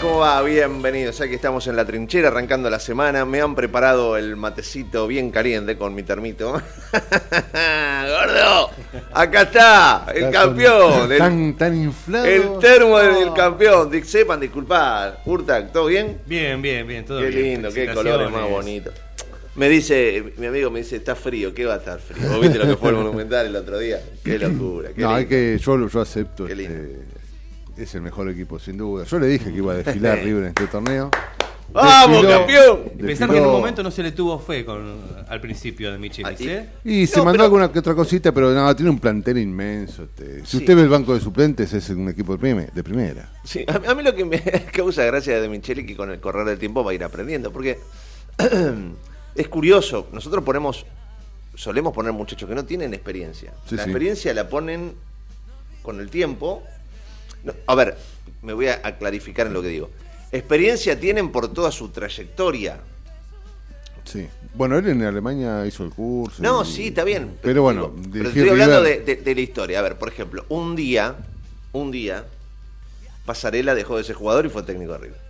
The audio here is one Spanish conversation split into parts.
¿Cómo va? Bienvenidos. Aquí estamos en la trinchera arrancando la semana. Me han preparado el matecito bien caliente con mi termito. ¡Gordo! Acá está, el Está campeón. con- El, tan, tan inflado. el termo del, campeón. Di- Sepan disculpar. Urtac, ¿todo bien? Bien, bien, bien, todo Qué bien. lindo, qué colores más bonitos. Me dice, mi amigo me dice, está frío, ¿qué va a estar frío? ¿Vos viste lo que fue el Monumental el otro día? Qué locura, qué No, hay lindo. que, yo, lo- yo acepto. Qué lindo. este, es el mejor equipo, sin duda. Yo le dije que iba a desfilar River en este torneo. ¡Vamos, Desfiló- campeón! Pensar que en un momento no se le tuvo fe con, al principio de Michelis, Ah, y- ¿eh? Y se No, mandó pero- alguna que otra cosita, pero no, tiene un plantel inmenso. este. Si Sí. usted ve el banco de suplentes, es un equipo de, prime- de primera. Sí, a, a mí lo que me causa gracia de Micheli que con el correr del tiempo va a ir aprendiendo, porque es curioso, nosotros ponemos, solemos poner muchachos que no tienen experiencia. Sí, la sí. experiencia la ponen con el tiempo. No, a ver, me voy a, a clarificar en lo que digo. Experiencia tienen por toda su trayectoria. Sí. Bueno, él en Alemania hizo el curso. No, y- sí, está bien. Pero bueno, digo, pero estoy hablando de, River- de- de la historia. A ver, por ejemplo, un día, un día, Pasarela dejó de ser jugador y fue técnico de River.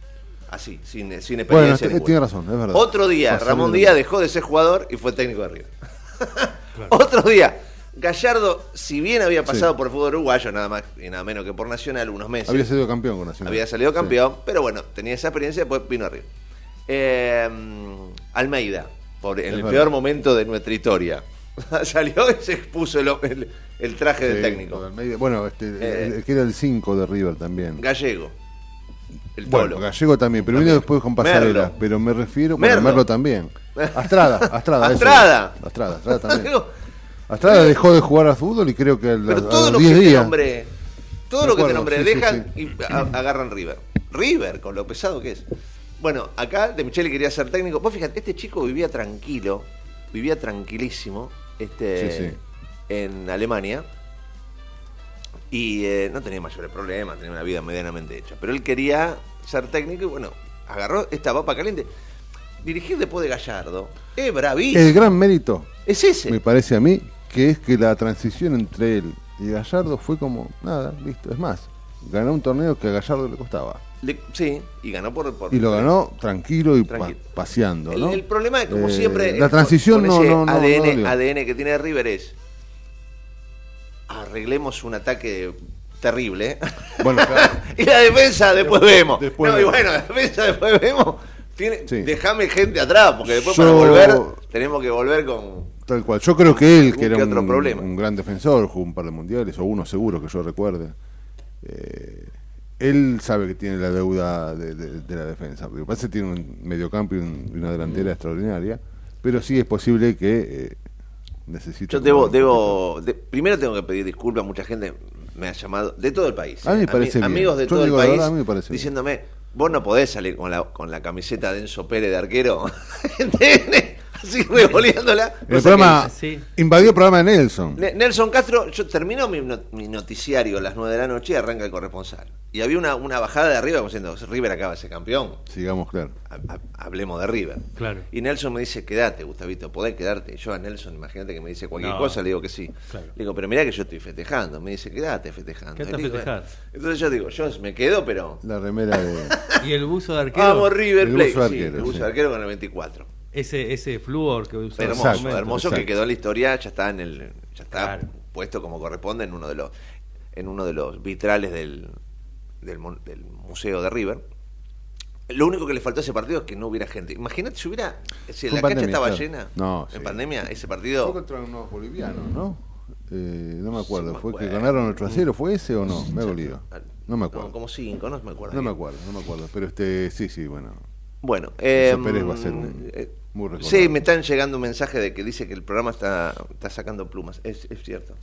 Así, sin, sin Bueno, experiencia. ninguna. tiene razón, es verdad. Otro día, Pasarela- Ramón Díaz dejó de ser jugador y fue técnico de River. Otro día, Gallardo, si bien había pasado Sí. por el fútbol uruguayo, nada más y nada menos que por Nacional, unos meses. Había sido campeón con Nacional. Había salido Sí. campeón, pero bueno, tenía esa experiencia, después vino arriba. Eh, Almeida, por, en Es el verdad. peor momento de nuestra historia. Salió y se expuso el, el- el traje Sí, del técnico. Almeida. Bueno, este, Eh. el, que era el 5 de River también. Gallego. El Bueno, Tolo. Gallego también, pero vino después con Pasarela. Merlo. Pero me refiero. Bueno, Merlo. Merlo también. Astrada, Astrada. eso. Astrada. Astrada, Astrada también. Astrada dejó de jugar al fútbol y creo que a, la- pero a todo los lo que 10 te días. nombré, todo lo que te nombré, sí, dejan sí. y a- agarran River. River, con lo pesado que es. Bueno, acá de Michele quería ser técnico. Vos fíjate, este chico vivía tranquilo, vivía tranquilísimo este, Sí, sí. en Alemania. Y eh, no tenía mayores problemas, tenía una vida medianamente hecha. Pero él quería ser técnico y bueno, agarró esta papa caliente. Dirigir después de Gallardo es bravísimo. El gran mérito, Es ese. me parece a mí, que es que la transición entre él y Gallardo fue como, nada, listo. Es más, ganó un torneo que a Gallardo le costaba. Le- sí, y ganó por, por Y lo ganó tranquilo y pa- paseando, El, ¿no? el problema es, como Eh, siempre. La transición con no, ese no, no, ADN, no. ADN que tiene River es. Arreglemos un ataque terrible. ¿eh? Bueno, claro. y la defensa después vemos. después no, y bueno, la defensa después vemos. Sí. Déjame gente atrás, porque después Yo- para volver tenemos que volver con. Tal cual. Yo creo que él, que era un, gran defensor, jugó un par de mundiales, o uno seguro que yo recuerde. eh, él sabe que tiene la deuda de, de- de la defensa. Lo que pasa es que tiene un mediocampo y, un- una delantera extraordinaria, pero sí es posible que eh, necesite... Yo debo, debo, de- primero tengo que pedir disculpas, mucha gente me ha llamado, de todo el país. A mí me eh, parece bien. Amigos de Yo todo el país, verdad, a mí me parece bien. diciéndome, vos no podés salir con la, con la camiseta de Enzo Pérez de arquero, así revoleándola. El programa Sí. invadió el programa de Nelson. Nelson Castro, yo termino mi, not- mi noticiario a las 9 de la noche y arranca el corresponsal. Y había una, una bajada de arriba como diciendo, River acaba de ser campeón. Sigamos, claro. Ha- ha- hablemos de River. Claro. Y Nelson me dice, quédate, Gustavito, podés quedarte. Yo a Nelson, imagínate que me dice cualquier No. cosa, le digo que sí. Claro. Le digo, pero mirá que yo estoy festejando. Me dice, quédate festejando. Le digo, festejar. Entonces yo digo, yo me quedo, pero... La remera de... Y el buzo de arquero. Vamos River El Plate. buzo de Sí, arquero, el buzo sí. de arquero con el 24. Ese, ese flúor que ese Hermoso, momento. hermoso que exacto. quedó en la historia, ya está en el, ya está Claro. puesto como corresponde en uno de los, en uno de los vitrales del, del, mon- del museo de River. Lo único que le faltó a ese partido es que no hubiera gente. Imagínate si hubiera, si Fue la en cancha pandemia, estaba claro. llena. No, en sí. pandemia ese Fue partido. contra unos bolivianos, ¿no? Eh, no me acuerdo. Sí, me ¿Fue que ganaron 8 a 0? ¿Fue ese o no? Me ha dolido. No me acuerdo. como cinco, no me acuerdo. No me acuerdo, no me acuerdo. Pero este, sí, sí, bueno. Bueno, eh, Pérez va a ser un- eh, muy. Sí, me están llegando un mensaje de que dice que el programa está, está sacando plumas. Es, es cierto.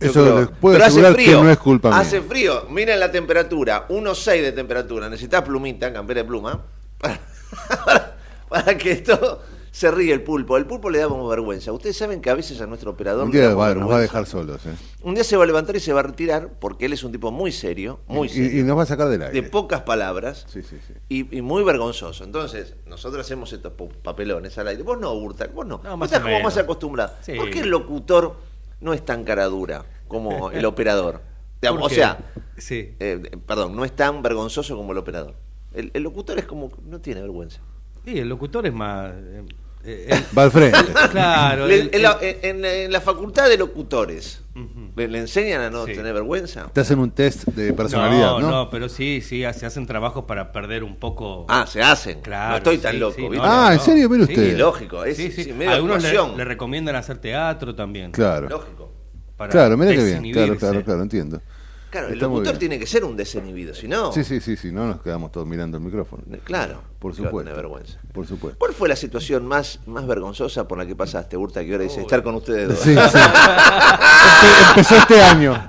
Yo Eso les puedo pero hace asegurar que frío, no es culpa mía. Hace frío. Miren la temperatura. 1.6 de temperatura. Necesitas plumita, campera de pluma. Para, para que esto se ríe el pulpo. El pulpo le damos vergüenza. Ustedes saben que a veces a nuestro operador Un le día va- nos va a dejar solos. ¿eh? Un día se va a levantar y se va a retirar porque él es un tipo muy serio, muy Y- serio, y, y nos va a sacar del de aire. pocas palabras Sí, sí, sí. y, y muy vergonzoso. Entonces, nosotros hacemos estos papelones al aire. Vos no, Urta, vos no. No, vos más estás como menos. más acostumbrado. Sí. ¿Por qué el locutor no es tan cara dura como el operador? O sea, Sí. eh, perdón, no es tan vergonzoso como el operador. El, el locutor es como, no tiene vergüenza. Sí, el locutor es más. eh, eh, el- Va al frente. claro. Le- el- en, la, en- en la facultad de locutores. ¿le, le enseñan a no Sí. tener vergüenza? Te hacen un test de personalidad, ¿no? no, pero sí, sí, se hacen trabajos para perder un poco. Ah, se hacen. Claro, no estoy tan sí, loco, no, Ah, no, ¿en no. serio? Mire usted. Sí, lógico, es Sí, sí. sí, medio de Algunos le, le recomiendan hacer teatro también. Claro. Lógico. para Claro, mira que bien. Claro, claro, claro, entiendo. Claro, el Está locutor tiene que ser un desinhibido, si no. Sí, sí, sí, sí, no nos quedamos todos mirando el micrófono. Claro. Por supuesto. vergüenza. Por supuesto. ¿Cuál fue la situación más, más vergonzosa por la que pasaste, Urta, que ahora dice estar con ustedes dos? Sí, sí. Empe- empezó este año.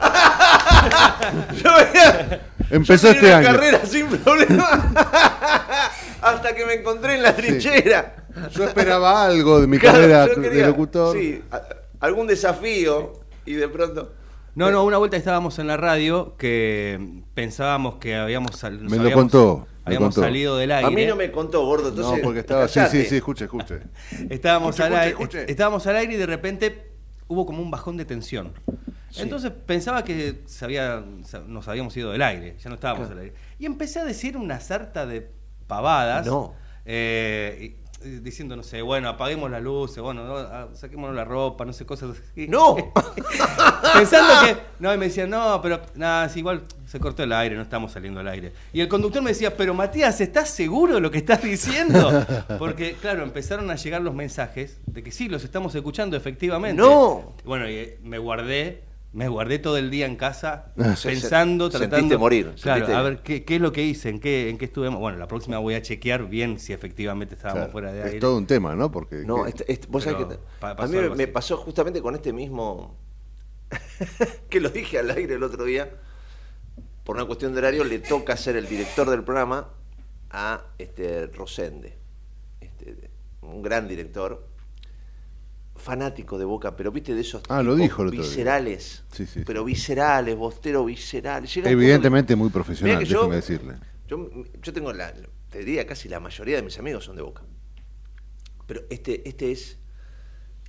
Yo venía- Empezó yo este tenía año. una carrera sin problema. Hasta que me encontré en la trinchera. Yo esperaba algo de mi Claro, carrera yo de quería, locutor. Sí, algún desafío y de pronto. No, no, una vuelta estábamos en la radio que pensábamos que habíamos, sal- nos Me lo habíamos- contó, me Habíamos contó. salido del aire. A mí no me contó, gordo. No, Entonces, porque estaba. Sí, sí, sí, escuche, escuche. Estábamos, Escuche, al aire, escuche, estábamos al aire y de repente hubo como un bajón de tensión. Entonces pensaba que se había, nos habíamos ido del aire, ya no estábamos Claro. al aire. Y empecé a decir una sarta de pavadas. No. eh, diciendo, no sé, bueno, apaguemos las luces, bueno, no, ah, saquémonos la ropa, no sé, cosas así. ¡No! Pensando que, no, y me decían, no, pero nada, es igual se cortó el aire, no estamos saliendo al aire. Y el conductor me decía, pero Matías, ¿estás seguro de lo que estás diciendo? Porque, claro, empezaron a llegar los mensajes de que sí, los estamos escuchando efectivamente. ¡No! Bueno, y eh, me guardé, me guardé todo el día en casa Se- pensando, se- tratando. sentiste morir, Claro, sentiste- a ver qué, qué es lo que hice, en qué, en qué estuve. Bueno, la próxima voy a chequear bien si efectivamente estábamos Claro, fuera de aire. es todo un tema, ¿no? Porque No, este- este- vos sabés Pero que pa- a mí me, algo me así. pasó justamente con este mismo que lo dije al aire el otro día. Por una cuestión de horario le toca ser el director del programa a este Rosende, este, un gran director, fanático de Boca, pero viste de esos Ah, lo dijo viscerales, Sí, sí, pero viscerales, bostero. Llega punto Evidentemente muy profesional, que yo- déjeme decirle. yo, yo tengo la, te diría casi la mayoría de mis amigos son de Boca. Pero este, este es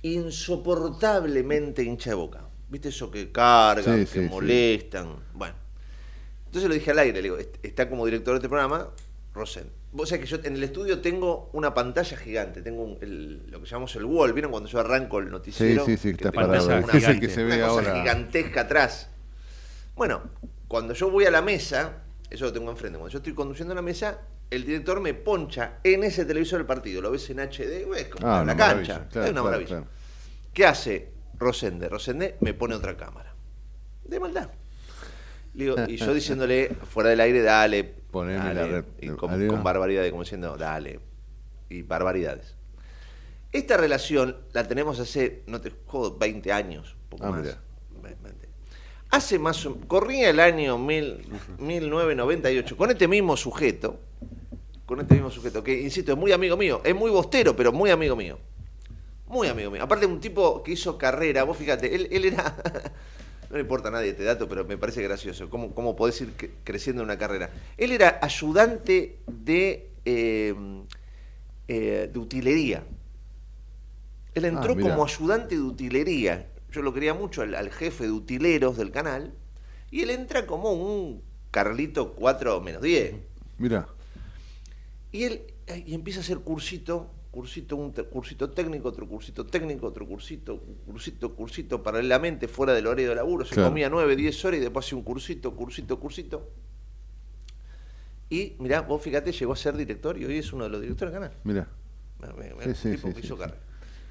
insoportablemente hincha de Boca. ¿Viste eso que cargan, que molestan? Bueno. Entonces lo dije al aire, le digo, "Est- está como director de este programa, Rosen. Vos sabés que yo en el estudio tengo una pantalla gigante, tengo un- el- lo que llamamos el wall, ¿vieron cuando yo arranco el Sí, noticiero? sí, sí, Que está parado una- una- Es el que se una ve cosa ahora. gigantesca atrás. Bueno, cuando yo voy a la mesa, eso lo tengo enfrente, cuando yo estoy conduciendo la mesa, el director me poncha en ese televisor del partido, lo ves en HD, es como Ah, en la cancha, claro, es una claro, maravilla. claro. ¿Qué hace Rosende? Rosende me pone otra cámara. De maldad. Digo, y yo diciéndole fuera del aire, dale. Poneme dale", la red- y con, con barbaridades, como diciendo, dale. Y barbaridades. Esta relación la tenemos hace, no te jodo, 20 años, poco Ah, más. Hace más o corría el año mil- 1998 con este mismo sujeto, con este mismo sujeto, que insisto, es muy amigo mío, es muy bostero, pero muy amigo mío. Muy amigo mío. Aparte, un tipo que hizo carrera, vos fíjate, él, él era. no le importa a nadie este dato, pero me parece gracioso. ¿Cómo, cómo podés ir cre- creciendo en una carrera? Él era ayudante de, eh, eh, de utilería. Él entró Ah, como ayudante de utilería. Yo lo quería mucho al, al jefe de utileros del canal. Y él entra como un Carlito 4 menos 10. Mira, Y él eh, y empieza a hacer cursito, cursito, un cursito técnico, otro cursito técnico, otro cursito, cursito, cursito, paralelamente, fuera del horario de laburo. Se Claro. comía 9, 10 horas y después hacía un cursito, cursito, cursito. Y mirá, vos fíjate, llegó a ser director y hoy es uno de los directores del canal. Me- me- Sí, un sí, tipo sí, que hizo carrera.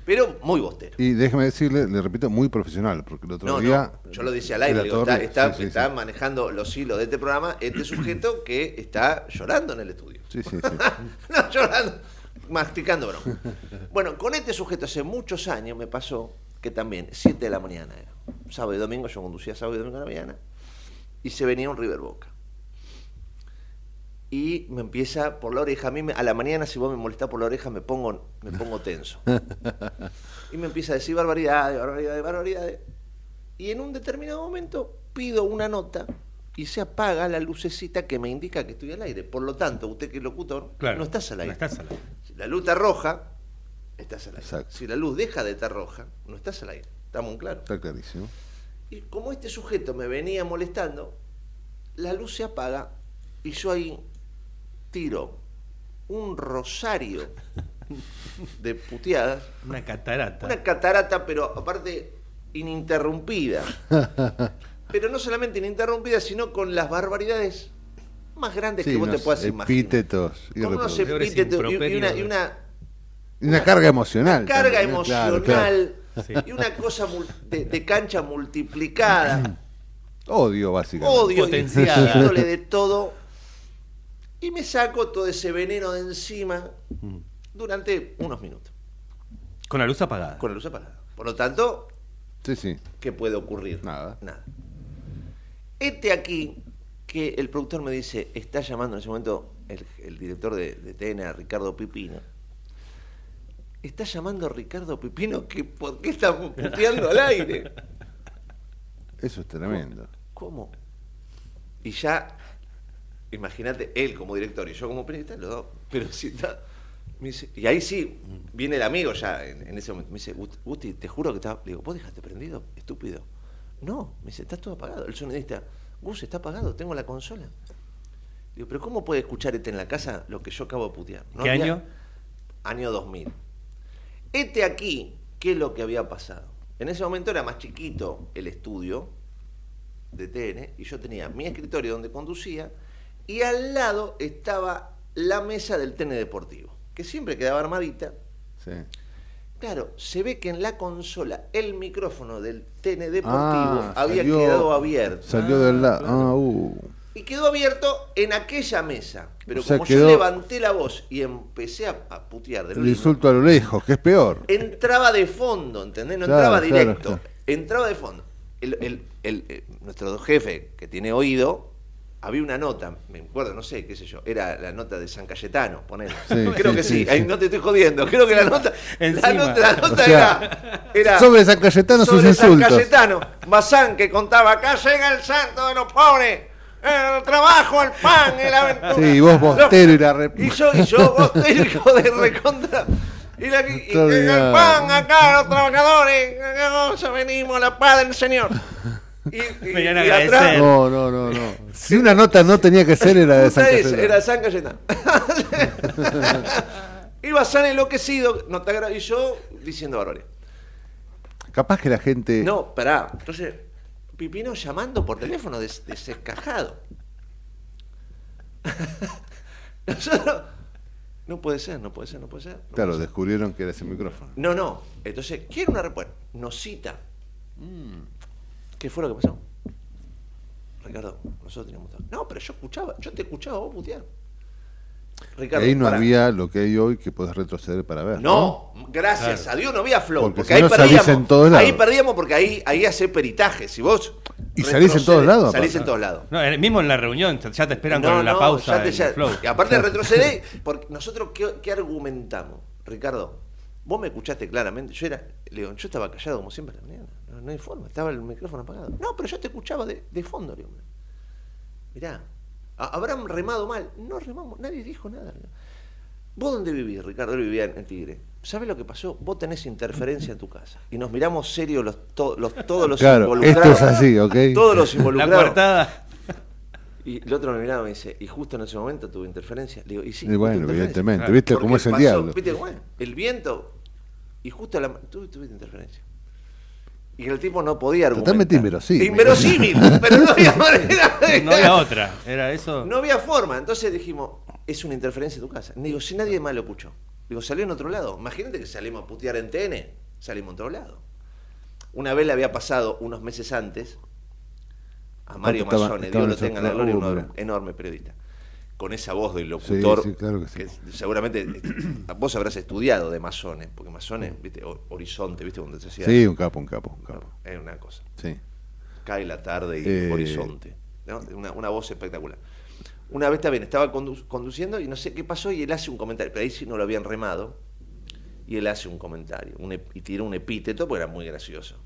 Pero muy bostero. Y déjeme decirle, le repito, muy profesional, porque el otro No, día... no, yo lo decía al aire, digo, Torre- está, está- manejando los hilos de este programa este sujeto que está llorando en el estudio. Sí, sí, sí. no, llorando, masticando broma. Bueno, con este sujeto hace muchos años me pasó que también, 7 de la mañana era. Sábado y domingo, yo conducía sábado y domingo a la mañana, y se venía un River Boca. Y me empieza por la oreja, a mí me- a la mañana si vos me molestás por la oreja me pongo, me pongo tenso. Y me empieza a decir barbaridades, barbaridades, barbaridades. Y en un determinado momento pido una nota y se apaga la lucecita que me indica que estoy al aire. Por lo tanto, usted que es locutor, Claro. no estás al aire. No estás al aire. Si la luz está roja, estás al aire. Exacto. Si la luz deja de estar roja, no estás al aire. ¿Estamos claros? Está clarísimo. Y como este sujeto me venía molestando, la luz se apaga y yo ahí tiro un rosario de puteadas, Una catarata. una catarata, pero aparte ininterrumpida. Pero no solamente ininterrumpida, sino con las barbaridades más grandes que vos te puedas imaginar. epítetos irreproducibles. Peores epítetos y- y, una, y una una carga emocional. carga también, ¿eh? Claro, emocional claro. y una cosa de, de cancha multiplicada. Odio, básicamente. odio Potenciada. diciéndole de todo y me saco todo ese veneno de encima Mm. durante unos minutos Con la luz apagada. con la luz apagada. Por lo tanto, Sí, sí. ¿qué puede ocurrir? Nada. Nada. Este aquí que el productor me dice, está llamando en ese momento el, el director de, de TN Ricardo Pipino. Está llamando a Ricardo Pipino que por qué está puteando al aire. Eso es tremendo. ¿Cómo? Y ya, imagínate, él como director y yo como periodista, los dos, pero si está... me dice- y ahí sí, viene el amigo ya en, en ese momento. Me dice, "Gut- Gusti, te juro que está... Le digo, ¿vos dejaste prendido? Estúpido. No, me dice, está todo apagado. El sonidista, Gus, está apagado, tengo la consola. Digo, pero ¿cómo puede escuchar este en la casa lo que yo acabo de putear? No ¿Qué había- año? Año 2000. Este aquí, ¿qué es lo que había pasado? En ese momento era más chiquito el estudio de TN y yo tenía mi escritorio donde conducía y al lado estaba la mesa del TN Deportivo, que siempre quedaba armadita. Sí. Claro, se ve que en la consola el micrófono del TN Deportivo Ah, había salió- quedado abierto. Salió Ah, del lado. claro. Ah, uh. Y quedó abierto en aquella mesa. Pero O sea, como quedó- yo levanté la voz y empecé a, a putear de lo El lindo, insulto a lo lejos, que es peor. entraba de fondo, ¿entendés? No Claro, entraba directo, claro. entraba de fondo. El, el- el- eh, nuestro jefe, que tiene oído, había una nota, me acuerdo, no sé, qué sé yo, era la nota de San Cayetano, ponele. Sí, creo sí, que sí, sí, ahí sí. no te estoy jodiendo, creo que la nota, la nota, la nota O sea, era, era Sobre San Cayetano sus sobre San insultos. Cayetano, Bazán que contaba, acá llega el santo de los pobres, el trabajo, el pan, el aventura. Sí, vos bostero y la rep- Y yo, y yo, bostero, hijo de recontra. Y, la, y- y- el pan acá, los trabajadores, ya venimos, la paz del Señor. Y, y- a y atrás, agradecer. No, no, no, no. Si una nota no tenía que ser, era de San Cayetano. era San Cayetano. y Bazán enloquecido, nota y yo diciendo barbaridad. Capaz que la gente. No, pará. Entonces, Pipino llamando por teléfono des- desescajado. Nosotros- No puede ser, no puede ser, no puede ser. no Claro, puede ser. descubrieron que era ese micrófono. No, no. Entonces, quiere una respuesta. Nos cita. ¿Qué fue lo que pasó? Ricardo, nosotros teníamos... No, pero yo escuchaba, yo te escuchaba a vos putear. Y Ricardo, ahí no había lo que hay hoy que puedes retroceder para ver. No, gracias a Dios no había flow. Porque Porque, si ahí no salís perdíamos. en todos lados. Ahí perdíamos porque ahí, ahí hace peritaje. Si vos. Y salís en todos lados, Salís en todos lados. No, mismo en la reunión, ya te esperan No, con la pausa ya te- en ya- el flow. Y aparte retrocedé, porque nosotros, ¿qué, qué argumentamos? Ricardo, vos me escuchaste claramente. Yo era, yo estaba callado como siempre a la mañana. No, no hay forma, estaba el micrófono apagado. No, pero yo te escuchaba de, de fondo, le digo. Mirá, habrán remado mal. No remamos, nadie dijo nada. le digo. ¿Vos dónde vivís, Ricardo? Vivía en, en Tigre. ¿Sabés lo que pasó? Vos tenés interferencia en tu casa. Y nos miramos serios los, to- los, todos los Claro, involucrados. esto es así, ¿ok? Todos los La involucrados. coartada. Y el otro me miraba y me dice, y justo en ese momento tuve interferencia. Le digo, y sí. Y bueno, tuve evidentemente, Claro. ¿viste Porque cómo es el pasó, diablo? ¿Viste cómo es? El viento, y justo a la... Tú tuviste interferencia. Y el tipo no podía argumentar. Totalmente inverosímil. Inverosímil, pero no había manera de- No había otra. Era eso. No había forma. Entonces dijimos, es una interferencia en tu casa. Digo, si nadie más lo escuchó. Digo, salió en otro lado. Imagínate que salimos a putear en TN. Salimos en otro lado. Una vez le había pasado unos meses antes a Mario Mazzone, Dios lo en tenga en la gloria, un enorme periodista. Con esa voz del locutor. sí, claro que sí. seguramente eh, vos habrás estudiado de Mazzone, porque Mazzone, viste, O- Horizonte, viste, donde se hacía. Sí, un capo, un capo, un capo. Es una cosa Sí. cae la tarde y Eh. horizonte. ¿no? Una, una voz espectacular. Una vez también estaba condu- conduciendo y no sé qué pasó y él hace un comentario, pero ahí sí no lo habían remado. Y él hace un comentario un y tira un epíteto porque era muy gracioso.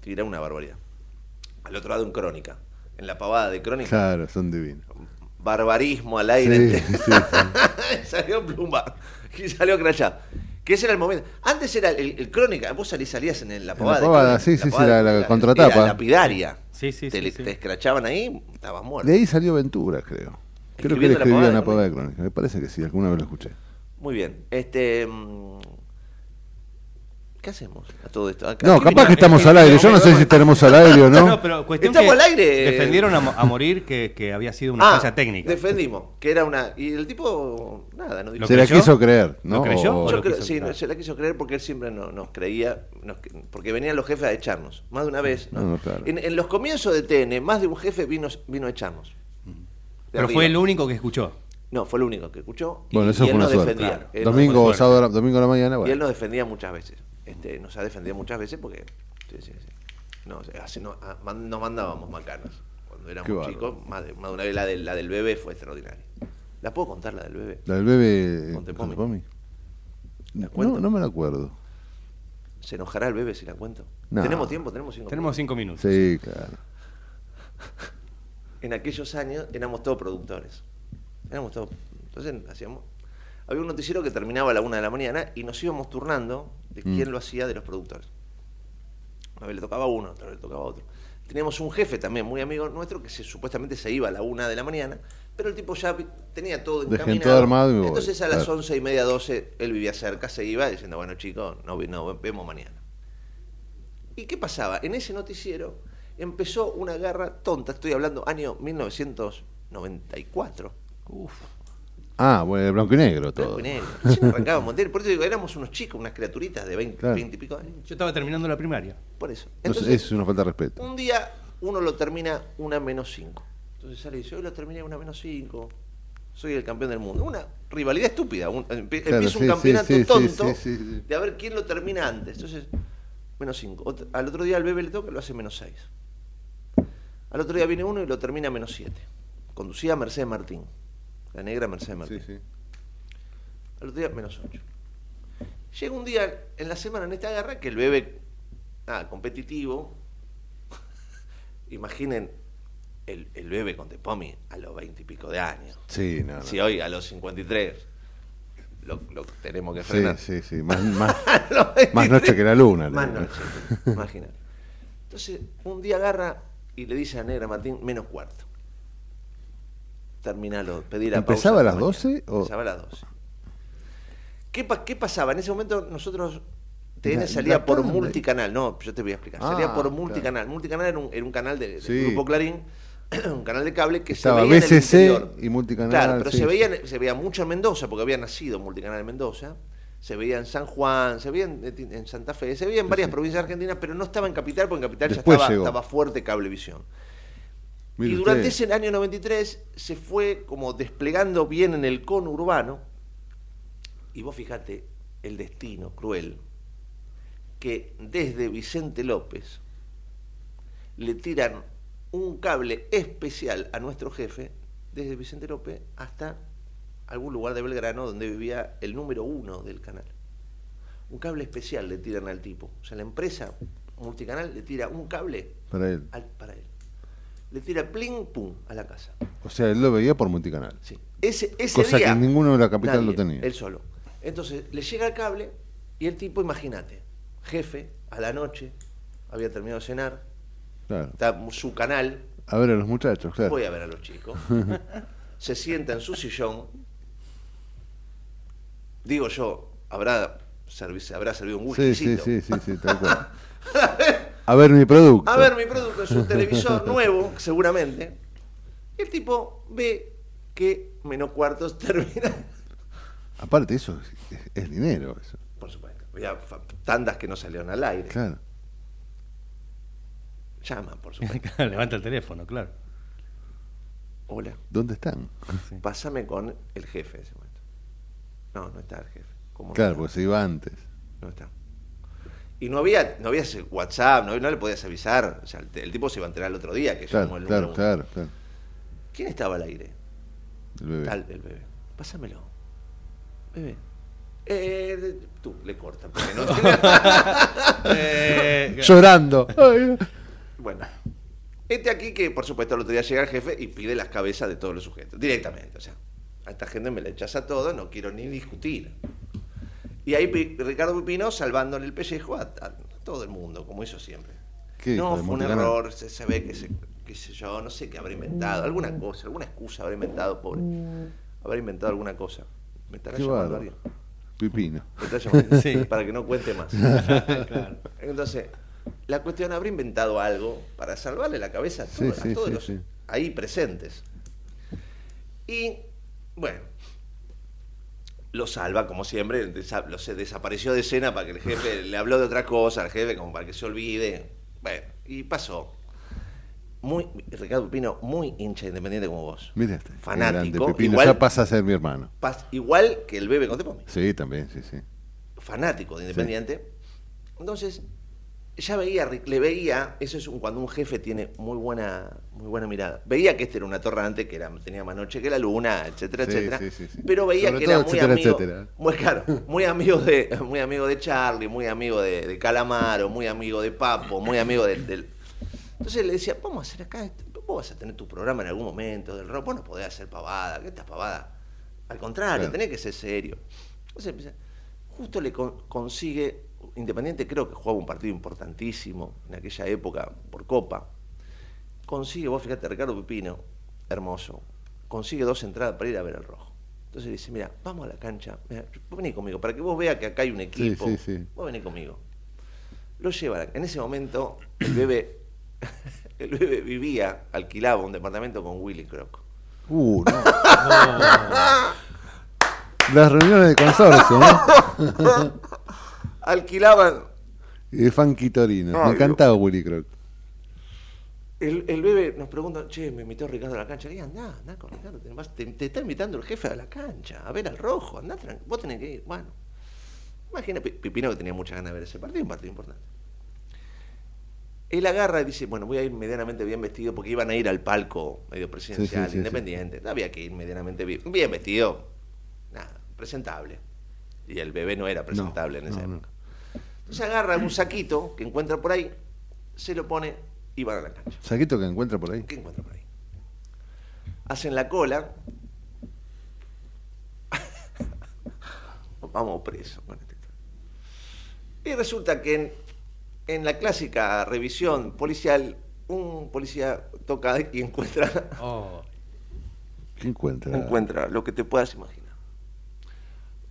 Tira una barbaridad. Al otro lado en Crónica, en la pavada de Crónica, Claro, son divinos. Barbarismo al aire. Sí, sí, salió plumba y salió crachá. Que ese era el momento. Antes era el, el Crónica, vos salís, salías en el- la En pavada. la pavada, sí, sí, sí, la- de- la contratapa. Era lapidaria. Sí, sí, te, sí, sí. te escrachaban ahí, estabas muerto. De ahí salió Ventura, creo. Creo que él la de una pavada de crónica. Me parece que sí, alguna vez lo escuché. Muy bien. Este. ¿Qué hacemos a todo esto? No, capaz que estamos al aire. Yo no sé si estaremos al aire o No, no. pero cuestión Estamos que al aire. Defendieron a, mo- a morir que, que había sido una Ah, falla técnica. Defendimos, que era una. Y el tipo, nada, no dijo ¿Lo Se la quiso creer, ¿no? ¿Lo creyó? O- ¿O Yo lo creo- quiso sí, creer? no, se la quiso creer porque él siempre no- nos creía, nos- porque venían los jefes a echarnos, más de una vez. ¿no? Claro. en, en los comienzos de TN, más de un jefe vino, vino a echarnos. Pero arriba. fue el único que escuchó. No, fue el único que escuchó. y- Bueno, eso y él fue una nos suerte. defendía. claro. Él Domingo, sábado, domingo a la mañana, Y él nos defendía muchas veces. Este, nos ha defendido muchas veces porque. Sí, sí, sí. No, o sea, así no- ah, nos mandábamos macanas. Cuando éramos chicos, más de, más de una vez la, del- la del bebé fue extraordinaria. ¿La puedo contar, la del bebé? La del bebé. Montepomi. Montepomi. ¿La No, no me la acuerdo. ¿Se enojará el bebé si la cuento? No. ¿Tenemos tiempo? Tenemos cinco Tenemos minutos. cinco minutos. Sí, claro. En aquellos años éramos todos productores. Éramos todos. Entonces hacíamos. Había un noticiero que terminaba a la una de la mañana y nos íbamos turnando de Mm. quién lo hacía de los productores. Una vez le tocaba a uno, otra vez le tocaba a otro. Teníamos un jefe también muy amigo nuestro que se, supuestamente se iba a la una de la mañana, pero el tipo ya tenía todo encaminado. todo armado y. Entonces a las Claro. once y media, doce, él vivía cerca, se iba diciendo, bueno chicos, no, no, vemos mañana. ¿Y qué pasaba? En ese noticiero empezó una guerra tonta, estoy hablando año 1994. Uf. Ah, bueno, el blanco y negro todo. Blanco y negro. De él. Por eso digo, éramos unos chicos, unas criaturitas de 20, Claro. 20 y pico años. Yo estaba terminando la primaria. Por eso. No sé, Entonces, es una falta de respeto. un día uno lo termina una menos 5. Entonces sale y dice, hoy lo terminé una menos 5. Soy el campeón del mundo. Una rivalidad estúpida. Un- Claro, empieza un sí, campeonato sí, sí, tonto sí, sí, sí. de a ver quién lo termina antes. Entonces, menos 5. Al otro día al bebé le toca y lo hace menos 6. Al otro día viene uno y lo termina menos 7. Conducía a Mercedes Martín. La negra Mercedes Martín. Sí, sí. Al otro día, menos 8. Llega un día en la semana en esta guerra que el bebé, nada, competitivo. Imaginen el, el bebé con Tepomi a los 20 y pico de años. Sí, no, no. Si hoy a los 53 lo, lo tenemos que Sí, frenar. sí, sí. Más, más, A los 23, más noche que la luna. Más le- noche, imagínate. Entonces, un día agarra y le dice a Negra Martín, menos cuarto. Terminalo, pedir a ¿Empezaba a las 12 o- Empezaba a las 12. ¿Qué, pa- ¿Qué pasaba? En ese momento nosotros, TN La- salía la por multicanal, no, yo te voy a explicar. Ah, salía por claro. multicanal. Multicanal era un, era un canal de, del Sí. Grupo Clarín, un canal de cable que Estaba se veía en el BCC interior. y multicanal, Claro, pero sí, se, sí. veía, en- se veía mucho en Mendoza, porque había nacido multicanal en Mendoza. Se veía en San Juan, se veía en, en Santa Fe, se veía en varias provincias argentinas, pero no estaba en Capital, porque en Capital Después ya estaba, llegó. estaba fuerte Cablevisión. Mire y durante usted. ese año 93 se fue como desplegando bien en el cono urbano. Y vos fíjate el destino cruel que desde Vicente López le tiran un cable especial a nuestro jefe desde Vicente López hasta algún lugar de Belgrano donde vivía el número uno del canal. Un cable especial le tiran al tipo. O sea, la empresa multicanal le tira un cable Para él. al- para él. Le tira pling, pum, a la casa. O sea, él lo veía por multicanal. Sí. Ese, ese Cosa día, que ninguno de la capital nadie, lo tenía. Él solo. Entonces, le llega el cable y el tipo, imagínate, jefe, a la noche, había terminado de cenar, Claro. está su canal, A ver a los muchachos, claro. voy a ver a los chicos. se sienta en su sillón. Digo yo, habrá, servi- habrá servido un Sí, sí, whiskycito. sí, sí, sí, tal cual. A ver mi producto. A ver mi producto en su televisor nuevo, seguramente. Y el tipo ve que menos cuartos termina. Aparte, eso es, es- es dinero. Eso. Por supuesto. Había tandas que no salieron al aire. Claro. Llaman, por supuesto. Levanta el teléfono, claro. Hola, ¿Dónde están? Sí. pásame con el jefe en ese momento. No, no está el jefe. ¿Cómo no Claro, está? porque se iba antes. No está. Y no había, no había ese WhatsApp, no, no le podías avisar. O sea, el, el tipo se iba a enterar el otro día que llamó Claro, el claro, claro, claro. ¿Quién estaba al aire? El bebé. Tal, el bebé. Pásamelo. Bebé. Eh, tú, le corta. Porque no Eh, Llorando. Bueno. Este aquí que, por supuesto, el otro día llega el jefe y pide las cabezas de todos los sujetos. Directamente. O sea, a esta gente me la echas a todo, no quiero ni discutir. Y ahí Ricardo Pupino salvándole el pellejo a, a todo el mundo, como hizo siempre. ¿Qué no, fue un error, se, se ve que se, qué sé yo, no sé qué habrá inventado, alguna cosa, alguna excusa habrá inventado, pobre. Habrá inventado alguna cosa. Me estará Qué llamando alguien. Pipino. Me está llamando, Sí. Para que no cuente más. claro. Entonces, la cuestión habrá inventado algo para salvarle la cabeza a, Sí, todos- a sí, todos sí, los sí. ahí presentes. Y, bueno, lo salva, como siempre, desa- lo se desapareció de escena para que el jefe le habló de otra cosa, al jefe como para que se olvide. Bueno, y pasó. Muy, Ricardo Pino, muy hincha independiente como vos. Mira este. Fanático, Pipino. igual- Ya pasa a ser mi hermano. Pas- igual que el bebé con Tepomi. Sí, también, sí, sí. fanático de Independiente. Entonces, ya veía, le veía, eso es un- cuando un jefe tiene muy buena, muy buena mirada. Veía que este era un atorrante, que era, tenía más noche que la luna, etcétera, Sí, etcétera. sí, sí, sí. Pero veía Sobre que era muy etcétera, amigo, etcétera. muy claro, muy amigo de, muy amigo de Charlie, muy amigo de, de Calamaro, muy amigo de Papo, muy amigo del, del- Entonces le decía, vamos a hacer acá, esto, vos vas a tener tu programa en algún momento del rock, vos no podés hacer pavada, ¿qué estás pavada? Al contrario, Claro. tenés que ser serio. Entonces justo le con- consigue, Independiente creo que jugaba un partido importantísimo en aquella época por Copa, consigue, vos fíjate, Ricardo Pipino, hermoso, consigue dos entradas para ir a ver al rojo. Entonces dice, mira, vamos a la cancha, mirá, vos vení conmigo, para que vos veas que acá hay un equipo, sí, sí. vos vení conmigo. Lo llevan, en ese momento el bebé, el bebé vivía, alquilaba un departamento con Willy Croc. Uh, no. Las reuniones de consorcio, ¿no? Alquilaban Y de Funky Torino. Ay, Me encantaba Willy Croc. El, el bebé nos pregunta, che, me invitó Ricardo a la cancha. Le digo, andá, andá con Ricardo, te, vas- te- te está invitando el jefe a la cancha, a ver al rojo, andá, tran- vos tenés que ir. Bueno, imagina Pi- Pipino que tenía muchas ganas de ver ese partido, un partido importante. Él agarra y dice, bueno, voy a ir medianamente bien vestido porque iban a ir al palco medio presidencial, Sí, sí, sí, independiente. Había que ir medianamente bien, bien vestido, nada, presentable. Y el bebé no era presentable en esa no, no. época. Entonces agarra un saquito que encuentra por ahí, se lo pone y van a la cancha. Saquito que encuentra por ahí. ¿Qué encuentra por ahí? Hacen la cola. Vamos preso con esta historia. Y resulta que en, en la clásica revisión policial, un policía toca y encuentra, Oh, ¿Qué encuentra? encuentra lo que te puedas imaginar.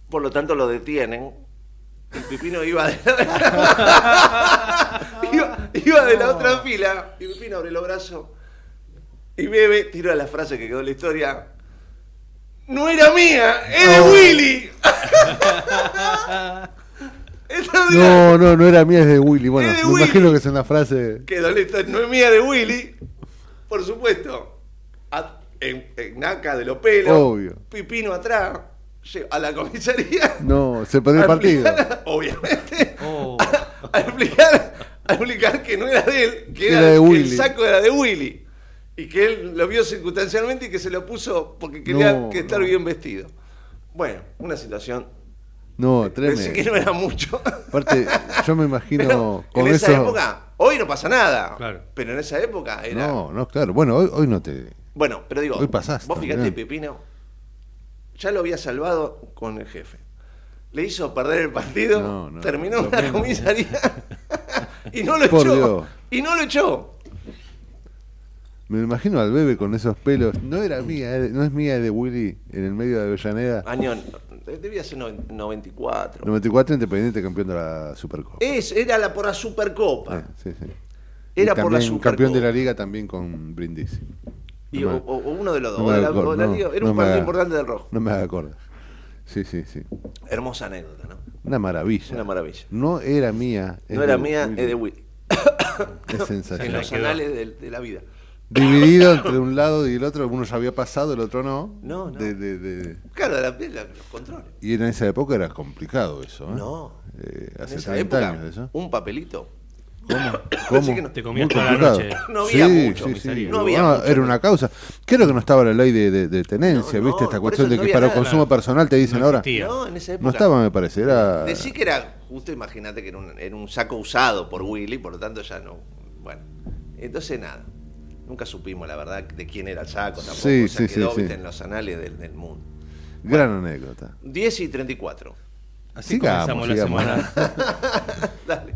Por lo tanto, lo detienen. El pipino iba de iba, iba de la otra fila. Y Pipino abre los brazos y bebe, tira la frase que quedó en la historia. No era mía, es de Oh. Willy. No, no, no era mía, es de Willy. Bueno, de me Willy. imagino que es una frase. quedó la historia, no es mía, de Willy. por supuesto, a- en, en naca de los pelos, Obvio. pipino atrás, a la comisaría. No, se perdió el a partido. Obviamente. Oh. A, explicar, a explicar que no era de él, que Era era, de que Willy. el saco era de Willy. Y que él lo vio circunstancialmente y que se lo puso porque quería No, que estar no. bien vestido. Bueno, una situación. No, Pensé que tremendo. no era mucho. Aparte, yo me imagino Pero con en esa eso. época, hoy no pasa nada. Claro. Pero en esa época era. No, no, claro. Bueno, hoy, hoy no te. Bueno, pero digo, Hoy pasaste, vos fíjate, mirá. Pepino, ya lo había salvado con el jefe. Le hizo perder el partido, No, no, terminó no. comisaría y no lo Por echó. Dios. Y no lo echó. Me imagino al bebé con esos pelos. No era mía, eh, no es mía de Willy en el medio de Avellaneda. Año, debía ser noven- 94. 94 Independiente campeón de la Supercopa. Es, era la por la Supercopa. Eh, sí, sí. Era Y por la también campeón Supercopa. de la liga también con Brindisi. Y, No o, uno de los dos. no o me de la- acuerdo, o de la no, Liga. Era no un partido haga- importante del rojo. No me haga acordar. Sí, sí, sí. Hermosa anécdota, ¿no? Una maravilla. Una maravilla. No era mía. No era de mía, es de Willy. Es En sensacional. los anales de, de la vida. Dividido entre un lado y el otro, uno ya había pasado, el otro no. No, no. De- de- de- Claro, de la, de la- los controles. Y en esa época era complicado eso. ¿eh? No. Eh, En hace esa 30 época, años eso. un papelito. ¿Cómo? Pensé que no- Te comías toda la noche. No había sí, mucho, sí, sí. No había Bueno, mucho. Era una causa. Creo que no estaba la ley de, de- de tenencia, No, ¿viste? no, Esta cuestión de no que para nada. consumo personal te dicen No ahora. No, en esa época. No estaba, me parece. Era. Decí que era, justo imagínate que era un, era un saco usado por Willy, por lo tanto ya no. Bueno, entonces nada. Nunca supimos la verdad de quién era el saco tampoco. Sí, o sea, sí, quedó sí, viste, sí. en los anales del, del mundo. Gran anécdota. 10 y 34. Así Sigamos, comenzamos la sigamos. semana. Dale.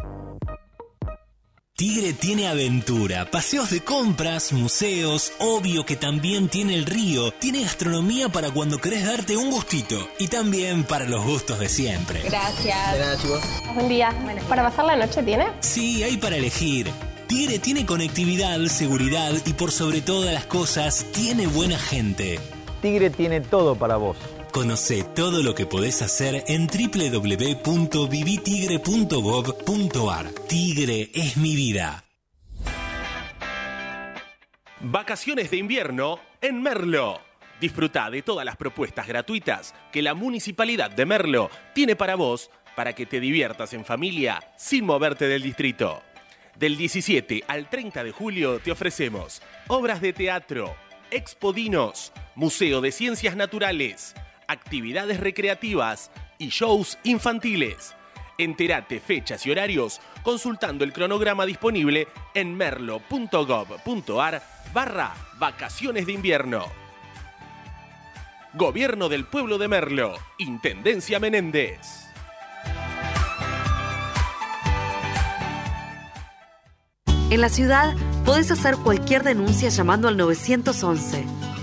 Tigre tiene aventura, paseos de compras, museos, obvio que también tiene el río, tiene gastronomía para cuando querés darte un gustito y también para los gustos de siempre. Gracias. Buen día. ¿Para pasar la noche tiene? Sí, hay para elegir. Tigre tiene conectividad, seguridad y por sobre todas las cosas, tiene buena gente. Tigre tiene todo para vos. Conoce todo lo que podés hacer en www.vivitigre.gov.ar. Tigre es mi vida. Vacaciones de invierno en Merlo. Disfruta de todas las propuestas gratuitas que la Municipalidad de Merlo tiene para vos para que te diviertas en familia sin moverte del distrito. Del 17 al 30 de julio te ofrecemos obras de teatro, expodinos, Museo de Ciencias Naturales, actividades recreativas y shows infantiles. Entérate fechas y horarios consultando el cronograma disponible en merlo.gov.ar barra vacaciones de invierno. Gobierno del Pueblo de Merlo, Intendencia Menéndez. En la ciudad podés hacer cualquier denuncia llamando al 911.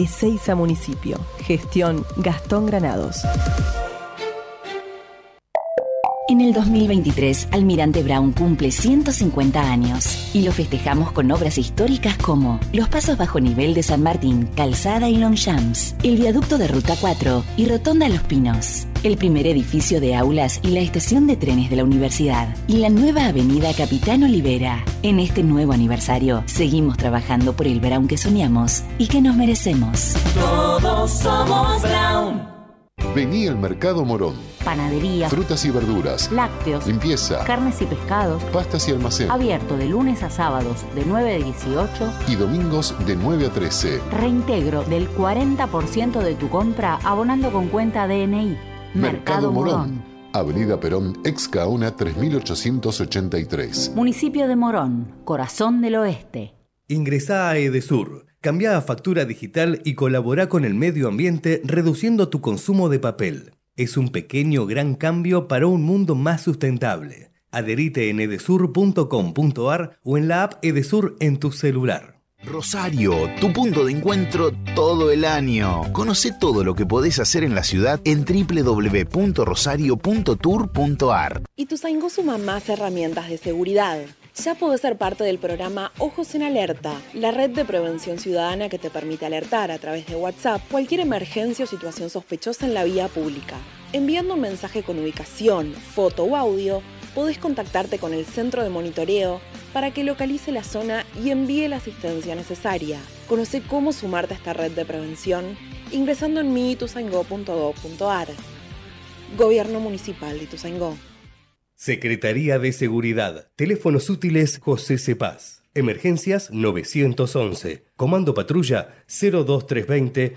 Ezeiza Municipio. Gestión Gastón Granados. En el 2023, Almirante Brown cumple 150 años y lo festejamos con obras históricas como los pasos bajo nivel de San Martín, Calzada y Longchamps, el viaducto de Ruta 4 y Rotonda Los Pinos, el primer edificio de aulas y la estación de trenes de la universidad y la nueva avenida Capitán Olivera. En este nuevo aniversario, seguimos trabajando por el Brown que soñamos y que nos merecemos. Todos somos Brown. Vení al Mercado Morón. panadería, frutas y verduras, lácteos, limpieza, carnes y pescados, pastas y almacén. Abierto de lunes a sábados de 9 a 18 y domingos de 9 a 13. Reintegro del 40% de tu compra abonando con cuenta DNI. Mercado, Morón. Avenida Perón, ex Caona 3883. Municipio de Morón, corazón del oeste. Ingresá a Edesur, cambia a factura digital y colabora con el medio ambiente reduciendo tu consumo de papel. Es un pequeño gran cambio para un mundo más sustentable. Adherite en edesur.com.ar o en la app Edesur en tu celular. Rosario, tu punto de encuentro todo el año. Conoce todo lo que podés hacer en la ciudad en www.rosario.tour.ar. Ituzaingó suma más herramientas de seguridad. Ya podés ser parte del programa Ojos en Alerta, la red de prevención ciudadana que te permite alertar a través de WhatsApp cualquier emergencia o situación sospechosa en la vía pública. Enviando un mensaje con ubicación, foto o audio, podés contactarte con el centro de monitoreo para que localice la zona y envíe la asistencia necesaria. Conoce cómo sumarte a esta red de prevención ingresando en miituzaingó.gov.ar. Gobierno Municipal de Ituzaingó. Secretaría de Seguridad. Teléfonos útiles José Cepaz. Emergencias 911. Comando Patrulla 02320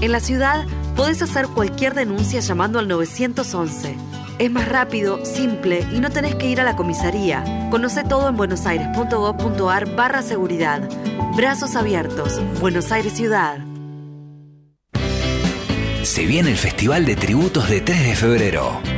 En la ciudad podés hacer cualquier denuncia llamando al 911. Es más rápido, simple y no tenés que ir a la comisaría. Conoce todo en buenosaires.gov.ar barra seguridad. Brazos abiertos. Buenos Aires Ciudad. Se viene el Festival de Tributos de 3 de febrero.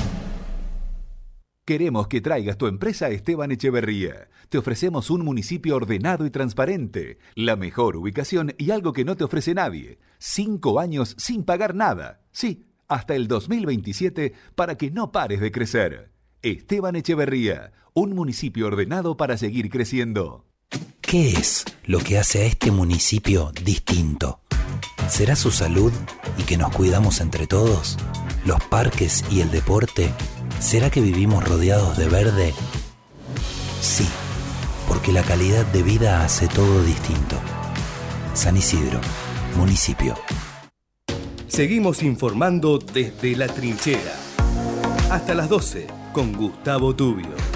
Queremos que traigas tu empresa a Esteban Echeverría. Te ofrecemos un municipio ordenado y transparente, la mejor ubicación y algo que no te ofrece nadie. Cinco años sin pagar nada. Sí, hasta el 2027 para que no pares de crecer. Esteban Echeverría, un municipio ordenado para seguir creciendo. ¿Qué es lo que hace a este municipio distinto? ¿Será su salud y que nos cuidamos entre todos? ¿Los parques y el deporte? ¿Será que vivimos rodeados de verde? Sí, porque la calidad de vida hace todo distinto. San Isidro, municipio. Seguimos informando desde la trinchera. Hasta las 12 con Gustavo Tubio.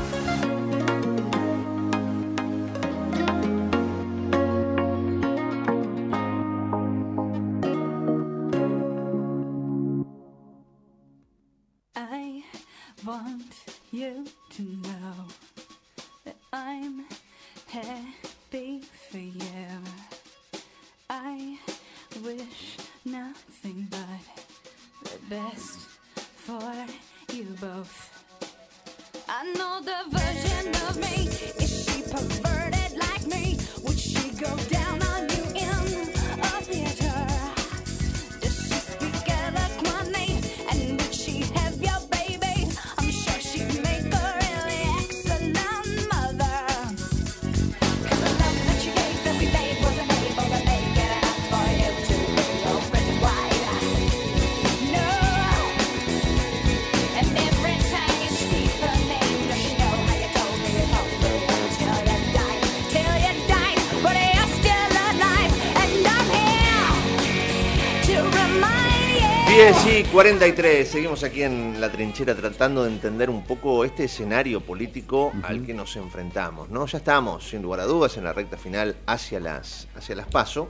43, seguimos aquí en la trinchera tratando de entender un poco este escenario político al que nos enfrentamos, ¿no? Ya estamos, sin lugar a dudas, en la recta final hacia las, hacia las PASO.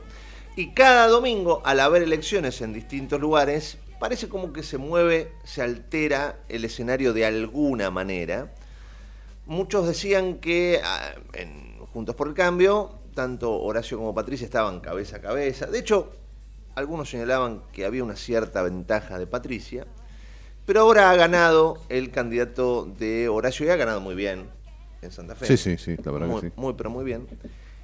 Y cada domingo, al haber elecciones en distintos lugares, parece como que se mueve, se altera el escenario de alguna manera. Muchos decían que ah, en Juntos por el Cambio, tanto Horacio como Patricia estaban cabeza a cabeza. De hecho, algunos señalaban que había una cierta ventaja de Patricia, pero ahora ha ganado el candidato de Horacio y ha ganado muy bien en Santa Fe. Sí, sí, sí, la verdad muy, que sí. Muy, pero muy bien.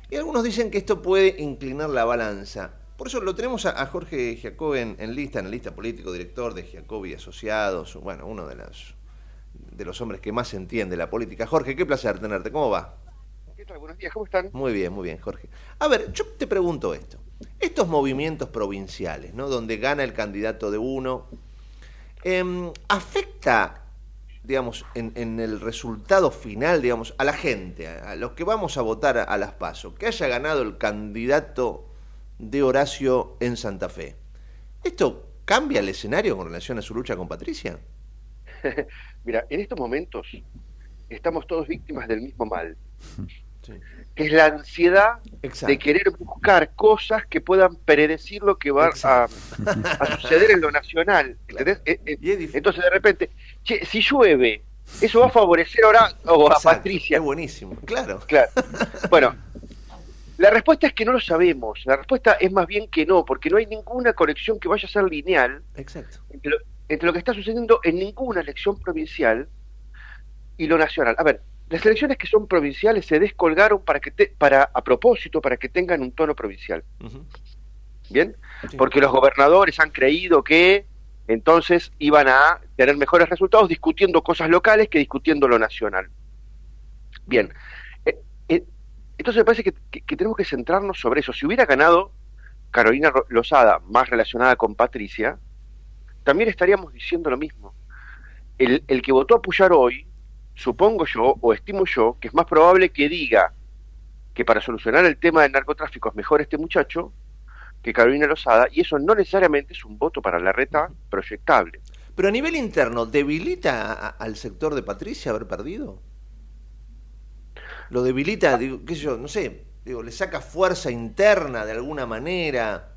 Y algunos dicen que esto puede inclinar la balanza. Por eso lo tenemos a, a Jorge Giacobbe en, en lista, analista político, director de Giacobbe y Asociados, bueno, uno de los, de los hombres que más entiende la política. Jorge, qué placer tenerte, ¿cómo va? ¿Qué tal? Buenos días, ¿cómo están? Muy bien, muy bien, Jorge. A ver, yo te pregunto esto. Estos movimientos provinciales, ¿no? Donde gana el candidato de uno, em, ¿afecta, digamos, en, en el resultado final, digamos, a la gente, a, a los que vamos a votar a, a las PASO, que haya ganado el candidato de Horacio en Santa Fe? ¿Esto cambia el escenario con relación a su lucha con Patricia? Mira, en estos momentos estamos todos víctimas del mismo mal, que es la ansiedad de querer buscar cosas que puedan predecir lo que va a, a suceder en lo nacional. Eh, eh, Entonces de repente, che, si llueve, eso va a favorecer ahora o a Patricia. Es buenísimo, claro. Claro. Bueno, la respuesta es que no lo sabemos. La respuesta es más bien que no, porque no hay ninguna conexión que vaya a ser lineal Exacto. entre lo, entre lo que está sucediendo en ninguna elección provincial y lo nacional. A ver, las elecciones que son provinciales se descolgaron para que te- para a propósito para que tengan un tono provincial. ¿Bien? Porque los gobernadores han creído que entonces iban a tener mejores resultados discutiendo cosas locales que discutiendo lo nacional. Bien. Eh, eh, entonces me parece que, que- que tenemos que centrarnos sobre eso. Si hubiera ganado Carolina Ro- Lozada, más relacionada con Patricia, también estaríamos diciendo lo mismo. El, el que votó a Puyar hoy, supongo yo, o estimo yo, que es más probable que diga que para solucionar el tema del narcotráfico es mejor este muchacho que Carolina Lozada, y eso no necesariamente es un voto para la reta proyectable. Pero a nivel interno, ¿debilita a- al sector de Patricia haber perdido? ¿Lo debilita, digo, qué sé yo, no sé, digo, le saca fuerza interna de alguna manera?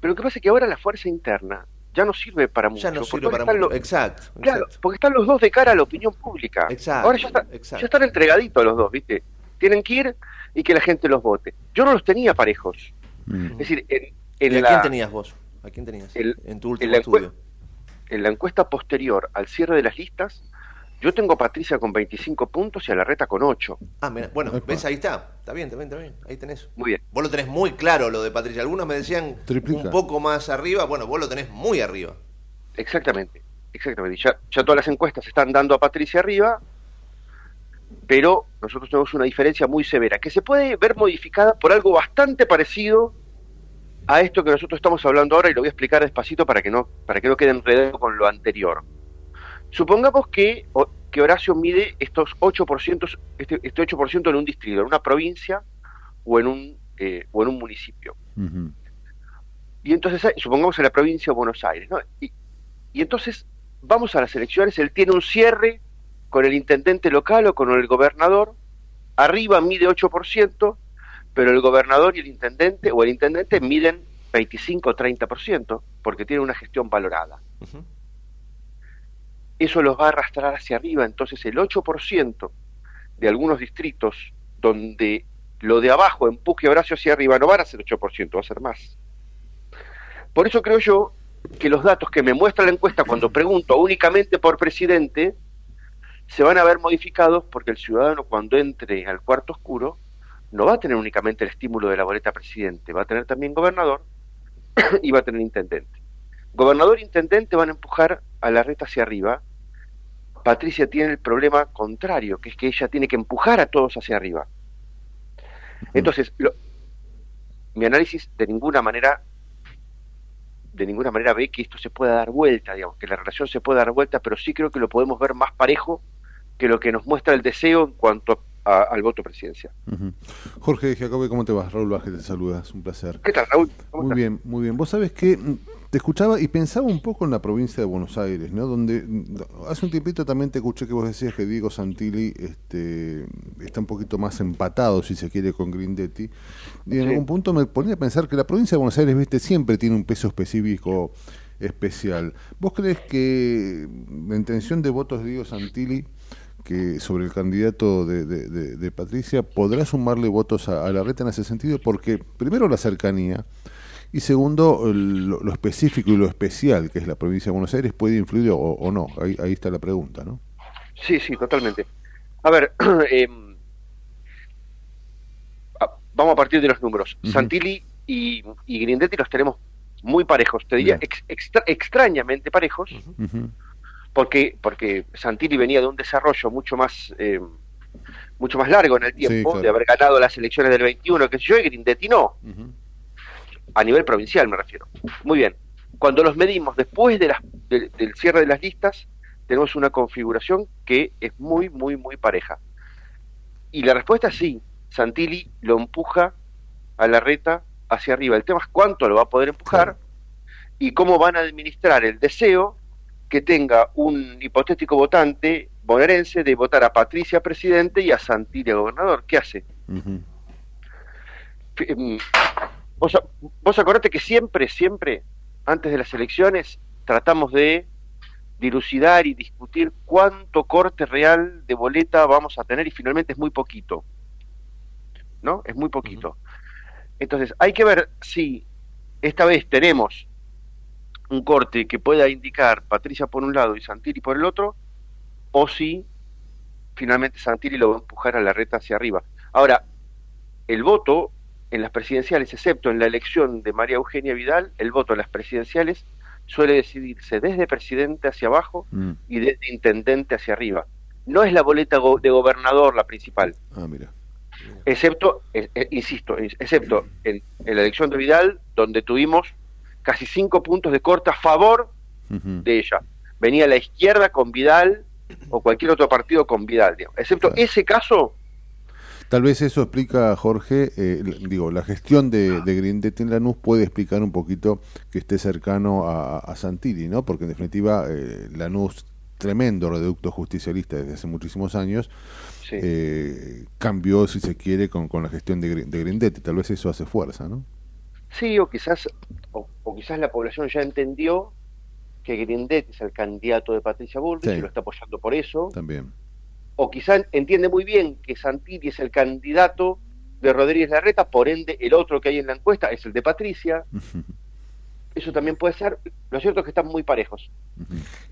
Pero lo que pasa es que ahora la fuerza interna ya no sirve para mucho. Ya no sirve para mucho. Exacto, Claro, exacto. porque están los dos de cara a la opinión pública. Exacto, ahora ya, está- exacto. ya están entregaditos los dos, ¿viste? Tienen que ir y que la gente los vote. Yo no los tenía parejos. Es decir, en, en ¿Y a la, quién tenías vos? ¿A quién tenías? el- en tu en último la, estudio. en la encuesta posterior al cierre de las listas, yo tengo a Patricia con 25 puntos y a la reta con 8. Ah, mira, bueno, ves, ahí está. Está bien, está bien, está bien. Ahí tenés. Muy bien. Vos lo tenés muy claro lo de Patricia. Algunos me decían Triplica. un poco más arriba. Bueno, vos lo tenés muy arriba. Exactamente, exactamente. Ya, ya todas las encuestas están dando a Patricia arriba, pero nosotros tenemos una diferencia muy severa, que se puede ver modificada por algo bastante parecido a esto que nosotros estamos hablando ahora, y lo voy a explicar despacito para que no, para que no quede enredado con lo anterior. Supongamos que, o- que Horacio mide estos 8%, este, este 8% en un distrito, en una provincia o en un, eh, o en un municipio. Y entonces, supongamos en la provincia de Buenos Aires, ¿no? Y, y entonces vamos a las elecciones, él tiene un cierre con el intendente local o con el gobernador, arriba mide 8%, pero el gobernador y el intendente o el intendente miden 25 o 30%, porque tienen una gestión valorada. Eso los va a arrastrar hacia arriba, entonces el 8% de algunos distritos donde lo de abajo empuje a hacia arriba no van a ser 8%, va a ser más. Por eso creo yo que los datos que me muestra la encuesta cuando pregunto únicamente por presidente se van a ver modificados porque el ciudadano cuando entre al cuarto oscuro no va a tener únicamente el estímulo de la boleta presidente, va a tener también gobernador y va a tener intendente. Gobernador e intendente van a empujar a la reta hacia arriba. Patricia tiene el problema contrario, que es que ella tiene que empujar a todos hacia arriba. Entonces, lo- mi análisis de ninguna manera de ninguna manera ve que esto se pueda dar vuelta, digamos, que la relación se pueda dar vuelta, pero sí creo que lo podemos ver más parejo que lo que nos muestra el deseo en cuanto a- al voto presidencial. Ujú. Jorge Jacobe, ¿cómo te vas? Raúl Vázquez te saluda, es un placer. ¿Qué tal, Raúl? Muy bien, muy bien. Vos sabés que mm, te escuchaba y pensaba un poco en la provincia de Buenos Aires, ¿no? Donde mm, hace un tiempito también te escuché que vos decías que Diego Santilli este, está un poquito más empatado, si se quiere, con Grindetti. Y en Sí. algún punto me ponía a pensar que la provincia de Buenos Aires, viste, siempre tiene un peso específico especial. ¿Vos crees que la intención de votos de Diego Santilli que sobre el candidato de, de- de- de Patricia podrá sumarle votos a, a la reta en ese sentido? Porque primero la cercanía y segundo lo, lo específico y lo especial que es la provincia de Buenos Aires puede influir o, o no. Ahí, ahí está la pregunta, ¿no? Sí, sí, totalmente. A ver, em, vamos a partir de los números. Santilli y, y Grindetti los tenemos muy parejos, te diría ex- extra- extrañamente parejos. Porque porque Santilli venía de un desarrollo mucho más eh, mucho más largo en el tiempo, claro. de haber ganado las elecciones del 21, que yo, y Grindetti no, a nivel provincial me refiero. Muy bien. Cuando los medimos después de las, del- del cierre de las listas, tenemos una configuración que es muy, muy, muy pareja. Y la respuesta es sí. Santilli lo empuja a la reta hacia arriba. El tema es cuánto lo va a poder empujar y cómo van a administrar el deseo que tenga un hipotético votante bonaerense de votar a Patricia presidente y a Santilli gobernador. ¿Qué hace? Em, Vos, vos acordate que siempre, siempre, antes de las elecciones, tratamos de dilucidar y discutir cuánto corte real de boleta vamos a tener y finalmente es muy poquito. ¿No? Es muy poquito. Entonces, hay que ver si esta vez tenemos un corte que pueda indicar Patricia por un lado y Santilli por el otro, o si finalmente Santilli lo va a empujar a la reta hacia arriba. Ahora, el voto en las presidenciales, excepto en la elección de María Eugenia Vidal, el voto en las presidenciales suele decidirse desde presidente hacia abajo Mm. y desde intendente hacia arriba. No es la boleta go- de gobernador la principal, Ah, mira. excepto, eh, eh, insisto, excepto en, en la elección de Vidal, donde tuvimos casi cinco puntos de corte a favor de ella. Venía la izquierda con Vidal o cualquier otro partido con Vidal. digamos. Excepto ese caso, Tal vez eso explica, Jorge, eh, digo, la gestión de, de Grindetti en Lanús puede explicar un poquito que esté cercano a, a Santilli, ¿no? Porque en definitiva eh, Lanús, tremendo reducto justicialista desde hace muchísimos años, eh, cambió, si se quiere, con, con la gestión de, de Grindetti. Tal vez eso hace fuerza, ¿no? sí, o quizás, o, o quizás la población ya entendió que Grindetti es el candidato de Patricia Bullrich Sí. y lo está apoyando por eso. También. o quizá entiende muy bien que Santilli es el candidato de Rodríguez Larreta, por ende el otro que hay en la encuesta es el de Patricia. Eso también puede ser. Lo cierto es que están muy parejos.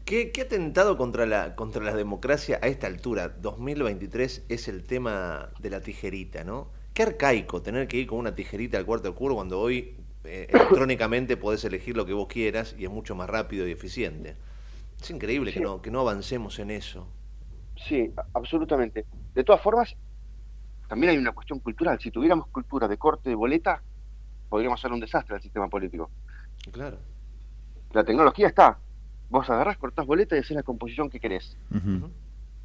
¿Qué, qué atentado contra la, contra la democracia a esta altura? 2023 es el tema de la tijerita, ¿no? Qué arcaico tener que ir con una tijerita al cuarto oscuro cuando hoy eh, electrónicamente podés elegir lo que vos quieras y es mucho más rápido y eficiente. Es increíble que, no, que no avancemos en eso. Sí, absolutamente. De todas formas, también hay una cuestión cultural. Si tuviéramos cultura de corte de boleta, podríamos hacer un desastre al sistema político. Claro. La tecnología está. Vos agarrás, cortás boleta y haces la composición que querés.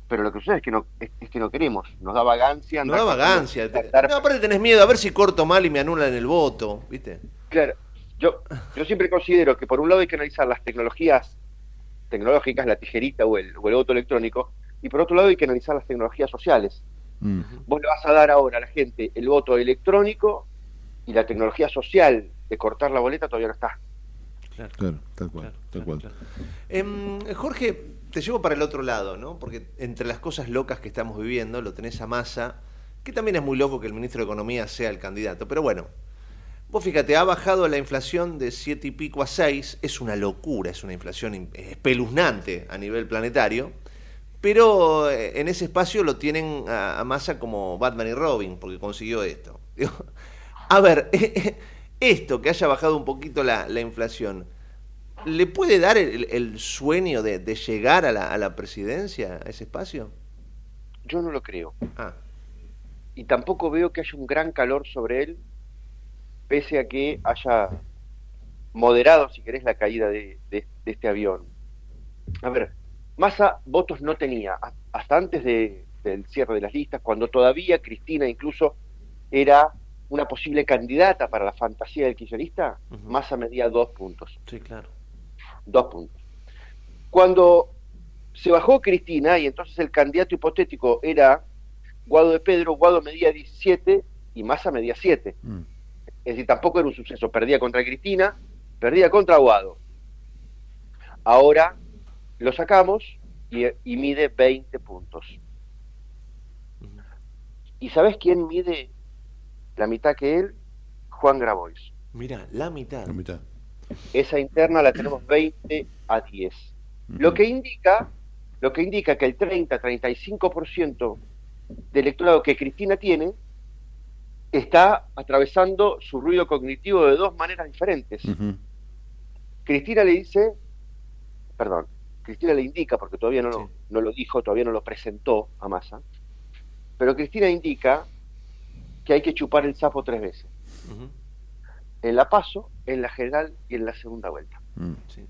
Pero lo que sucede es que no, es, es que no queremos. Nos da vagancia. No andar da vagancia. te- No, aparte tenés miedo a ver si corto mal y me anulan el voto, ¿viste? Claro, yo, yo siempre considero que por un lado hay que analizar las tecnologías tecnológicas, la tijerita o el, o el voto electrónico, y por otro lado hay que analizar las tecnologías sociales. Mm. Vos le vas a dar ahora a la gente el voto electrónico y la tecnología social de cortar la boleta todavía no está. Claro, tal cual. tal cual. Em, Jorge, te llevo para el otro lado, ¿no? Porque entre las cosas locas que estamos viviendo, lo tenés a Massa, que también es muy loco que el ministro de Economía sea el candidato. Pero bueno, vos fíjate, ha bajado la inflación de 7 y pico a 6, es una locura, es una inflación im- espeluznante a nivel planetario. Pero eh, en ese espacio lo tienen a, a Massa como Batman y Robin, porque consiguió esto. A ver, esto que haya bajado un poquito la, la inflación, ¿le puede dar el, el sueño de, de llegar a la, a la presidencia, a ese espacio? Yo no lo creo. Ah. Y tampoco veo que haya un gran calor sobre él, pese a que haya moderado, si querés, la caída de, de- de este avión. A ver, Massa votos no tenía, hasta antes de- del cierre de las listas, cuando todavía Cristina incluso era una posible candidata para la fantasía del kirchnerista, Massa medía dos puntos. Sí, claro. Dos puntos. Cuando se bajó Cristina y entonces el candidato hipotético era Guado de Pedro, Guado medía 17 y Massa medía 7. Mm. Es decir, tampoco era un suceso. Perdía contra Cristina, perdía contra Guado. Ahora lo sacamos y, y mide 20 puntos. ¿Y sabes quién mide la mitad que él? Juan Grabois. Mira, la mitad. La mitad. Esa interna la tenemos 20 a 10. Lo que indica, lo que indica que el 30-35% del electorado que Cristina tiene está atravesando su ruido cognitivo de dos maneras diferentes. Cristina le dice, perdón, Cristina le indica, porque todavía no, lo- no lo dijo, todavía no lo presentó a Massa, pero Cristina indica que hay que chupar el sapo tres veces. En la paso, en la general y en la segunda vuelta. Sí.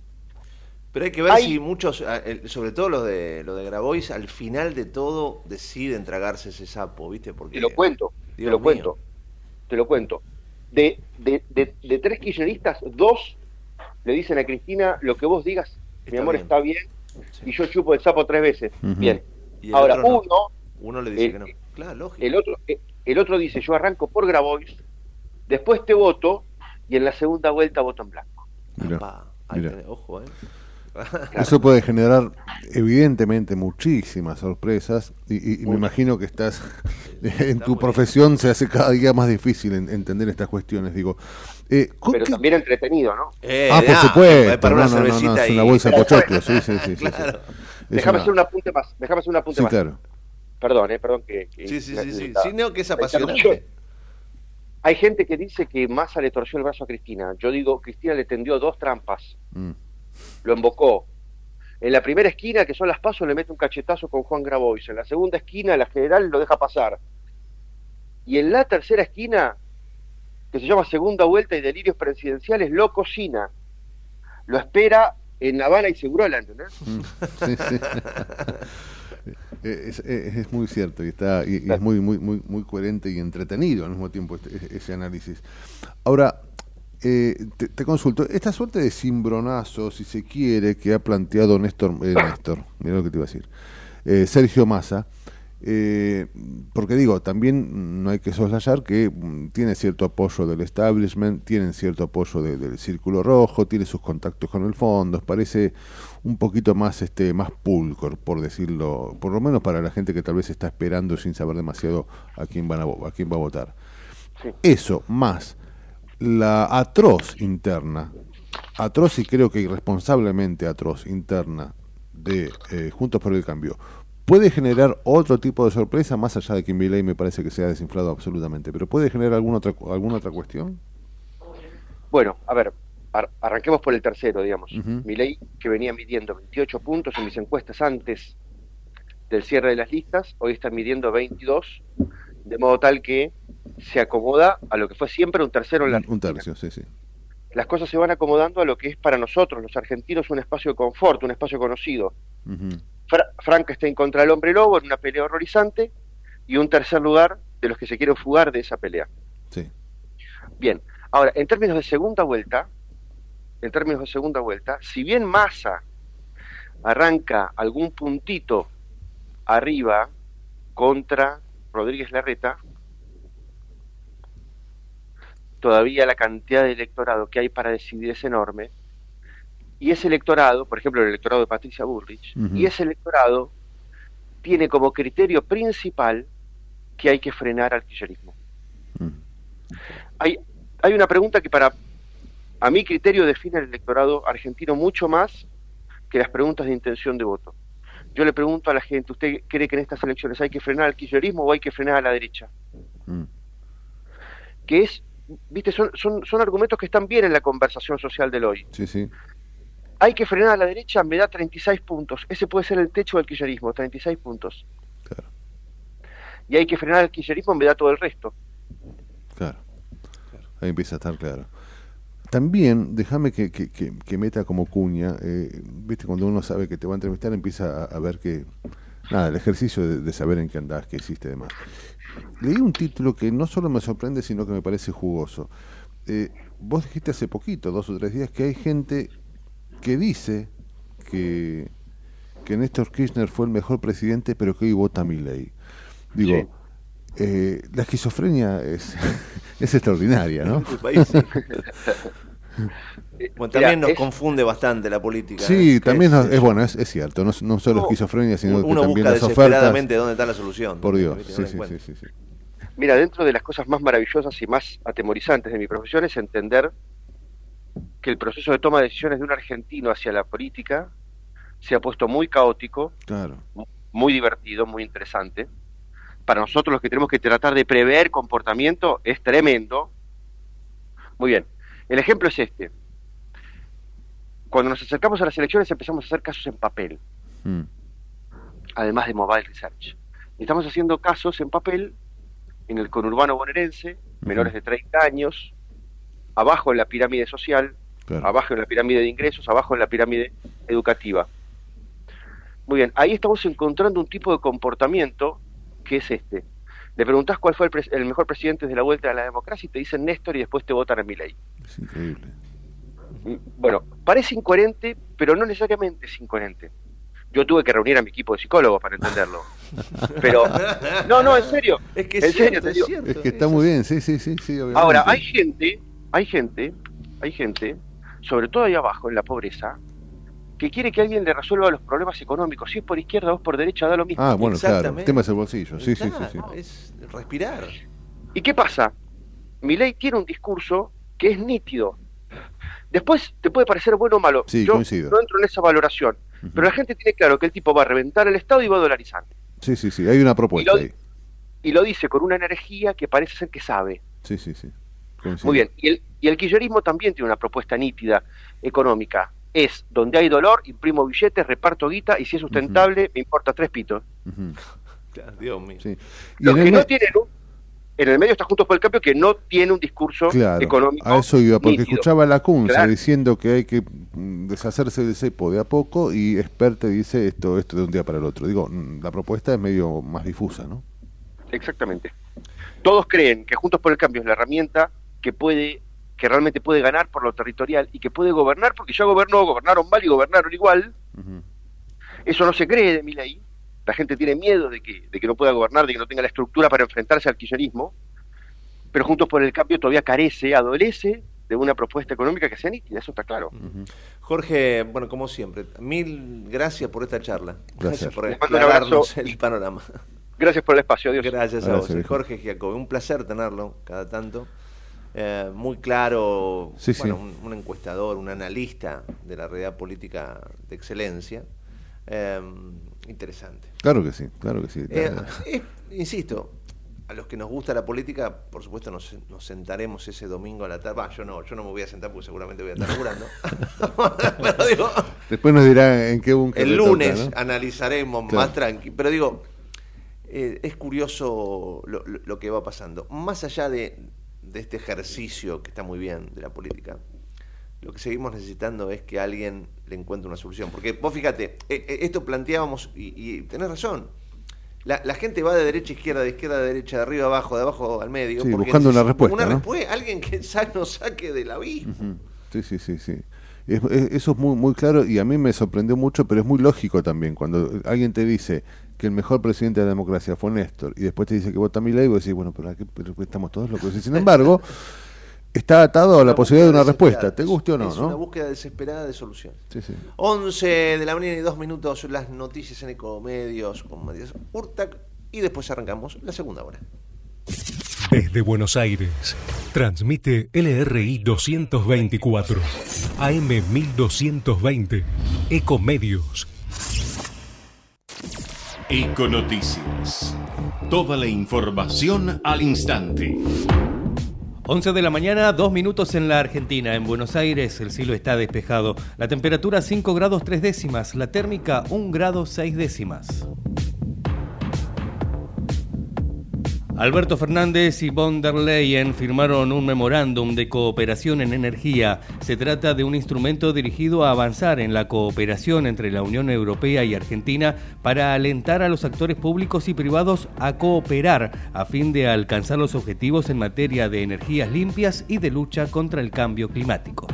Pero hay que ver Hay- si muchos, sobre todo los de los de Grabois, al final de todo deciden tragarse ese sapo, ¿viste? Porque Te lo cuento, te Dios lo mío. cuento, te lo cuento. De, de, de, de tres kirchneristas, dos le dicen a Cristina, lo que vos digas, mi amor, bien. está bien, y yo chupo el sapo tres veces. Bien. Y Ahora, no. uno, Uno le dice el- que no. Claro, lógico. el otro, eh, el otro dice, yo arranco por Grabois, después te voto, y en la segunda vuelta voto en blanco. Mira, Ahí tenés, ojo, ¿eh? Eso puede generar, evidentemente, muchísimas sorpresas. Y, y- y me imagino que estás en tu profesión se hace cada día más difícil en- entender estas cuestiones. Digo, eh, ¿con Pero qué- también entretenido, ¿no? Eh, ah, por ah, supuesto. para una no, no, no, no, cervecita es y- una bolsa pochoclo. Sí, sí, sí. sí, Déjame una- hacer un apunte más, déjame hacer un apunte Sí, más. claro. Perdón, eh, perdón que... que- Sí, sí, sí, sí. la- Sí, no, que es apasionante. Hay gente que dice que Massa le torció el brazo a Cristina. Yo digo, Cristina le tendió dos trampas. Mm. Lo embocó. En la primera esquina, que son las pasos, le mete un cachetazo con Juan Grabois. En la segunda esquina, la general lo deja pasar. Y en la tercera esquina, que se llama segunda vuelta y delirios presidenciales, lo cocina. Lo espera en La Habana y Segurola, ¿entendés? Mm, sí, sí. Eh, es, es- es muy cierto y está y, y es muy muy muy muy coherente y entretenido al mismo tiempo este- ese, ese análisis. Ahora eh, te, te consulto esta suerte de cimbronazo, si se quiere, que ha planteado Néstor eh, Néstor, mira lo que te iba a decir, eh, Sergio Massa. eh, porque digo, también no hay que soslayar que mm, tiene cierto apoyo del establishment, tienen cierto apoyo de- del Círculo Rojo, tiene sus contactos con el fondo, parece un poquito más este más pulcor, por decirlo, por lo menos para la gente que tal vez está esperando sin saber demasiado a quién van a, a quién va a votar. Eso más la atroz interna, atroz y creo que irresponsablemente atroz interna de eh, Juntos por el Cambio, puede generar otro tipo de sorpresa más allá de que Milei me parece que se ha desinflado absolutamente, pero puede generar alguna otra alguna otra cuestión. Bueno, a ver, ar- arranquemos por el tercero, digamos. Ujú. Milei, que venía midiendo 28 puntos en mis encuestas antes del cierre de las listas, hoy está midiendo 22, de modo tal que se acomoda a lo que fue siempre un tercero en la Un tercio, sí, sí. Las cosas se van acomodando a lo que es para nosotros, los argentinos, un espacio de confort, un espacio conocido. Ujú. Fra- Frankenstein contra el hombre lobo en una pelea horrorizante y un tercer lugar de los que se quieren fugar de esa pelea. Sí. Bien, ahora, en términos de segunda vuelta, en términos de segunda vuelta, si bien Massa arranca algún puntito arriba contra Rodríguez Larreta, todavía la cantidad de electorado que hay para decidir es enorme. Y ese electorado, por ejemplo, el electorado de Patricia Burrich, y ese electorado tiene como criterio principal que hay que frenar al kirchnerismo. Hay, hay una pregunta que para a mi criterio define el electorado argentino mucho más que las preguntas de intención de voto. Yo le pregunto a la gente, ¿usted cree que en estas elecciones hay que frenar al kirchnerismo o hay que frenar a la derecha? Mm. Que es, viste, son, son, son argumentos que están bien en la conversación social del hoy. Sí, sí. Hay que frenar a la derecha, me da 36 puntos. Ese puede ser el techo del kirchnerismo, 36 puntos. Y hay que frenar al kirchnerismo, me da todo el resto. Claro. Ahí empieza a estar claro. También, déjame que, que, que- que meta como cuña, eh, viste, cuando uno sabe que te va a entrevistar, empieza a, a ver que nada, el ejercicio de, de saber en qué andás, qué hiciste y demás. Leí un título que no solo me sorprende, sino que me parece jugoso. Eh, vos dijiste hace poquito, dos o tres días, que hay gente que dice que, que Néstor Kirchner fue el mejor presidente, pero que hoy vota Milei. Digo, eh, la esquizofrenia es, es extraordinaria, ¿no? Sí. Bueno, también Mira, nos es- confunde bastante la política. Sí, ¿eh? también es, es bueno, es, es cierto, no, no solo esquizofrenia, sino uno que también busca las ofertas. desesperadamente dónde está la solución. Por Dios, sí, sí, sí, sí. Mira, dentro de las cosas más maravillosas y más atemorizantes de mi profesión es entender que el proceso de toma de decisiones de un argentino hacia la política se ha puesto muy caótico, Claro. muy divertido, muy interesante. Para nosotros los que tenemos que tratar de prever comportamiento es tremendo. Muy bien, el ejemplo es este. Cuando nos acercamos a las elecciones empezamos a hacer casos en papel, Mm. además de mobile research. Y estamos haciendo casos en papel en el conurbano bonaerense, menores de 30 años, abajo en la pirámide social, Claro. abajo en la pirámide de ingresos, abajo en la pirámide educativa. Muy bien, ahí estamos encontrando un tipo de comportamiento que es este. Le preguntás cuál fue el, el mejor presidente de la vuelta a la democracia y te dicen Néstor y después te votan a Milei. Es increíble. Bueno, parece incoherente, pero no necesariamente es incoherente. Yo tuve que reunir a mi equipo de psicólogos para entenderlo. Pero, no, no, en serio. Es que en es serio, es cierto. Es que está muy bien, sí, sí, sí, sí, obviamente. Ahora, hay gente, hay gente, hay gente, sobre todo ahí abajo, en la pobreza, que quiere que alguien le resuelva los problemas económicos. Si es por izquierda o por derecha, da lo mismo. Ah, bueno, claro, el Exactamente. tema es el bolsillo, sí, sí, sí, sí. Es respirar. ¿Y qué pasa? Milei tiene un discurso que es nítido. Después te puede parecer bueno o malo. Sí, Yo coincido. no entro en esa valoración. Pero la gente tiene claro que el tipo va a reventar el Estado y va a dolarizar. Sí, sí, sí, hay una propuesta Y lo- ahí. Y lo dice con una energía que parece ser que sabe. Sí, sí, sí. Coincido. Muy bien. Y el, y el kirchnerismo también tiene una propuesta nítida económica. Es donde hay dolor, imprimo billetes, reparto guita y si es sustentable, me importa tres pitos. Dios mío. Sí. Los que no tienen un, en el medio está Juntos por el Cambio que no tiene un discurso Claro, económico. a eso iba, porque nítido. escuchaba a la Cunza Claro. diciendo que hay que mm, deshacerse del cepo de a poco y Experte dice esto, esto de un día para el otro. Digo, mm, la propuesta es medio más difusa, ¿no? Exactamente. Todos creen que Juntos por el Cambio es la herramienta que puede, que realmente puede ganar por lo territorial y que puede gobernar, porque ya gobernó, gobernaron mal y gobernaron igual. Eso no se cree de Milei. La gente tiene miedo de que, de que no pueda gobernar, de que no tenga la estructura para enfrentarse al kirchnerismo. Pero Juntos por el Cambio todavía carece, adolece de una propuesta económica que sea nítida, eso está claro. Jorge, bueno, como siempre, mil gracias por esta charla. Gracias por aclararnos el panorama. Gracias por el espacio, adiós. Gracias a Gracias, vos. Jorge Giacobbe. Un placer tenerlo cada tanto. Eh, muy claro, Sí, bueno, sí. Un, un encuestador, un analista de la realidad política de excelencia. Eh, interesante. Claro que sí, claro que sí. Eh, es- insisto, a los que nos gusta la política, por supuesto nos, nos sentaremos ese domingo a la tarde. Va, yo no, yo no me voy a sentar porque seguramente voy a estar laburando. Pero digo, Después nos dirá en qué búnker el toca, lunes ¿no? analizaremos Claro. más tranqui. Pero digo, eh, es curioso lo, lo- lo que va pasando. Más allá de, de este ejercicio que está muy bien de la política, lo que seguimos necesitando es que alguien le encuentre una solución. Porque vos fíjate, eh, eh, esto planteábamos y, y tenés razón. La, la gente va de derecha a izquierda, de izquierda a derecha, de arriba a abajo, de abajo al medio. Sí, buscando una respuesta, Una ¿no? respuesta, alguien que nos saque del abismo. Ujú. Sí, sí, sí, sí. Es- es- eso es muy, muy claro y a mí me sorprendió mucho, pero es muy lógico también. Cuando alguien te dice que el mejor presidente de la democracia fue Néstor y después te dice que vota Milei, vos decís, bueno, pero, ¿a qué- pero estamos todos locos. Y sin embargo, está atado a la posibilidad de una respuesta, te guste o no, Es una búsqueda desesperada de soluciones. Sí, sí. 11 de la mañana y dos minutos las noticias en Ecomedios con Matías Urtac y después arrancamos la segunda hora. Desde Buenos Aires, transmite LRI 224, AM 1220, Ecomedios. Econoticias. Toda la información al instante. 11 de la mañana, dos minutos en la Argentina. En Buenos Aires el cielo está despejado. La temperatura 5 grados 3 décimas. La térmica 1 grado 6 décimas. Alberto Fernández y von der Leyen firmaron un memorándum de cooperación en energía. Se trata de un instrumento dirigido a avanzar en la cooperación entre la Unión Europea y Argentina para alentar a los actores públicos y privados a cooperar a fin de alcanzar los objetivos en materia de energías limpias y de lucha contra el cambio climático.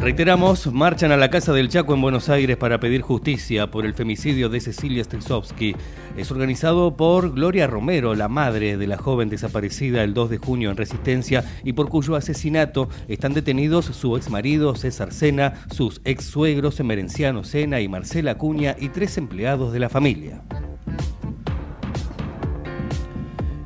Reiteramos, marchan a la Casa del Chaco en Buenos Aires para pedir justicia por el femicidio de Cecilia Stelsovsky. Es organizado por Gloria Romero, la madre de la joven desaparecida el 2 de junio en Resistencia y por cuyo asesinato están detenidos su ex marido César Sena, sus ex suegros Emerenciano Sena y Marcela Cuña y tres empleados de la familia.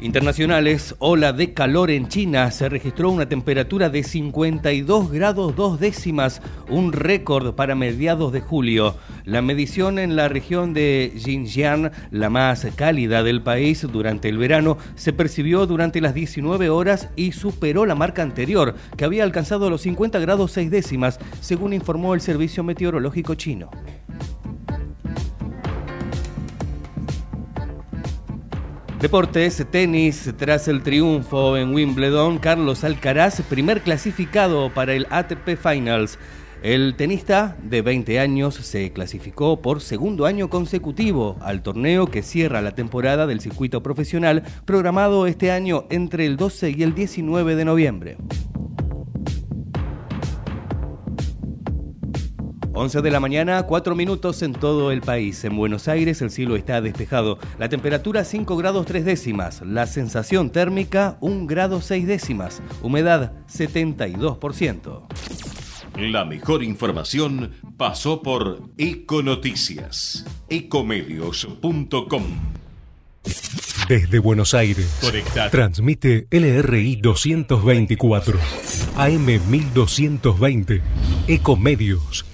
Internacionales, ola de calor en China, se registró una temperatura de 52 grados dos décimas, un récord para mediados de julio. La medición en la región de Xinjiang, la más cálida del país durante el verano, se percibió durante las 19 horas y superó la marca anterior, que había alcanzado los 50 grados seis décimas, según informó el Servicio Meteorológico chino. Deportes, tenis, tras el triunfo en Wimbledon, Carlos Alcaraz, primer clasificado para el ATP Finals. El tenista de 20 años se clasificó por segundo año consecutivo al torneo que cierra la temporada del circuito profesional programado este año entre el 12 y el 19 de noviembre. 11 de la mañana, 4 minutos en todo el país. En Buenos Aires el cielo está despejado. La temperatura 5 grados 3 décimas. La sensación térmica 1 grado 6 décimas. Humedad 72%. La mejor información pasó por Econoticias. Ecomedios.com. Desde Buenos Aires. Conectate. Transmite LRI 224. AM 1220. Ecomedios.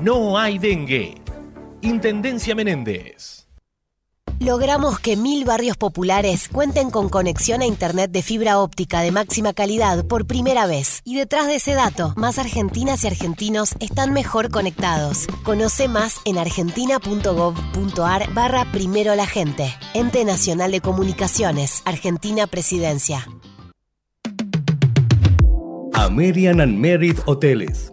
no hay dengue. Intendencia Menéndez. Logramos que mil barrios populares cuenten con conexión a Internet de fibra óptica de máxima calidad por primera vez. Y detrás de ese dato, más argentinas y argentinos están mejor conectados. Conoce más en argentina.gov.ar barra primero la gente. Ente Nacional de Comunicaciones, Argentina Presidencia. American and Merit Hoteles.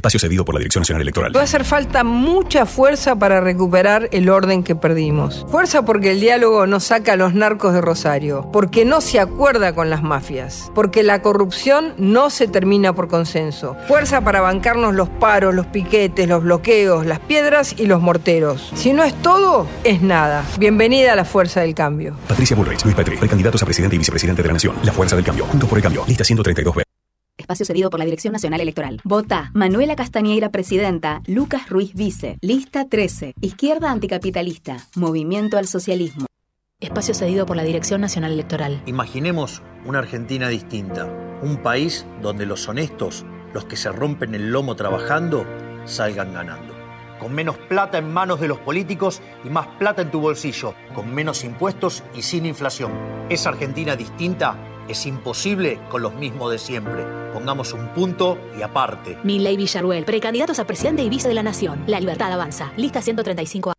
Espacio cedido por la Dirección Nacional Electoral. Va a hacer falta mucha fuerza para recuperar el orden que perdimos. Fuerza porque el diálogo no saca a los narcos de Rosario, porque no se acuerda con las mafias, porque la corrupción no se termina por consenso. Fuerza para bancarnos los paros, los piquetes, los bloqueos, las piedras y los morteros. Si no es todo, es nada. Bienvenida a la fuerza del cambio. Patricia Bullrich, Luis Petri, precandidatos a presidente y vicepresidente de la Nación. La Fuerza del Cambio. Juntos por el Cambio. Lista 132B. Espacio cedido por la Dirección Nacional Electoral. Vota Manuela Castañeira, presidenta. Lucas Ruiz, vice. Lista 13. Izquierda anticapitalista. Movimiento al socialismo. Espacio cedido por la Dirección Nacional Electoral. Imaginemos una Argentina distinta. Un país donde los honestos, los que se rompen el lomo trabajando, salgan ganando. con menos plata en manos de los políticos y más plata en tu bolsillo, con menos impuestos y sin inflación. Esa Argentina distinta es imposible con los mismos de siempre. Pongamos un punto y aparte. Milley Villarruel, precandidatos a presidente y vice de la Nación. La libertad avanza. Lista 135.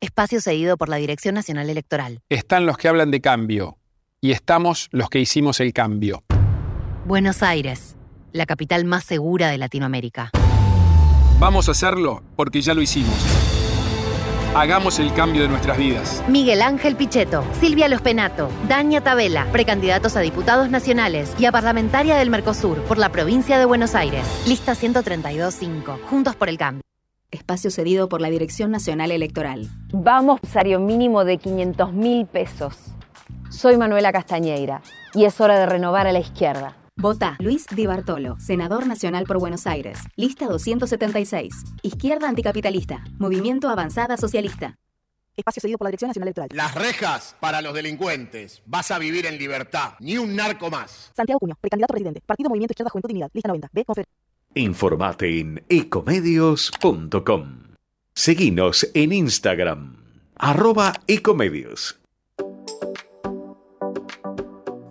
Espacio cedido por la Dirección Nacional Electoral. Están los que hablan de cambio y estamos los que hicimos el cambio. Buenos Aires, la capital más segura de Latinoamérica. Vamos a hacerlo porque ya lo hicimos. Hagamos el cambio de nuestras vidas. Miguel Ángel Pichetto, Silvia Lospenato, Daña Tabela, precandidatos a diputados nacionales y a parlamentaria del Mercosur por la provincia de Buenos Aires. Lista 132.5. Juntos por el cambio. Espacio cedido por la Dirección Nacional Electoral. Vamos, salario mínimo de 500 mil pesos. Soy Manuela Castañeira y es hora de renovar a la izquierda. Vota Luis Di Bartolo, senador nacional por Buenos Aires. Lista 276. Izquierda anticapitalista. Movimiento Avanzada Socialista. Espacio cedido por la Dirección Nacional Electoral. Las rejas para los delincuentes. Vas a vivir en libertad. Ni un narco más. Santiago Cuño, precandidato presidente. Partido Movimiento Izquierda Juventud Dignidad. Lista 90. B. Confer. Informate en ecomedios.com. Seguinos en Instagram, arroba ecomedios.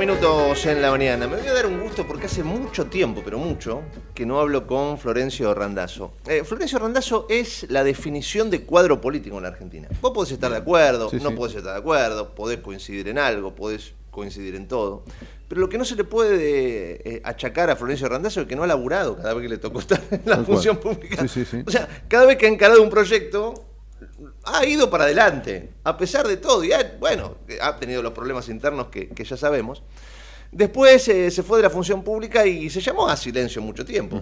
Minutos en la mañana. Me voy a dar un gusto porque hace mucho tiempo, pero mucho, que no hablo con Florencio Randazzo. Eh, Florencio Randazzo es la definición de cuadro político en la Argentina. Vos podés estar de acuerdo, Sí, no sí. podés estar de acuerdo, podés coincidir en algo, podés coincidir en todo. Pero lo que no se le puede eh, achacar a Florencio Randazzo es que no ha laburado cada vez que le tocó estar en la Tal cual. función pública. Sí, sí, sí. O sea, cada vez que ha encarado un proyecto, ha ido para adelante, a pesar de todo. Y ha, bueno, ha tenido los problemas internos que, que ya sabemos. Después eh, se fue de la función pública y se llamó a silencio mucho tiempo.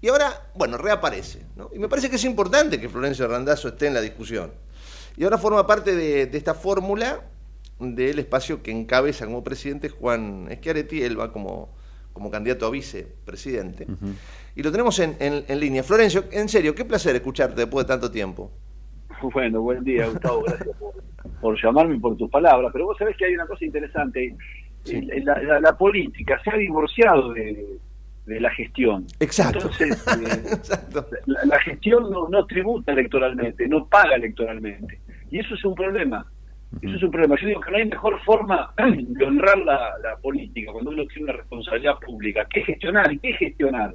Y ahora, bueno, reaparece. ¿no? Y me parece que es importante que Florencio Randazzo esté en la discusión. Y ahora forma parte de, de esta fórmula del espacio que encabeza como presidente Juan Schiaretti. Él va como, como candidato a vicepresidente. Y lo tenemos en, en- en línea. Florencio, en serio, qué placer escucharte después de tanto tiempo. Bueno, buen día, Gustavo. Gracias por, por llamarme y por tus palabras. Pero vos sabés que hay una cosa interesante. La, la- la política se ha divorciado de, de la gestión. Exacto. Entonces, eh, La, la gestión no, no tributa electoralmente, no paga electoralmente. Y eso es un problema. Eso es un problema. Yo digo que no hay mejor forma de honrar la, la política cuando uno tiene una responsabilidad pública. ¿Qué gestionar? ¿Y qué gestionar?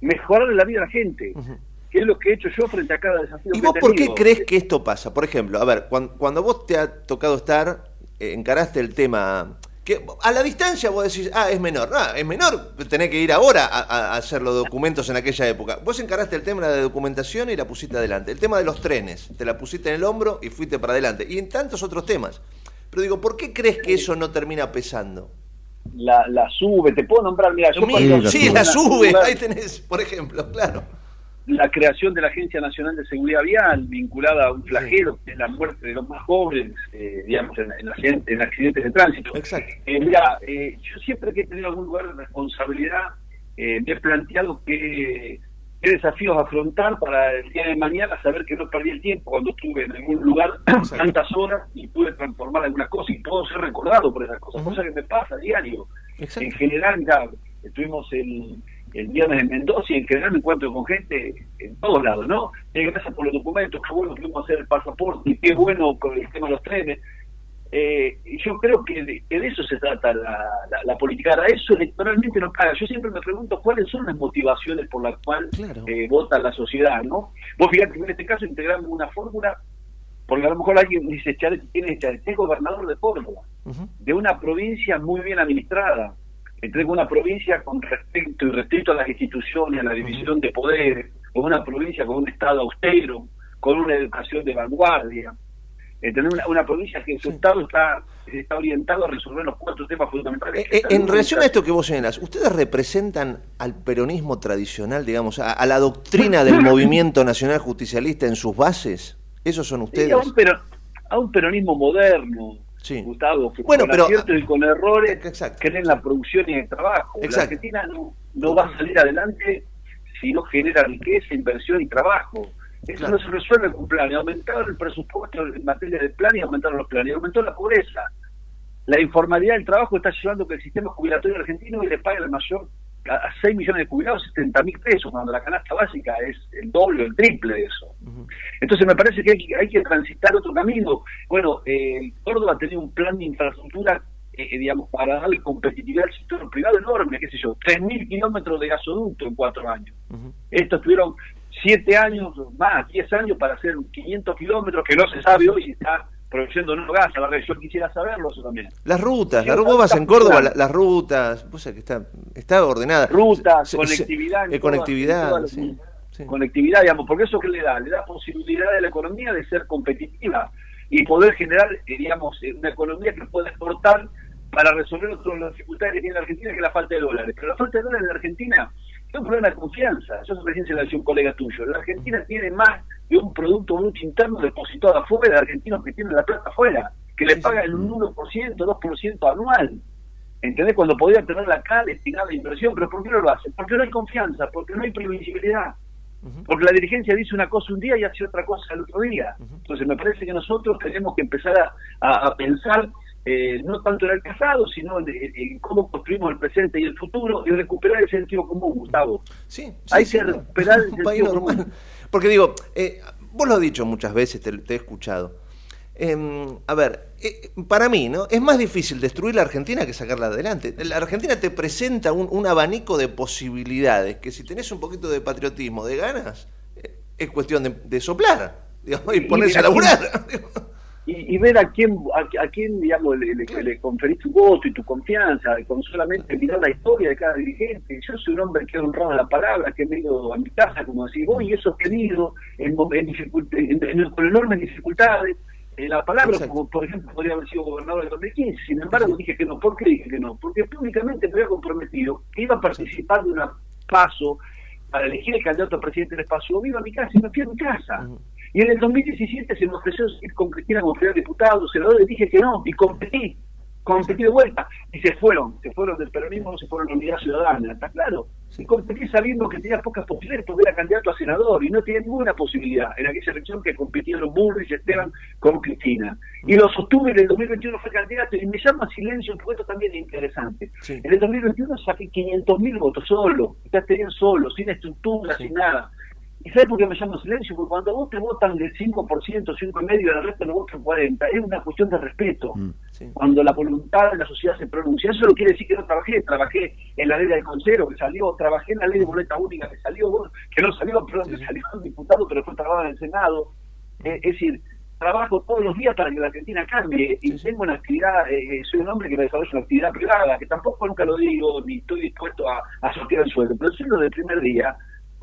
Mejorar la vida de la gente. Que es lo que he hecho yo frente a cada desafío ¿Y vos por qué crees que esto pasa? Por ejemplo, a ver, cuando, cuando vos te ha tocado estar, eh, encaraste el tema, que a la distancia vos decís, ah, es menor. Ah, es menor, tenés que ir ahora a, a hacer los documentos en aquella época. Vos encaraste el tema de la documentación y la pusiste adelante. El tema de los trenes, te la pusiste en el hombro y fuiste para adelante. Y en tantos otros temas. Pero digo, ¿por qué crees que eso no termina pesando? la, la sube, te puedo nombrar, mira, yo cuando sí, estuve la sube, ahí tenés, por ejemplo, claro. La creación de la Agencia Nacional de Seguridad Vial, vinculada a un flagelo, que es la muerte de los más jóvenes, eh, digamos, en, en accidentes, en accidentes de tránsito. Exacto. Eh, mira, eh, yo siempre que he tenido algún lugar de responsabilidad, eh, me he planteado qué, qué desafíos afrontar para el día de mañana saber que no perdí el tiempo cuando estuve en algún lugar tantas horas y pude transformar algunas cosas y puedo ser recordado por esas cosas, cosa que me pasa a diario. En general, ya estuvimos el, el viernes en Mendoza y en general me encuentro con gente en todos lados, ¿no? Eh, gracias por los documentos, qué bueno que pudimos hacer el pasaporte y qué bueno con el tema de los trenes. Eh, yo creo que de, que de eso se trata la, la, la política. Ahora, eso electoralmente no paga. Yo siempre me pregunto cuáles son las motivaciones por las cuales eh, vota la sociedad, ¿no? Vos fíjate que en este caso integramos una fórmula, porque a lo mejor alguien dice, ¿quién es Charet? Es gobernador de Córdoba, de una provincia muy bien administrada. Entrega una provincia con respecto y respecto a las instituciones, a la división de poderes, con una provincia con un Estado austero, con una educación de vanguardia. Eh, tener una, una provincia que su Estado está, está orientado a resolver los cuatro temas fundamentales. Eh, están en relación a esto que vos señalás, ¿ustedes representan al peronismo tradicional, digamos, a, a la doctrina del movimiento nacional justicialista en sus bases? ¿Esos son ustedes? a, un pero- a un peronismo moderno, Gustavo, que Bueno, con pero- aciertos y con errores creen en la producción y el trabajo. La Exacto. Argentina no, no va a salir adelante si no genera riqueza, inversión y trabajo. Eso no se resuelve con planes. Aumentaron el presupuesto en materia de plan y aumentaron los planes. Aumentó la pobreza. La informalidad del trabajo está llevando que el sistema jubilatorio argentino le pague el mayor a a 6 millones de jubilados 70 mil pesos, cuando la canasta básica es el doble o el triple de eso. Entonces me parece que hay, que hay que transitar otro camino. Bueno, eh, Córdoba tenía un plan de infraestructura, eh, digamos, para darle competitividad al sector privado enorme, qué sé yo, 3.000 kilómetros de gasoducto en cuatro años. Estos tuvieron siete años más, 10 años para hacer 500 kilómetros, que no se sabe hoy si está produciendo no gas. La verdad, yo quisiera saberlo eso también. Las rutas, las rutas está en Córdoba, la- las rutas, vos sabés que está, está ordenada. Rutas, Se- se- conectividad. todas- conectividad, en todas las- sí. Conectividad, digamos, porque eso que le da, le da posibilidad de la economía de ser competitiva y poder generar, eh, digamos, eh, una economía que pueda exportar para resolver otras dificultades que tiene la Argentina, que es la falta de dólares. Pero la falta de dólares en la Argentina es un problema de confianza. Eso recién se lo decía un colega tuyo. La Argentina tiene más de un Producto Bruto Interno depositado afuera de argentinos que tienen la plata afuera, que le pagan un 1%, 2% anual. ¿Entendés? Cuando podía tenerla acá destinada a inversión, pero ¿por qué no lo hacen? Porque no hay confianza, porque no hay previsibilidad. Porque la dirigencia dice una cosa un día y hace otra cosa el otro día. Entonces me parece que nosotros tenemos que empezar a, a- a pensar eh, no tanto en el pasado, sino en, en cómo construimos el presente y el futuro y recuperar el sentido común, Gustavo. Sí, Hay sí, que no. recuperar el país sentido normal. común. Porque digo, eh, vos lo has dicho muchas veces, te, te he escuchado. Em, a ver, eh, para mí, ¿no? Es más difícil destruir la Argentina que sacarla adelante. La Argentina te presenta un, un abanico de posibilidades que si tenés un poquito de patriotismo, de ganas, eh, es cuestión de, de soplar digamos, y ponerse a laburar. y, y ver a quién, a, a quién digamos, le, le- le conferís tu voto y tu confianza, con solamente mirar la historia de cada dirigente. Yo soy un hombre que ha honrado la palabra, que he venido a mi casa, como decís vos, y eso he tenido en, en en- con enormes dificultades. Eh, la palabra, como por ejemplo, podría haber sido gobernador del 2015. Sin embargo, dije que no. ¿Por qué dije que no? Porque públicamente me había comprometido que iba a participar de una paso para elegir el candidato a presidente del espacio. Viva mi casa y me fui a mi casa. Y en el 2017 se me ofreció ir con Cristina como primer diputado, senador, y dije que no, y competí, competí de vuelta. Y se fueron, se fueron del peronismo, se fueron a la unidad ciudadana, ¿está claro? Y competí sabiendo que tenía pocas posibilidades porque era candidato a senador y no tenía ninguna posibilidad en aquella elección que compitieron Burris y Esteban con Cristina. Y lo sostuve en el 2021 fue candidato y me llama silencio porque esto también es interesante. En el 2021 saqué 500 mil votos solo, estarían solo, sin estructura, sin nada. ¿Y sabes por qué me llamo silencio? Porque cuando vos te votan del 5%, 5,5% y el resto lo votan 40%, es una cuestión de respeto. Cuando la voluntad de la sociedad se pronuncia, eso no quiere decir que no trabajé, trabajé en la ley del consero que salió, trabajé en la ley de boleta única que salió, bueno, que no salió, perdón, que salió un diputado, pero fue trabajado en el Senado. Eh, es decir, trabajo todos los días para que la Argentina cambie y tengo una actividad, eh, soy un hombre que me desarrolla una actividad privada, que tampoco nunca lo digo, ni estoy dispuesto a, a sortear el sueldo, pero soy lo del primer día,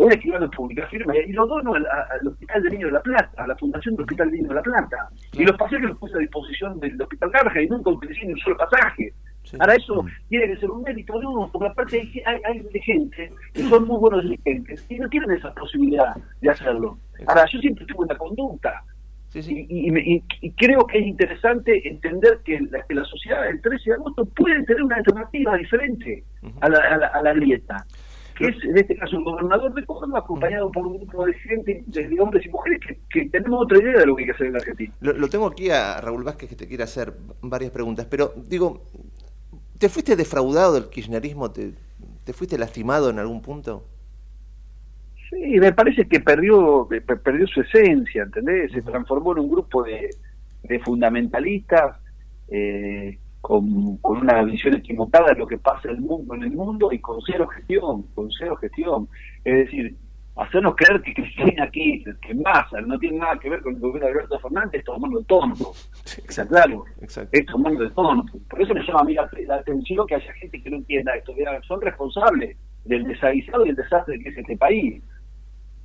una actividad pública firme y lo dono al, a- al Hospital del Niño de la Plata, a la Fundación del Hospital del Niño de la Plata. Y los pasajes los puse a disposición del Hospital Garja y nunca utilicé ni un solo pasaje. Ahora eso tiene que ser un mérito de uno, porque aparte hay, hay, hay dirigentes que son muy buenos dirigentes y no tienen esa posibilidad de hacerlo. Ahora, yo siempre tuve una conducta. Y, y me- y- y creo que es interesante entender que la, que la sociedad del 13 de agosto puede tener una alternativa diferente a la, a la, a la grieta que es en este caso el gobernador de Córdoba acompañado por un grupo de gente, de, hombres y mujeres que, que tenemos otra idea de lo que hay que hacer en la Argentina. Lo, lo tengo aquí a Raúl Vázquez que te quiere hacer varias preguntas, pero digo, ¿te fuiste defraudado del kirchnerismo? ¿Te, te fuiste lastimado en algún punto? Sí, me parece que perdió pe- pe- perdió su esencia, ¿entendés? Se transformó en un grupo de, de fundamentalistas eh, con, con una visión equivocada de lo que pasa en el mundo, en el mundo y con cero gestión, con cero gestión. Es decir, hacernos creer que Cristina Kirchner, que Massa no tiene nada que ver con el gobierno de Alberto Fernández, es tomando el tono. Está claro, es tomando el tono. Por eso me llama a mí la, la atención que haya gente que no entienda esto. que son responsables del desaguisado y el desastre que es este país.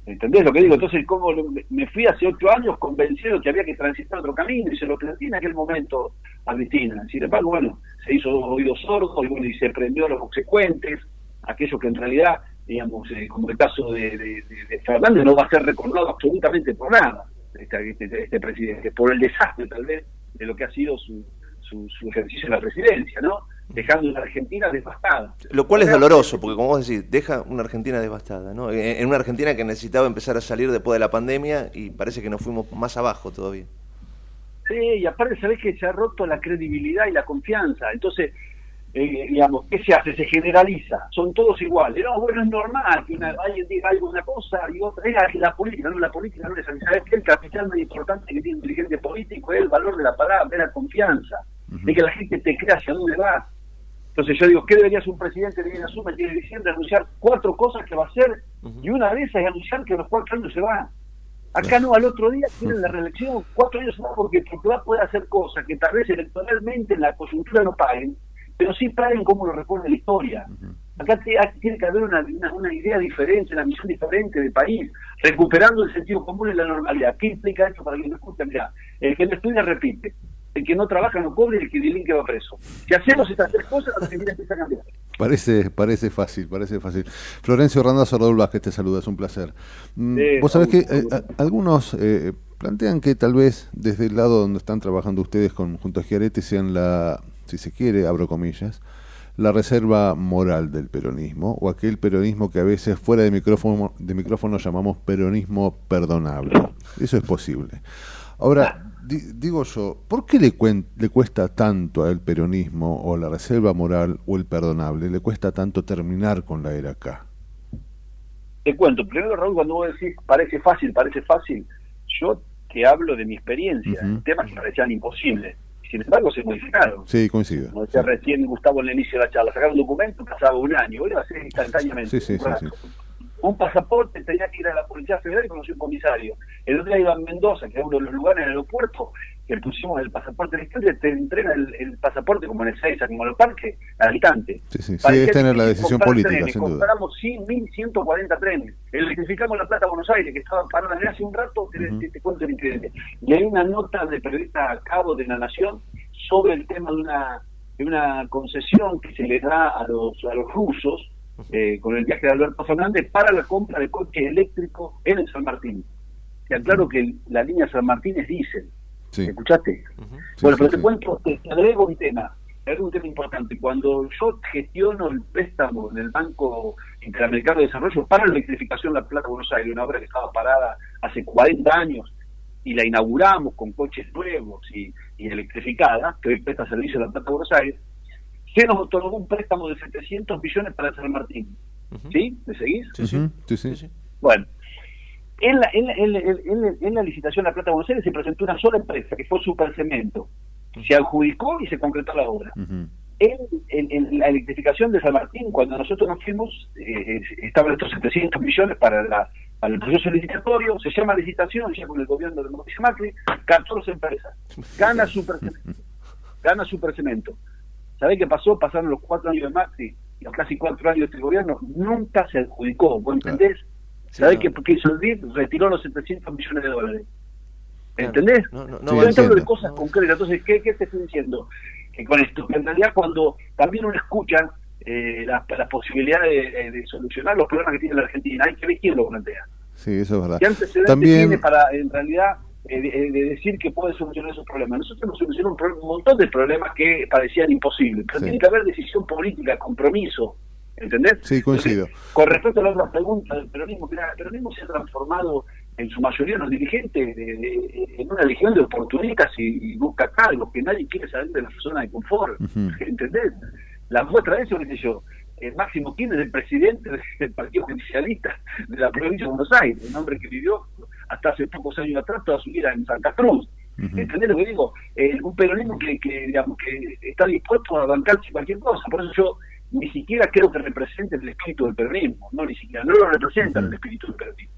¿Entendés lo que digo? Entonces, como me fui hace ocho años convencido que había que transitar otro camino y se lo planteé en aquel momento a Cristina. Sin embargo, bueno, se hizo oídos sordos y, bueno, y se prendió a los consecuentes, aquello que en realidad, digamos, eh, como el caso de, de, de, Fernández, no va a ser recordado absolutamente por nada, este, este, este presidente, por el desastre tal vez de lo que ha sido su, su, su ejercicio en la presidencia, ¿no? Dejando una Argentina devastada. Lo cual es doloroso, porque como vos decís, deja una Argentina devastada, ¿no? En una Argentina que necesitaba empezar a salir después de la pandemia y parece que nos fuimos más abajo todavía. Sí, y aparte sabés que se ha roto la credibilidad y la confianza. Entonces, eh, digamos, ¿qué se hace? Se generaliza, son todos iguales. No, bueno, es normal que una, alguien diga algo una cosa y otra. Es la política, no, la política no es ¿Sabes qué? El capital más importante que tiene un dirigente político es el valor de la palabra, de la confianza, de que la gente te crea hacia dónde vas. Entonces yo digo, ¿qué debería hacer un presidente que viene a tiene diciembre, anunciar cuatro cosas que va a hacer y una de esas es anunciar que a los cuatro años se va? Acá no, al otro día tienen la reelección, cuatro años se va porque, porque va a poder hacer cosas que tal vez electoralmente en la coyuntura no paguen, pero sí paguen como lo responde la historia. Acá tiene que haber una, una, idea diferente, una misión diferente del país, recuperando el sentido común y la normalidad. ¿Qué implica esto para que no escuche? Mira, el que no estudia repite, el que no trabaja no cobre y el que delinque va preso. Si hacemos estas tres cosas, la Argentina empieza a cambiar. Parece, parece fácil, parece fácil. Florencio Randazzo Raúl Vázquez te saluda, es un placer. Mm, vos sabés que eh, algunos eh, plantean que tal vez desde el lado donde están trabajando ustedes con, junto a Giarete sean la, si se quiere, abro comillas, la reserva moral del peronismo o aquel peronismo que a veces fuera de micrófono, de micrófono llamamos peronismo perdonable. Eso es posible. Ahora, digo yo, ¿por qué le, le cuesta tanto al peronismo o la reserva moral o el perdonable, le cuesta tanto terminar con la era acá? Te cuento, primero Raúl, cuando vos decís parece fácil, parece fácil, yo te hablo de mi experiencia, temas que parecían imposibles, sin embargo se modificaron. Sí, coincido. Como decía recién Gustavo en el inicio de la charla, sacar un documento pasaba un año, hoy va a ser instantáneamente. Sí, sí, sí, un pasaporte, tenía que ir a la Policía Federal y conocer un comisario. El otro día iba a Mendoza, que es uno de los lugares en el aeropuerto, que pusimos el pasaporte electrónico, te entrega el, pasaporte como en el Seiza, como en el parque, al habitante. Sí, sí, sí es tener la decisión política, trenes, sin duda. Compramos 1.140 trenes, electrificamos la Plata Buenos Aires, que estaba parada hace un rato, te, te, cuento el incidente. Y hay una nota de periodista a cabo de la Nación sobre el tema de una, de una concesión que se le da a los, a los rusos, eh, con el viaje de Alberto Fernández para la compra de coches eléctricos en el San Martín. Te aclaro que la línea San Martín es diésel. ¿Escuchaste? bueno, pero te cuento, te, agrego un tema, te agrego un tema importante. Cuando yo gestiono el préstamo en el Banco Interamericano de Desarrollo para la electrificación de la Plata Buenos Aires, una obra que estaba parada hace 40 años, y la inauguramos con coches nuevos y, y electrificada, que hoy presta servicio a la Plata Buenos Aires, se nos otorgó un préstamo de 700 millones para San Martín. ¿Sí? ¿Me seguís? Sí, sí. sí, Bueno, en la, en, en, en, la licitación de la Plata de Buenos Aires se presentó una sola empresa, que fue Supercemento. Se adjudicó y se concretó la obra. en, la electrificación de San Martín, cuando nosotros nos fuimos, eh, estaban estos 700 millones para, la, para el proceso licitatorio, se llama licitación, ya con el gobierno de Mauricio Macri, 14 empresas. Gana Supercemento. Gana Supercemento. ¿Sabés qué pasó? Pasaron los cuatro años de Maxi y los casi cuatro años de este gobierno. Nunca se adjudicó, ¿vos entendés? ¿Sabés qué, hizo el BID? Retiró los 700 millones de dólares. ¿Entendés? No, no, no de cosas concretas. Entonces, ¿qué, ¿qué te estoy diciendo? Que con esto, que en realidad cuando también uno escucha eh, las, posibilidades de, solucionar los problemas que tiene la Argentina, hay que ver quién lo plantea. Sí, eso es verdad. ¿Qué antecedentes también... tiene para, en realidad, eh, de, decir que puede solucionar esos problemas. Nosotros hemos solucionado un, montón de problemas que parecían imposibles, pero tiene que haber decisión política, compromiso, ¿entendés? Sí, coincido. con respecto a la otra pregunta del peronismo, que el peronismo se ha transformado en su mayoría los dirigentes en una legión de oportunistas y, busca cargos, que nadie quiere salir de la zona de confort, ¿entendés? La muestra de eso, qué sé yo, el Máximo Kirchner es el presidente del Partido Judicialista de la provincia de Buenos Aires, un hombre que vivió hasta hace pocos años atrás toda su vida en Santa Cruz. ¿Entendés lo que digo? Eh, un peronismo que, que, digamos, que está dispuesto a bancarse cualquier cosa. Por eso yo ni siquiera creo que represente el espíritu del peronismo. No, ni siquiera. No lo representa el espíritu del peronismo.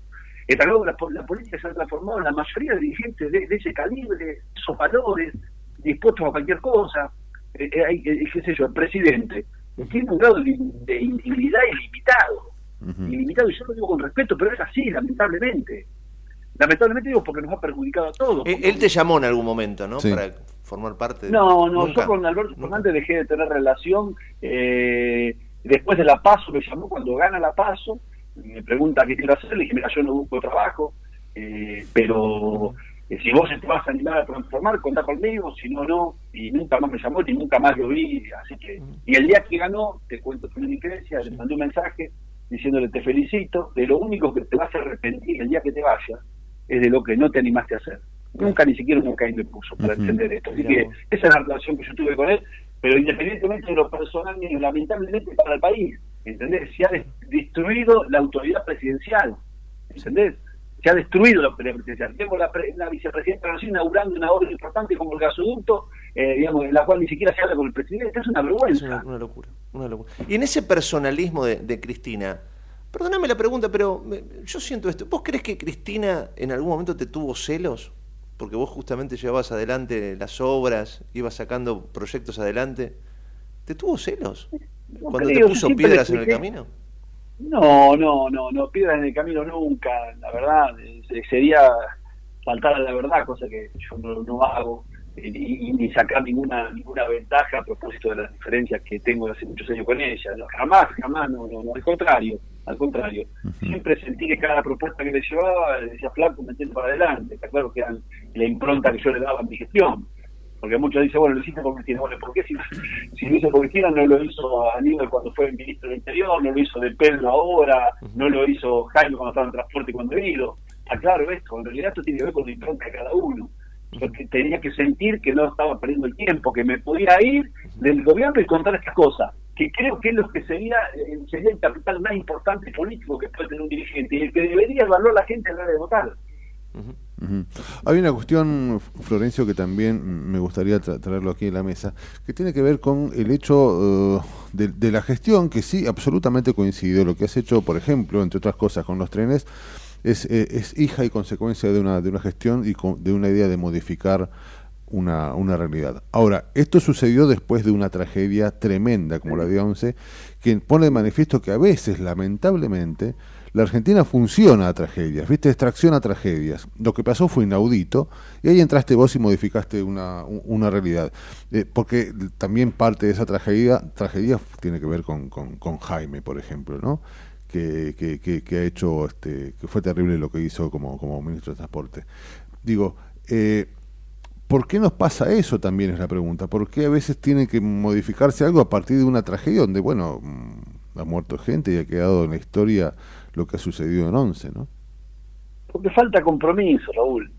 Está claro que la, la, política se ha transformado en la mayoría de dirigentes de, ese calibre, esos valores, dispuestos a cualquier cosa. Eh, eh, qué sé yo, el presidente tiene un grado de, de ilimitado ilimitado, y yo lo digo con respeto, pero es así, lamentablemente. Lamentablemente digo porque nos ha perjudicado a todos. Él, él te llamó en algún momento, ¿no? Para formar parte de... No, no, Nunca. yo con Alberto Fernández dejé de tener relación. eh, después de la PASO me llamó cuando gana la PASO, me pregunta qué quiero hacer, le dije, mira, yo no busco trabajo, eh, pero eh, si vos te vas a animar a transformar, contá conmigo, si no, no, y nunca más me llamó, ni nunca más lo vi, así que... Y el día que ganó, te cuento con increcia, le mandé un mensaje diciéndole te felicito, de lo único que te vas a arrepentir el día que te vayas es de lo que no te animaste a hacer. Nunca ni siquiera un caí me puso para entender esto. Así que esa es la relación que yo tuve con él, pero independientemente de lo personal, lamentablemente para el país, ¿entendés? Se ha des- destruido la autoridad presidencial, ¿entendés? Se ha destruido la autoridad presidencial. Tengo la, pre- la vicepresidenta inaugurando una obra importante como el gasoducto, eh, digamos, en la cual ni siquiera se habla con el presidente. Es una vergüenza. Es una, una locura, una locura. Y en ese personalismo de, de Cristina, perdóname la pregunta, pero me- yo siento esto. ¿Vos crees que Cristina en algún momento te tuvo celos? Porque vos justamente llevabas adelante las obras, ibas sacando proyectos adelante. ¿Te tuvo celos? Cuando creo, te puso piedras en el camino. No, no, no, no, piedras en el camino nunca, la verdad, eh, sería faltar a la verdad, cosa que yo no, no hago, eh, y, y ni sacar ninguna ninguna ventaja a propósito de las diferencias que tengo hace muchos años con ella, no, jamás, jamás, no, no, no, al contrario, al contrario, siempre sentí que cada propuesta que le llevaba, le decía flaco, metete para adelante, está claro que era la impronta que yo le daba a mi gestión, porque muchos dicen, bueno, lo hiciste por Cristina. Bueno, ¿por qué si, si lo hizo por Cristina no lo hizo Aníbal cuando fue ministro del Interior, no lo hizo de Pedro ahora, no lo hizo Jaime cuando estaba en transporte y cuando he ido? Está claro esto, en realidad esto tiene que ver con la impronta de cada uno. Porque tenía que sentir que no estaba perdiendo el tiempo, que me podía ir del gobierno y contar estas cosas, que creo que es lo que sería, eh, sería el capital más importante político que puede tener un dirigente y el que debería evaluar la gente a la hora de votar. Hay una cuestión, Florencio, que también me gustaría tra- traerlo aquí en la mesa, que tiene que ver con el hecho eh, de, la gestión, que sí, absolutamente coincido. Lo que has hecho, por ejemplo, entre otras cosas, con los trenes, es, eh, es hija y consecuencia de una, de una gestión y de una idea de modificar una, realidad. Ahora, esto sucedió después de una tragedia tremenda como la de Once, que pone de manifiesto que a veces, lamentablemente, la Argentina funciona a tragedias, ¿viste? Extracción a tragedias. Lo que pasó fue inaudito y ahí entraste vos y modificaste una, un- una realidad. Eh, porque también parte de esa tragedia, tragedia tiene que ver con, con, Jaime, por ejemplo, ¿no? Que, que ha hecho, este, que fue terrible lo que hizo como, como ministro de Transporte. Digo, eh, ¿Por qué nos pasa eso también es la pregunta? ¿Por qué a veces tiene que modificarse algo a partir de una tragedia donde, bueno, mm, ha muerto gente y ha quedado en la historia lo que ha sucedido en Once, ¿no? Porque falta compromiso, Raúl.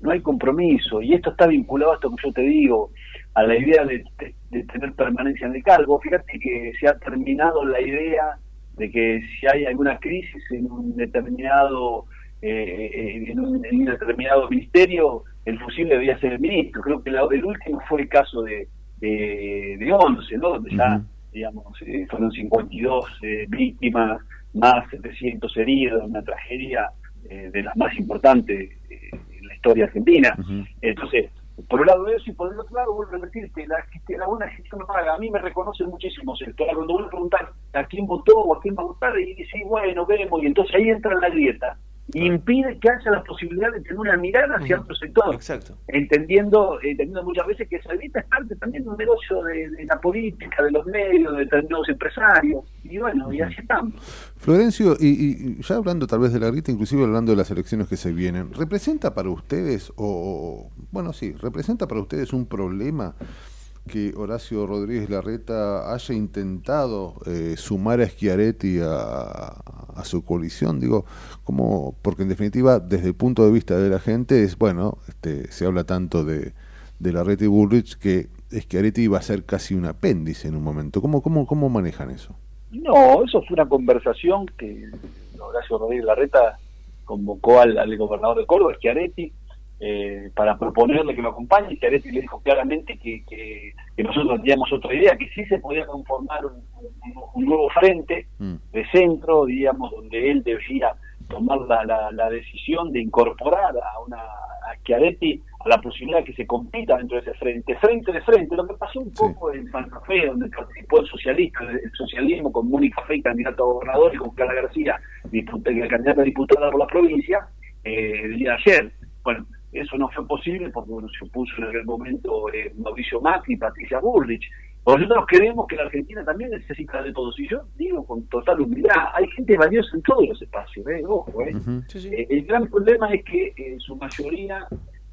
No hay compromiso. Y esto está vinculado a esto que yo te digo, a la idea de, tener permanencia en el cargo. Fíjate que se ha terminado la idea de que si hay alguna crisis en un determinado eh, eh, un, en un determinado ministerio, el fusil debería ser el ministro. Creo que la- el último fue el caso de, de, de Once, ¿no? Donde ya, digamos, eh, fueron 52 eh, víctimas, más 700 heridos, una tragedia eh, de las más importantes eh, en la historia argentina. Entonces, por un lado eso y por el otro lado, vuelvo a repetirte, la, la buena gestión paga. A mí me reconocen muchísimos sectores. Cuando vuelvo a preguntar a quién votó o a quién va a votar, y dice, bueno, vemos, y entonces ahí entra la grieta. Y impide que haya la posibilidad de tener una mirada hacia otro sector. Exacto. Entendiendo, entendiendo muchas veces que esa grieta es parte también de un negocio de, de la política, de los medios, de determinados empresarios. Y bueno, y así estamos. Florencio, y, y ya hablando tal vez de la grita, inclusive hablando de las elecciones que se vienen, ¿representa para ustedes, o, o- bueno, sí, representa para ustedes un problema que Horacio Rodríguez Larreta haya intentado eh, sumar a Schiaretti a, su coalición? Digo, como, porque en definitiva, desde el punto de vista de la gente, es bueno, este, se habla tanto de, de Larreta y Bullrich que Schiaretti iba a ser casi un apéndice en un momento. ¿Cómo, cómo, cómo manejan eso? No, eso fue una conversación que Horacio Rodríguez Larreta convocó al, al gobernador de Córdoba, Schiaretti, eh, para proponerle que lo acompañe. Schiaretti le dijo claramente que, que, que nosotros teníamos otra idea, que sí se podía conformar un, nuevo frente de centro, digamos, donde él debía tomar la, la, la decisión de incorporar a una a Schiaretti a la posibilidad de que se compita dentro de ese frente, frente de frente, lo que pasó un poco en Santa Fe, donde participó el socialista, el socialismo con Mónica Fey, candidato a gobernador, y con Clara García, candidata a diputada por la provincia, eh, el día de ayer. Bueno, eso no fue posible porque bueno, se opuso en aquel momento eh, Mauricio Macri y Patricia Bullrich. Nosotros creemos que la Argentina también necesita de todos. Y yo digo con total humildad, hay gente valiosa en todos los espacios, ¿eh? ojo. ¿eh? Eh, el gran problema es que en su mayoría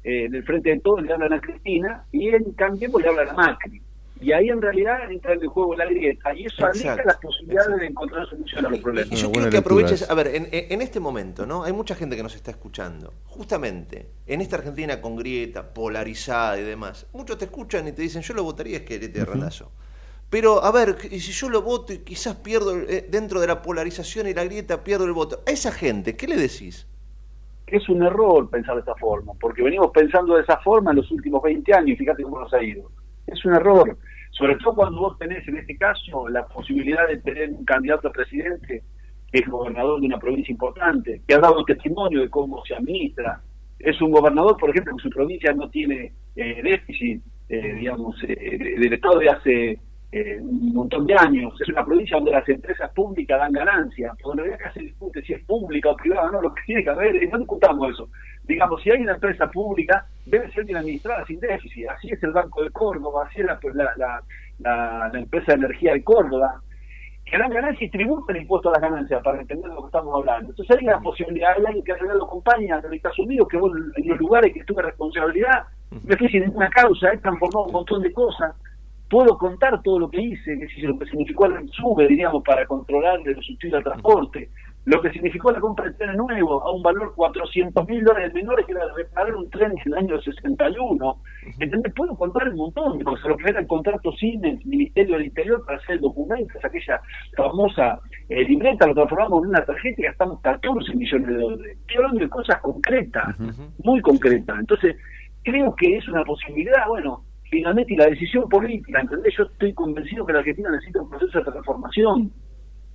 eh, en el frente de todos le hablan a Cristina y en Cambiemos le hablan a Macri. Y ahí en realidad entra en el juego la grieta y eso aleja las posibilidades de encontrar solución a los problemas. Y yo quiero que aproveches, a ver, en, en este momento, ¿no? Hay mucha gente que nos está escuchando. Justamente, en esta Argentina con grieta, polarizada y demás, muchos te escuchan y te dicen, yo lo votaría Esquelete de Randazzo. Pero, a ver, y si yo lo voto y quizás pierdo, eh, dentro de la polarización y la grieta, pierdo el voto. A esa gente, ¿qué le decís? que es un error pensar de esta forma, porque venimos pensando de esa forma en los últimos 20 años y fíjate cómo nos ha ido. Es un error, sobre todo cuando vos tenés en este caso la posibilidad de tener un candidato a presidente que es gobernador de una provincia importante, que ha dado testimonio de cómo se administra. Es un gobernador, por ejemplo, que su provincia no tiene eh, déficit, eh, digamos, eh, de- del Estado de hace eh, un montón de años. Es una provincia donde las empresas públicas dan ganancias, donde acá se discute si es pública o privada, no, lo que tiene que haber, y no discutamos eso. Digamos, si hay una empresa pública, debe ser bien administrada sin déficit. Así es el Banco de Córdoba, así es la, la, la, la- empresa de energía de Córdoba, que dan ganancias y tributan el impuesto a las ganancias, para entender de lo que estamos hablando. Entonces hay una posibilidad, hay alguien que en realidad lo acompaña en Estados Unidos, que en los lugares que tuve responsabilidad, me fui sin ninguna causa, he transformado un montón de cosas, puedo contar todo lo que hice, que lo que significó el sube, diríamos, para controlar el sustituir al transporte, lo que significó la compra de trenes nuevos a un valor 400 mil dólares menores que era reparar un tren en el año 61. ¿Entendés? Puedo contar un montón, porque se lo que era el contrato Siemens, Ministerio del Interior, para hacer el documento, aquella famosa eh, libreta, lo transformamos en una tarjeta y gastamos 14 millones de dólares. Estoy hablando de cosas concretas, muy concretas. Entonces, creo que es una posibilidad, bueno, finalmente, y la decisión política, ¿entendés? Yo estoy convencido que la Argentina necesita un proceso de transformación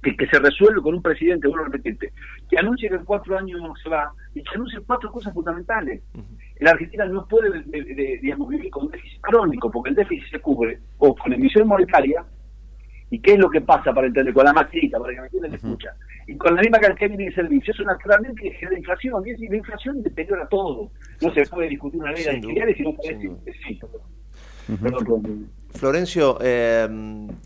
que, que se resuelve con un presidente, vuelvo a repetirte, que anuncie que en cuatro años se va y que anuncie cuatro cosas fundamentales. La Argentina no puede de- de- de- digamos, vivir con déficit crónico, porque el déficit se cubre o con emisión monetaria, y qué es lo que pasa para entender, con la maquita, para que me entiendan, escucha, y con la misma cantidad de bienes y servicios, eso naturalmente que genera inflación, y la inflación deteriora todo. No se puede discutir una ley de alquileres si no puede perdón. Florencio, eh,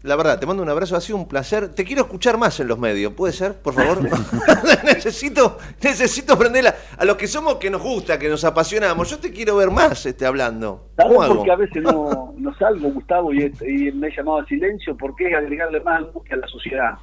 la verdad, te mando un abrazo, ha sido un placer. Te quiero escuchar más en los medios, ¿puede ser? Por favor. necesito, necesito aprenderla. A los que somos que nos gusta, que nos apasionamos, yo te quiero ver más este, hablando. ¿Cómo ¿Sabes hago? por qué a veces no, no salgo, Gustavo, y, y me he llamado a silencio? Porque es agregarle más angustia a la sociedad.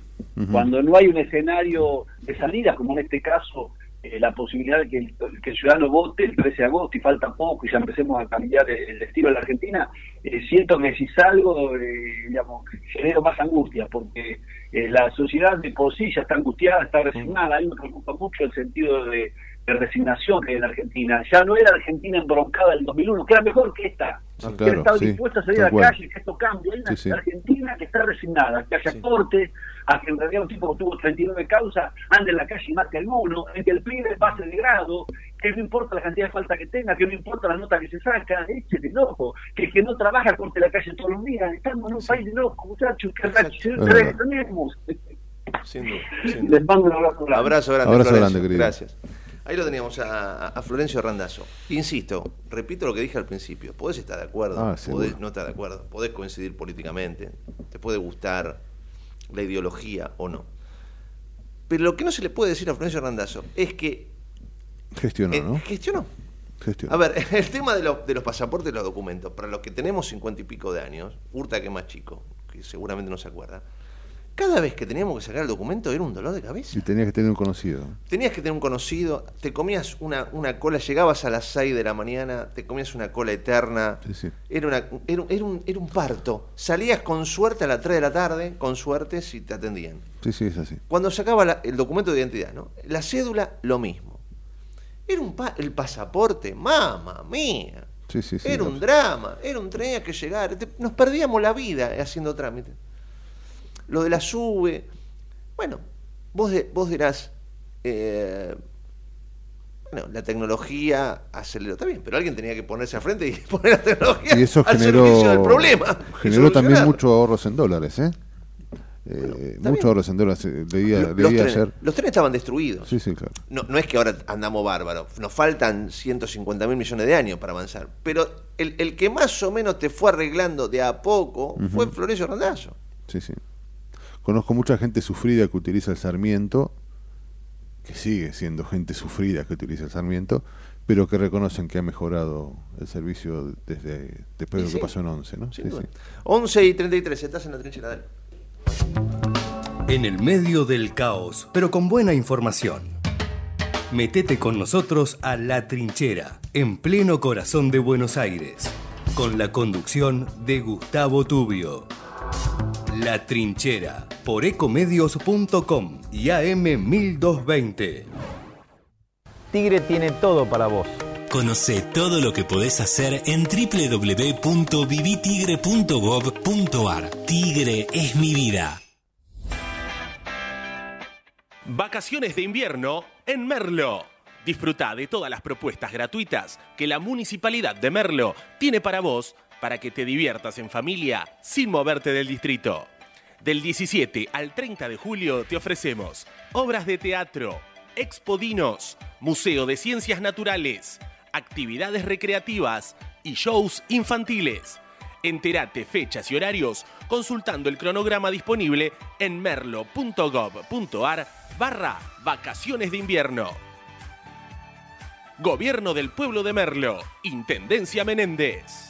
Cuando no hay un escenario de salida, como en este caso, eh, la posibilidad de que el, que el ciudadano vote el 13 de agosto y falta poco y ya empecemos a cambiar el, el destino de la Argentina, eh, siento que si salgo, eh, digamos, genero más angustia, porque eh, la sociedad de por sí ya está angustiada, está resignada. A mí me preocupa mucho el sentido de, de resignación que hay en Argentina. Ya no era Argentina embroncada del 2001, que era mejor que esta. Ah, que estaba sí, dispuesta a salir a la cual. calle, que esto cambie. Hay una Sí, sí. Argentina que está resignada, que haya corte, a que en realidad un tipo que tuvo 39 causas ande en la calle y mate a alguno, en que el pibe pase de grado, que no importa la cantidad de falta que tenga, que no importa la nota que se saca, eche de loco, que el que no trabaja corte la calle todos los días, estamos en un país de locos, muchachos, que reaccionemos. reaccionemos. Sin duda, sin duda. Les mando un abrazo grande. Abrazo grande, Abrazo Florencio. grande, querido. Gracias. Ahí lo teníamos a, a Florencio Randazzo. Insisto, repito lo que dije al principio. Podés estar de acuerdo, Ah, podés no estar de acuerdo, podés coincidir políticamente, te puede gustar la ideología o no. Pero lo que no se le puede decir a Florencio Randazzo es que Gestionó, eh, ¿no? gestionó. Gestionó. A ver, el tema de, los- de los pasaportes y los documentos, para los que tenemos cincuenta y pico de años, Urta que es más chico, que seguramente no se acuerda, cada vez que teníamos que sacar el documento era un dolor de cabeza. Y tenías que tener un conocido. Tenías que tener un conocido, te comías una, una cola, llegabas a las 6 de la mañana, te comías una cola eterna, Sí, sí. era, una, era, un- era un, era un parto. Salías con suerte a las 3 de la tarde, con suerte si te atendían. Sí, sí, es así. Cuando sacaba la- el documento de identidad, ¿no? La cédula, lo mismo. Era un pa- el pasaporte, mamá mía. Sí, era un drama, era un tenía que llegar. Te- Nos perdíamos la vida haciendo trámites. Lo de la sube. Bueno, vos, de- vos dirás. eh, Bueno, la tecnología aceleró, está bien, pero alguien tenía que ponerse al frente y poner la tecnología Y eso al generó, servicio del problema. generó también muchos ahorros en dólares, ¿eh? Eh, muchos ahorros en dólares. eh, Leía, Los, leía trenes, ayer. los trenes estaban destruidos. Sí, sí, claro. No, no es que ahora andamos bárbaros, nos faltan 150 mil millones de años para avanzar. Pero el, el que más o menos te fue arreglando de a poco fue. Florencio Randazzo. Sí, sí. Conozco mucha gente sufrida que utiliza el Sarmiento, que sigue siendo gente sufrida que utiliza el Sarmiento, pero que reconocen que ha mejorado el servicio desde después de lo Sí, que pasó en 11, ¿no? sin Sí, duda. sí. 11 y 33, estás en la trinchera, dale. En el medio del caos, pero con buena información. Metete con nosotros a La Trinchera, en pleno corazón de Buenos Aires, con la conducción de Gustavo Tubio. La Trinchera, por ecomedios.com y AM1220. Tigre tiene todo para vos. Conoce todo lo que podés hacer en www.vivitigre.gov.ar. Tigre es mi vida. Vacaciones de invierno en Merlo. Disfruta de todas las propuestas gratuitas que la Municipalidad de Merlo tiene para vos para que te diviertas en familia sin moverte del distrito. Del 17 al 30 de julio te ofrecemos obras de teatro, expodinos, museo de ciencias naturales, actividades recreativas y shows infantiles. Entérate fechas y horarios consultando el cronograma disponible en merlo.gov.ar barra vacaciones de invierno. Gobierno del Pueblo de Merlo, Intendencia Menéndez.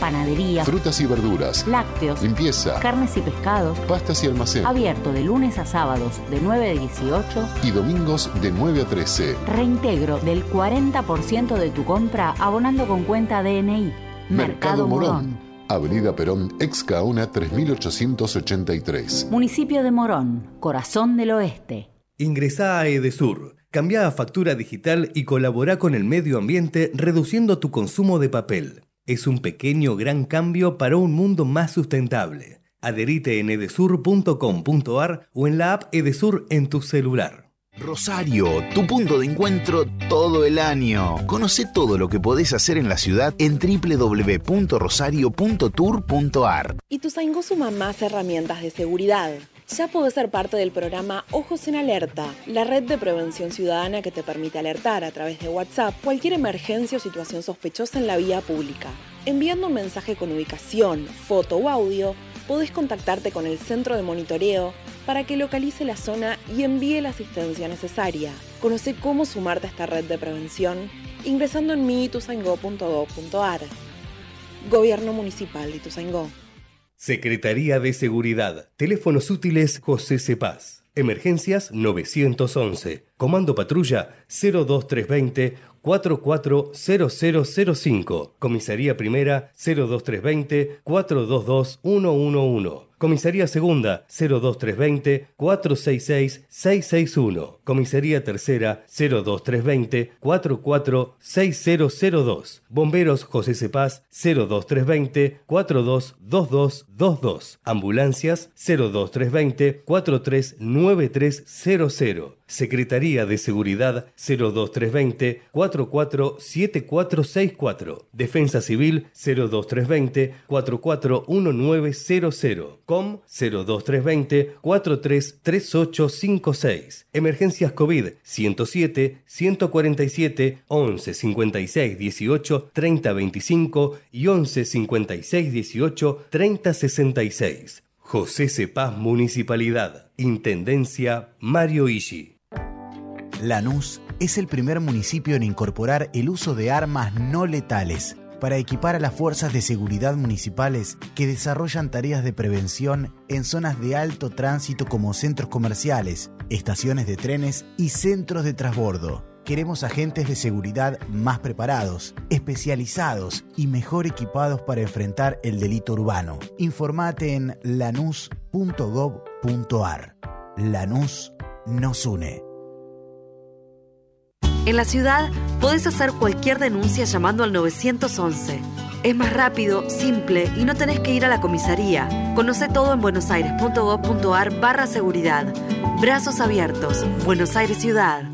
Panadería, Frutas y verduras. lácteos, Limpieza. carnes y pescados. Pastas y almacén. Abierto de lunes a sábados de 9 a 18. Y domingos de 9 a 13. Reintegro del 40% de tu compra abonando con cuenta DNI. Mercado Morón. Avenida Perón, ex Caona 3883. Municipio de Morón, corazón del oeste. Ingresá a Edesur, cambia a factura digital y colabora con el medio ambiente reduciendo tu consumo de papel. Es un pequeño gran cambio para un mundo más sustentable. Adherite en edesur.com.ar o en la app Edesur en tu celular. Rosario, tu punto de encuentro todo el año. Conoce todo lo que podés hacer en la ciudad en www.rosario.tour.ar. Ituzaingó suma más herramientas de seguridad. Ya podés ser parte del programa Ojos en Alerta, la red de prevención ciudadana que te permite alertar a través de WhatsApp cualquier emergencia o situación sospechosa en la vía pública. Enviando un mensaje con ubicación, foto o audio, podés contactarte con el centro de monitoreo para que localice la zona y envíe la asistencia necesaria. Conoce cómo sumarte a esta red de prevención ingresando en miituzaingó.gov.ar. Gobierno Municipal de Ituzaingó. Secretaría de Seguridad. Teléfonos útiles José Cepaz. Emergencias 911. Comando Patrulla 02320 440005. Comisaría Primera 02320 422 111. Comisaría Segunda 02320 466 661. Comisaría Tercera 02320 446002. Bomberos José Cepaz 02320 422222. Ambulancias 02320 439300. Secretaría de Seguridad 02320 447464. Defensa Civil 02320 441900. COM 02320 433856. Emergencias COVID 107 147 11 56 18 30 25 y 11 56 18 30 66. José Cepaz Municipalidad. Intendencia Mario Ishi. Lanús es el primer municipio en incorporar el uso de armas no letales para equipar a las fuerzas de seguridad municipales que desarrollan tareas de prevención en zonas de alto tránsito como centros comerciales, estaciones de trenes y centros de transbordo. Queremos agentes de seguridad más preparados, especializados y mejor equipados para enfrentar el delito urbano. Informate en lanús.gov.ar. Lanús nos une. En la ciudad podés hacer cualquier denuncia llamando al 911. Es más rápido, simple y no tenés que ir a la comisaría. Conoce todo en buenosaires.gov.ar barra seguridad. Brazos abiertos. Buenos Aires Ciudad.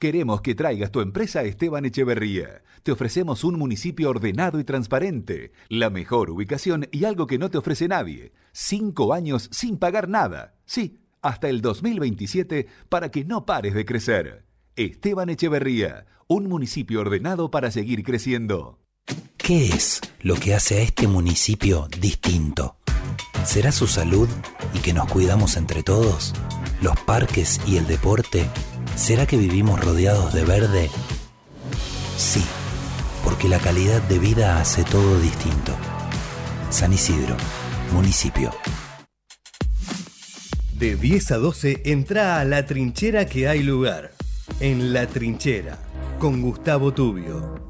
Queremos que traigas tu empresa a Esteban Echeverría. Te ofrecemos un municipio ordenado y transparente, la mejor ubicación y algo que no te ofrece nadie. Cinco años sin pagar nada. Sí, hasta el 2027 para que no pares de crecer. Esteban Echeverría, un municipio ordenado para seguir creciendo. ¿Qué es lo que hace a este municipio distinto? ¿Será su salud y que nos cuidamos entre todos? ¿Los parques y el deporte? ¿Será que vivimos rodeados de verde? Sí, porque la calidad de vida hace todo distinto. San Isidro, municipio. De 10 a 12 entra a la trinchera que hay lugar. En la trinchera, con Gustavo Tubio.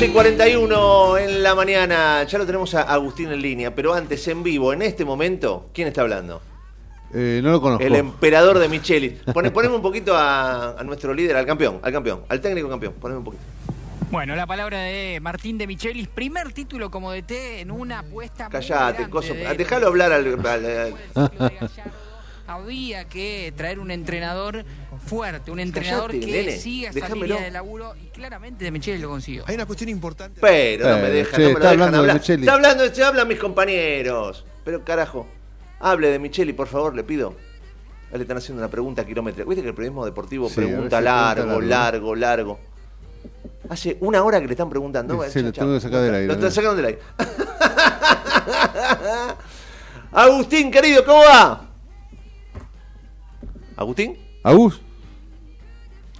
12 41 en la mañana. Ya lo tenemos a Agustín en línea, pero antes, en vivo, en este momento, ¿quién está hablando? Eh, no lo conozco. El emperador de Micheli. Pone, poneme un poquito a, nuestro líder, al campeón, al campeón, al técnico campeón. Poneme un poquito. Bueno, la palabra de Martín de Michelis, primer título como de DT en una apuesta. Callate, coso, déjalo ah, hablar al... Había que traer un entrenador fuerte, un entrenador Callate, que nene, siga esa línea de laburo y claramente de Michele lo consiguió. Hay una cuestión importante. Pero no me Eh, dejan, che, no me lo está dejan hablando de hablar. Micheli. Está hablando, se hablan mis compañeros. Pero carajo, hable de Micheli, por favor, le pido. Ahí Le están haciendo una pregunta kilométrica. ¿Viste que el periodismo deportivo Sí, pregunta largo, largo. largo, largo? Hace una hora que le están preguntando. Sí, lo tengo que sacar del aire, Lo están sacando del aire. Agustín, querido, ¿cómo va? ¿Agustín? ¿Agus?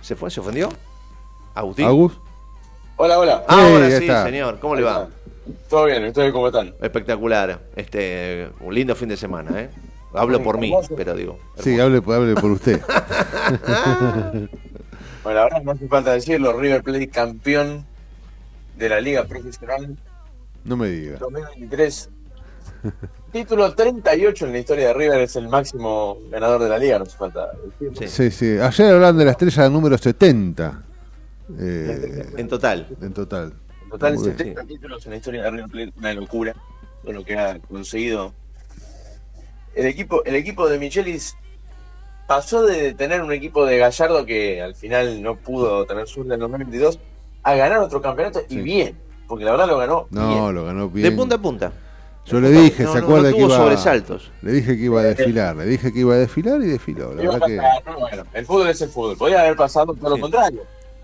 ¿Se fue? ¿Se ofendió? ¿Agustín? ¿Agus? Hola, hola. Ahora Sí, está. señor. ¿Cómo le va? Todo bien, ¿ustedes cómo están? Espectacular. Este, un lindo fin de semana, ¿eh? Hablo por mí, pero digo. Sí, hable, hable por usted. Bueno, verdad no hace falta decirlo, River Plate campeón de la Liga Profesional No me diga. 2023. Título 38 en la historia de River, es el máximo ganador de la liga, no hace falta decirlo. Sí, sí. Ayer hablaban de la estrella número 70. eh, En total. en total. En total, Muy bien. 70 títulos en la historia de River Plate, una locura todo lo que ha conseguido. El equipo, el equipo de Michelis pasó de tener un equipo de Gallardo que al final no pudo tener suerte en 2022 a ganar otro campeonato y bien, porque la verdad lo ganó No, bien. lo ganó bien. De punta a punta. Yo le dije, No, ¿se acuerda no que iba sobresaltos. Le dije que iba a desfilar, le dije que iba a desfilar y desfiló. La verdad que bueno, el fútbol es el fútbol. Podía haber pasado todo lo contrario.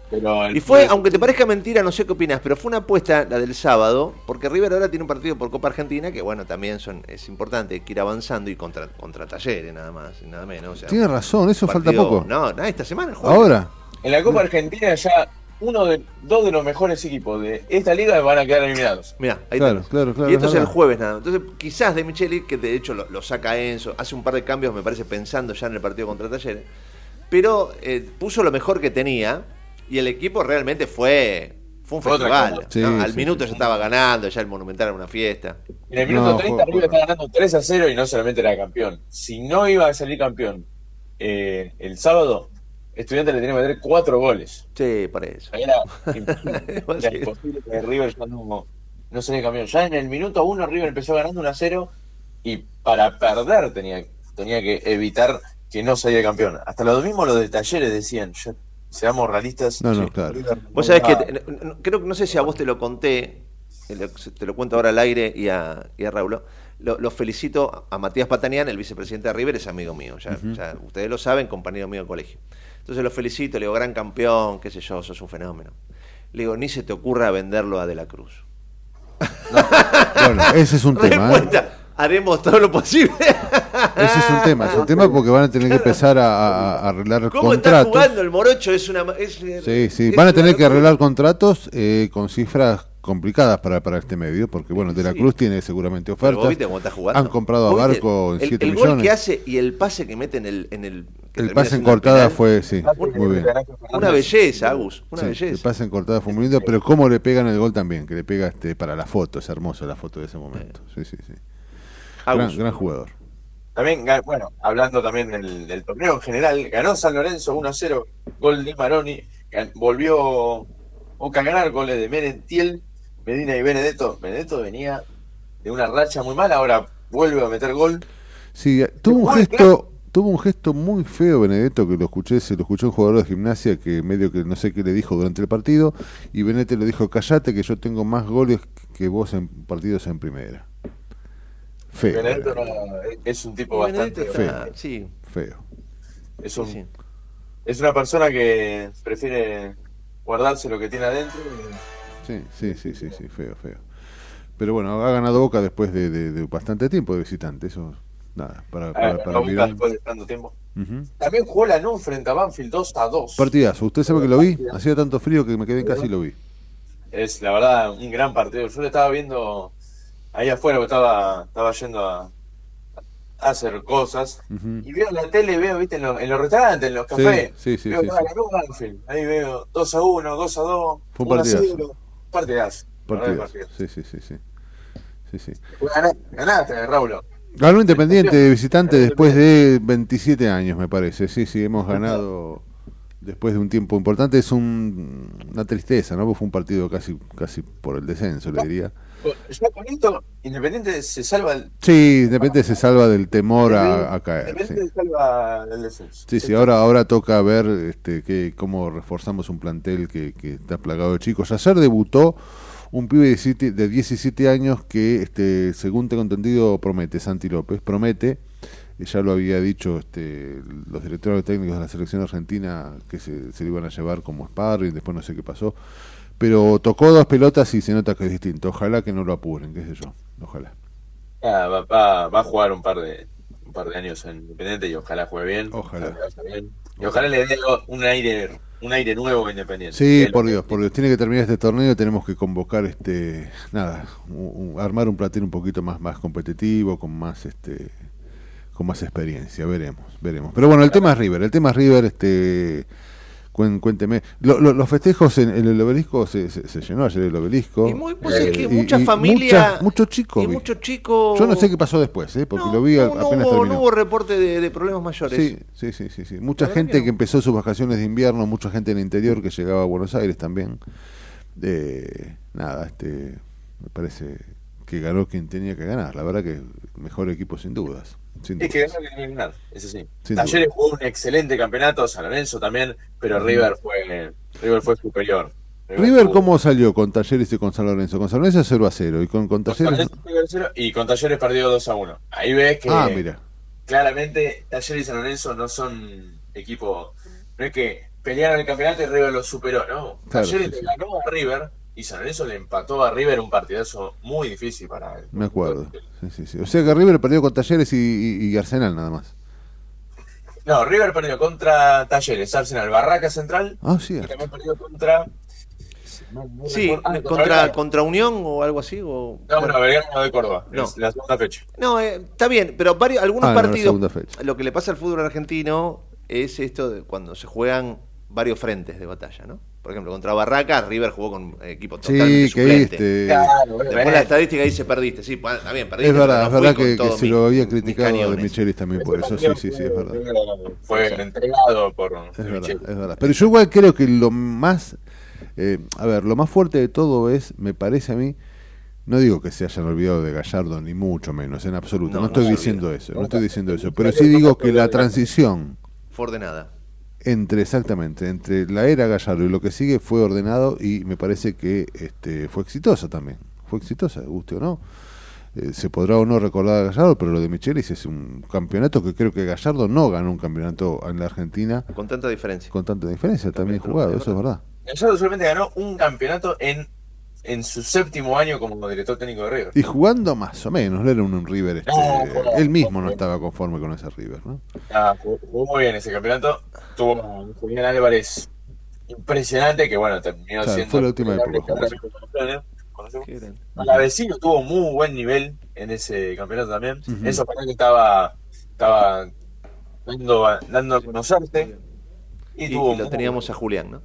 Pero Y fue, fútbol- aunque te parezca mentira, no sé qué opinas, pero fue una apuesta la del sábado, porque River ahora tiene un partido por Copa Argentina que, bueno, también son es importante que ir avanzando y contra, contra Talleres, nada más y nada menos. O sea, tiene razón, eso falta poco. No, nada, esta semana, el jueves. Ahora, En la Copa Argentina ya uno de dos de los mejores equipos de esta liga van a quedar eliminados. Mira, ahí Claro, tenés. claro, claro, Y esto es es el jueves nada. Entonces, quizás de Micheli, que de hecho lo, lo saca Enzo, hace un par de cambios, me parece, pensando ya en el partido contra Talleres, pero eh, puso lo mejor que tenía y el equipo realmente fue. Fue un Fue festival. cosa. Sí, ¿no? Al sí, minuto ya estaba ganando, ya el Monumental era una fiesta. En el minuto No, 30 fue- River está ganando 3 a 0 y no solamente era campeón. Si no iba a salir campeón eh, el sábado, Estudiantes le tenía que meter 4 goles. Sí, por eso. Era imposible, era imposible que River ya no, no salía campeón. Ya en el minuto 1 River empezó ganando 1 a 0 y para perder tenía, tenía que evitar que no saliera campeón. Hasta lo mismo los de Talleres decían, ya, seamos realistas. no, no, Sí, claro. River Vos sabés que, te- no- creo que no sé si a vos te lo conté, te lo cuento ahora al aire y a, y a Raúl. Lo, lo felicito a Matías Patanián, el vicepresidente de River, es amigo mío, ya, ya ustedes lo saben, compañero mío de colegio. Entonces lo felicito, le digo, gran campeón, qué sé yo, sos un fenómeno. Le digo, ni se te ocurra venderlo a De la Cruz. Bueno, ese es un tema. ¿eh? Haremos todo lo posible. Ese es un tema. Es un tema porque van a tener que empezar a, a- a arreglar ¿Cómo está contratos. jugando el Morocho? Es una... es- Sí, sí. es Van a tener que arreglar contratos eh, con cifras complicadas para, para este medio, porque bueno, De la Cruz tiene seguramente Pero vos ofertas. viste cómo está jugando. Han comprado a Barco en el- 7 el, gol que millones. hace y el pase que mete en el... En el, que El pase en cortada penal. fue, sí, muy bien. Una belleza, Agus, una Sí, belleza. el pase en cortada fue muy lindo, pero cómo le pegan el gol también, que le pega este para la foto, es hermosa la foto de ese momento. Sí, sí, sí. Gran, Agus. gran jugador. También, bueno, hablando también del, del torneo en general, ganó San Lorenzo 1 a 0, gol de Maroni, volvió Boca a ganar, goles de Merentiel, Medina y Benedetto. Benedetto venía de una racha muy mala, ahora vuelve a meter gol. Sí, eh, tuvo un gesto, tuvo un gesto muy feo Benedetto que lo escuché, se lo escuchó un jugador de gimnasia que medio que no sé qué le dijo durante el partido y Benedetto le dijo, "Callate que yo tengo más goles que vos en partidos en primera." Feo. Benedetto no- es un tipo Benedetto bastante está- feo. sí. Feo. Es, un- es una persona que prefiere guardarse lo que tiene adentro. y- Sí, sí, sí, sí, sí, feo, feo. Pero bueno, ha ganado Boca después de, de- de bastante tiempo de visitante, eso nada, para, Ah, para, ganó para mirar. después de tanto tiempo. Ujú. También jugó Lanús frente a Banfield 2 a 2. Partidazo, usted sabe que lo vi, hacía tanto frío que me quedé casi y lo vi. Es la verdad un gran partido. Yo lo estaba viendo ahí afuera, porque estaba, estaba yendo a, hacer cosas. Ujú. Y veo en la tele, veo, viste, en, los- en los restaurantes, en los cafés. sí, sí, veo sí, ah, sí. ganó Banfield. Ahí veo 2 a 1, 2 a 2. Fue un 1 a partidazo. 0. Verdad, Partidazo, sí, sí, sí, sí. Sí, sí. Ganaste, ganaste, Raúl. Ganó Independiente de visitante después de 27 años, me parece. Sí, sí, hemos ganado después de un tiempo importante. Es un- una tristeza, ¿no? Porque fue un partido casi casi por el descenso, le diría. Ya con esto, Independiente se salva el- Sí, Independiente se salva del temor a, a caer. sí. Independiente se salva del descenso. Sí, sí, ahora, ahora toca ver este, que, cómo reforzamos un plantel que, que está plagado de chicos. Ayer debutó un pibe de 17, de 17 años que, este, según tengo entendido, promete, Santi López, promete, eh, ya lo había dicho este, los directores técnicos de la selección argentina que se, se lo iban a llevar como sparring, después no sé qué pasó, pero tocó dos pelotas y se nota que es distinto. Ojalá que no lo apuren, qué sé yo, ojalá. Ah, va, va- va a jugar un par de un par de años en Independiente y ojalá juegue bien. Ojalá. bien. Y ojalá le dé un aire un aire nuevo a Independiente. Sí, por Dios, por Dios. Tiene que terminar este torneo, tenemos que convocar, este, nada, un- un- armar un plantel un poquito más, más competitivo, con más, este, con más experiencia. Veremos, veremos. Pero bueno, el tema es River. El tema es River, este, cuénteme. Lo- lo- los festejos en, en el obelisco se, se- se llenó ayer el obelisco. Y muy, pues es que Eh, mucha y- familia. muchos chicos. Y muchos chicos. Yo no sé qué pasó después, ¿eh? porque lo vi No, apenas no hubo, terminó. no hubo reporte de, de problemas mayores. Sí, sí, sí, sí, sí. Mucha gente que empezó sus vacaciones de invierno, mucha gente en el interior que llegaba a Buenos Aires también. Eh, nada, este, me parece que ganó quien tenía que ganar. La verdad que mejor equipo sin dudas. Es que tiene que ganar, eso sí. Ayer jugó un excelente campeonato, San Lorenzo también, pero. River fue River fue superior. River, ¿cómo salió con Talleres y con San Lorenzo? Con San Lorenzo 0 a 0 y con, con Talleres... Y con Talleres perdió 2 a 1. Ahí ves que Ah, mira. claramente Talleres y San Lorenzo no son equipo, no es que pelearon el campeonato y River lo superó, no. Claro, Talleres sí, le sí. ganó a River y San Lorenzo le empató a River un partidazo muy difícil para él. Me acuerdo. Sí, sí, sí. O sea que River perdió con Talleres y, y- y Arsenal nada más. No, River perdió contra Talleres, Arsenal, Barraca Central Ah, sí. y también perdió contra Sí, Ah, contra contra, Belgrano. contra Unión o algo así. O... No, no, Belgrano de Córdoba, No. es la segunda fecha. No, eh, está bien, pero varios, algunos Ah, partidos. Lo que le pasa al fútbol argentino es esto de cuando se juegan varios frentes de batalla, ¿no? Por ejemplo, contra Barraca, River jugó con equipo Sí, totalmente que suplente. este- Claro, Después la estadística dice perdiste, sí, pues, está bien, perdiste. Es verdad, es verdad que, que se lo había criticado de. Michelis también por eso. Sí, sí, sí, es verdad. Fue entregado por Es verdad, es verdad. Pero yo igual creo que lo más, eh, a ver, lo más fuerte de todo es, me parece a mí, no digo que se hayan olvidado de Gallardo, ni mucho menos, en absoluto. No, No, no estoy diciendo olvida. eso, no estoy diciendo eso. Pero sí digo que la transición Fue ordenada. Entre, exactamente, entre la era Gallardo y lo que sigue fue ordenado y me parece que este, fue exitosa también. Fue exitosa, guste o no. Eh, se podrá o no recordar a Gallardo, pero lo de Michelis es un campeonato que creo que Gallardo no ganó un campeonato en la Argentina Con tanta diferencia. con tanta diferencia, también jugado, eso es verdad. Gallardo solamente ganó un campeonato en, en su séptimo año como director técnico de River. Y jugando más o menos, no era un, un River, este, No, no, él mismo no estaba conforme con ese River, ¿no? Ah, jugó, jugó muy bien ese campeonato. Tuvo un Julián Álvarez impresionante que, bueno, terminó Claro, siendo. fue la última época, de jugó campeones. Conocemos. La vecino tuvo muy buen nivel en ese campeonato también. Eso para que estaba, estaba dando, a- dando a conocerte. Y, Y, tuvo y lo teníamos a Julián, ¿no?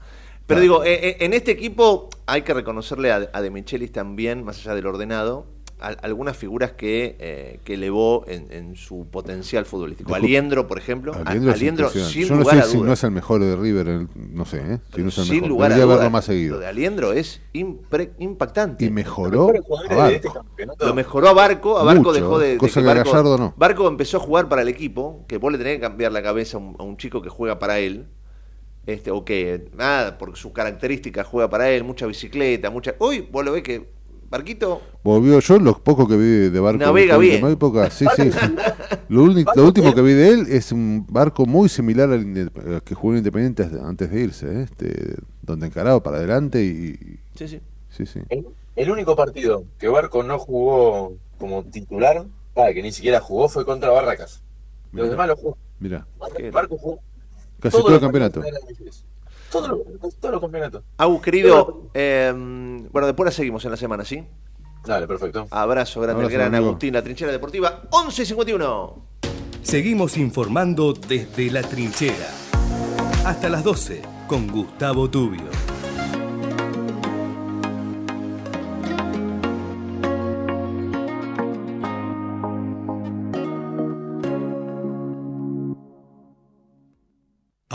Pero digo, eh, eh, en este equipo hay que reconocerle a, a De Michelis también, más allá del ordenado, a- algunas figuras que, eh, que elevó en, en su potencial futbolístico. Aliendro, por ejemplo. A- Aliendro, sin Yo no lugar sé a si dudas. no es el mejor de River, el- no sé, ¿eh? si no es el sin mejor. lugar a Debería dudas. verlo más seguido. Lo de Aliendro es impre- impactante. Y mejoró a Barco. Lo mejoró a Barco, a Barco Mucho, dejó de, de cosa que Barco, Gallardo no. Barco empezó a jugar para el equipo, que vos le tenés que cambiar la cabeza a un, a un chico que juega para él, este, o que nada, por sus características juega para él, mucha bicicleta, mucha. Hoy vos lo ves que Barquito Volvió yo, lo poco que vi de Barco Navega en la bien. última época, sí, sí. Lo, único- lo último que vi de él es un barco muy similar al que jugó en Independiente antes de irse, ¿eh? este, donde encaraba para adelante y... Sí, sí. Sí, sí. El, el único partido que Barco no jugó como titular, ah, que ni siquiera jugó, fue contra Barracas. Los demás lo jugó. Mira, Barco jugó casi todos todo el los campeonato. Todos los, todos los campeonatos. Agus, querido, eh, bueno, después la seguimos en la semana, ¿sí? Dale, perfecto. Abrazo grande, Abrazo, al gran amigo. Agustín, la trinchera deportiva, 11.51. Seguimos informando desde la trinchera. Hasta las 12 con Gustavo Tubio.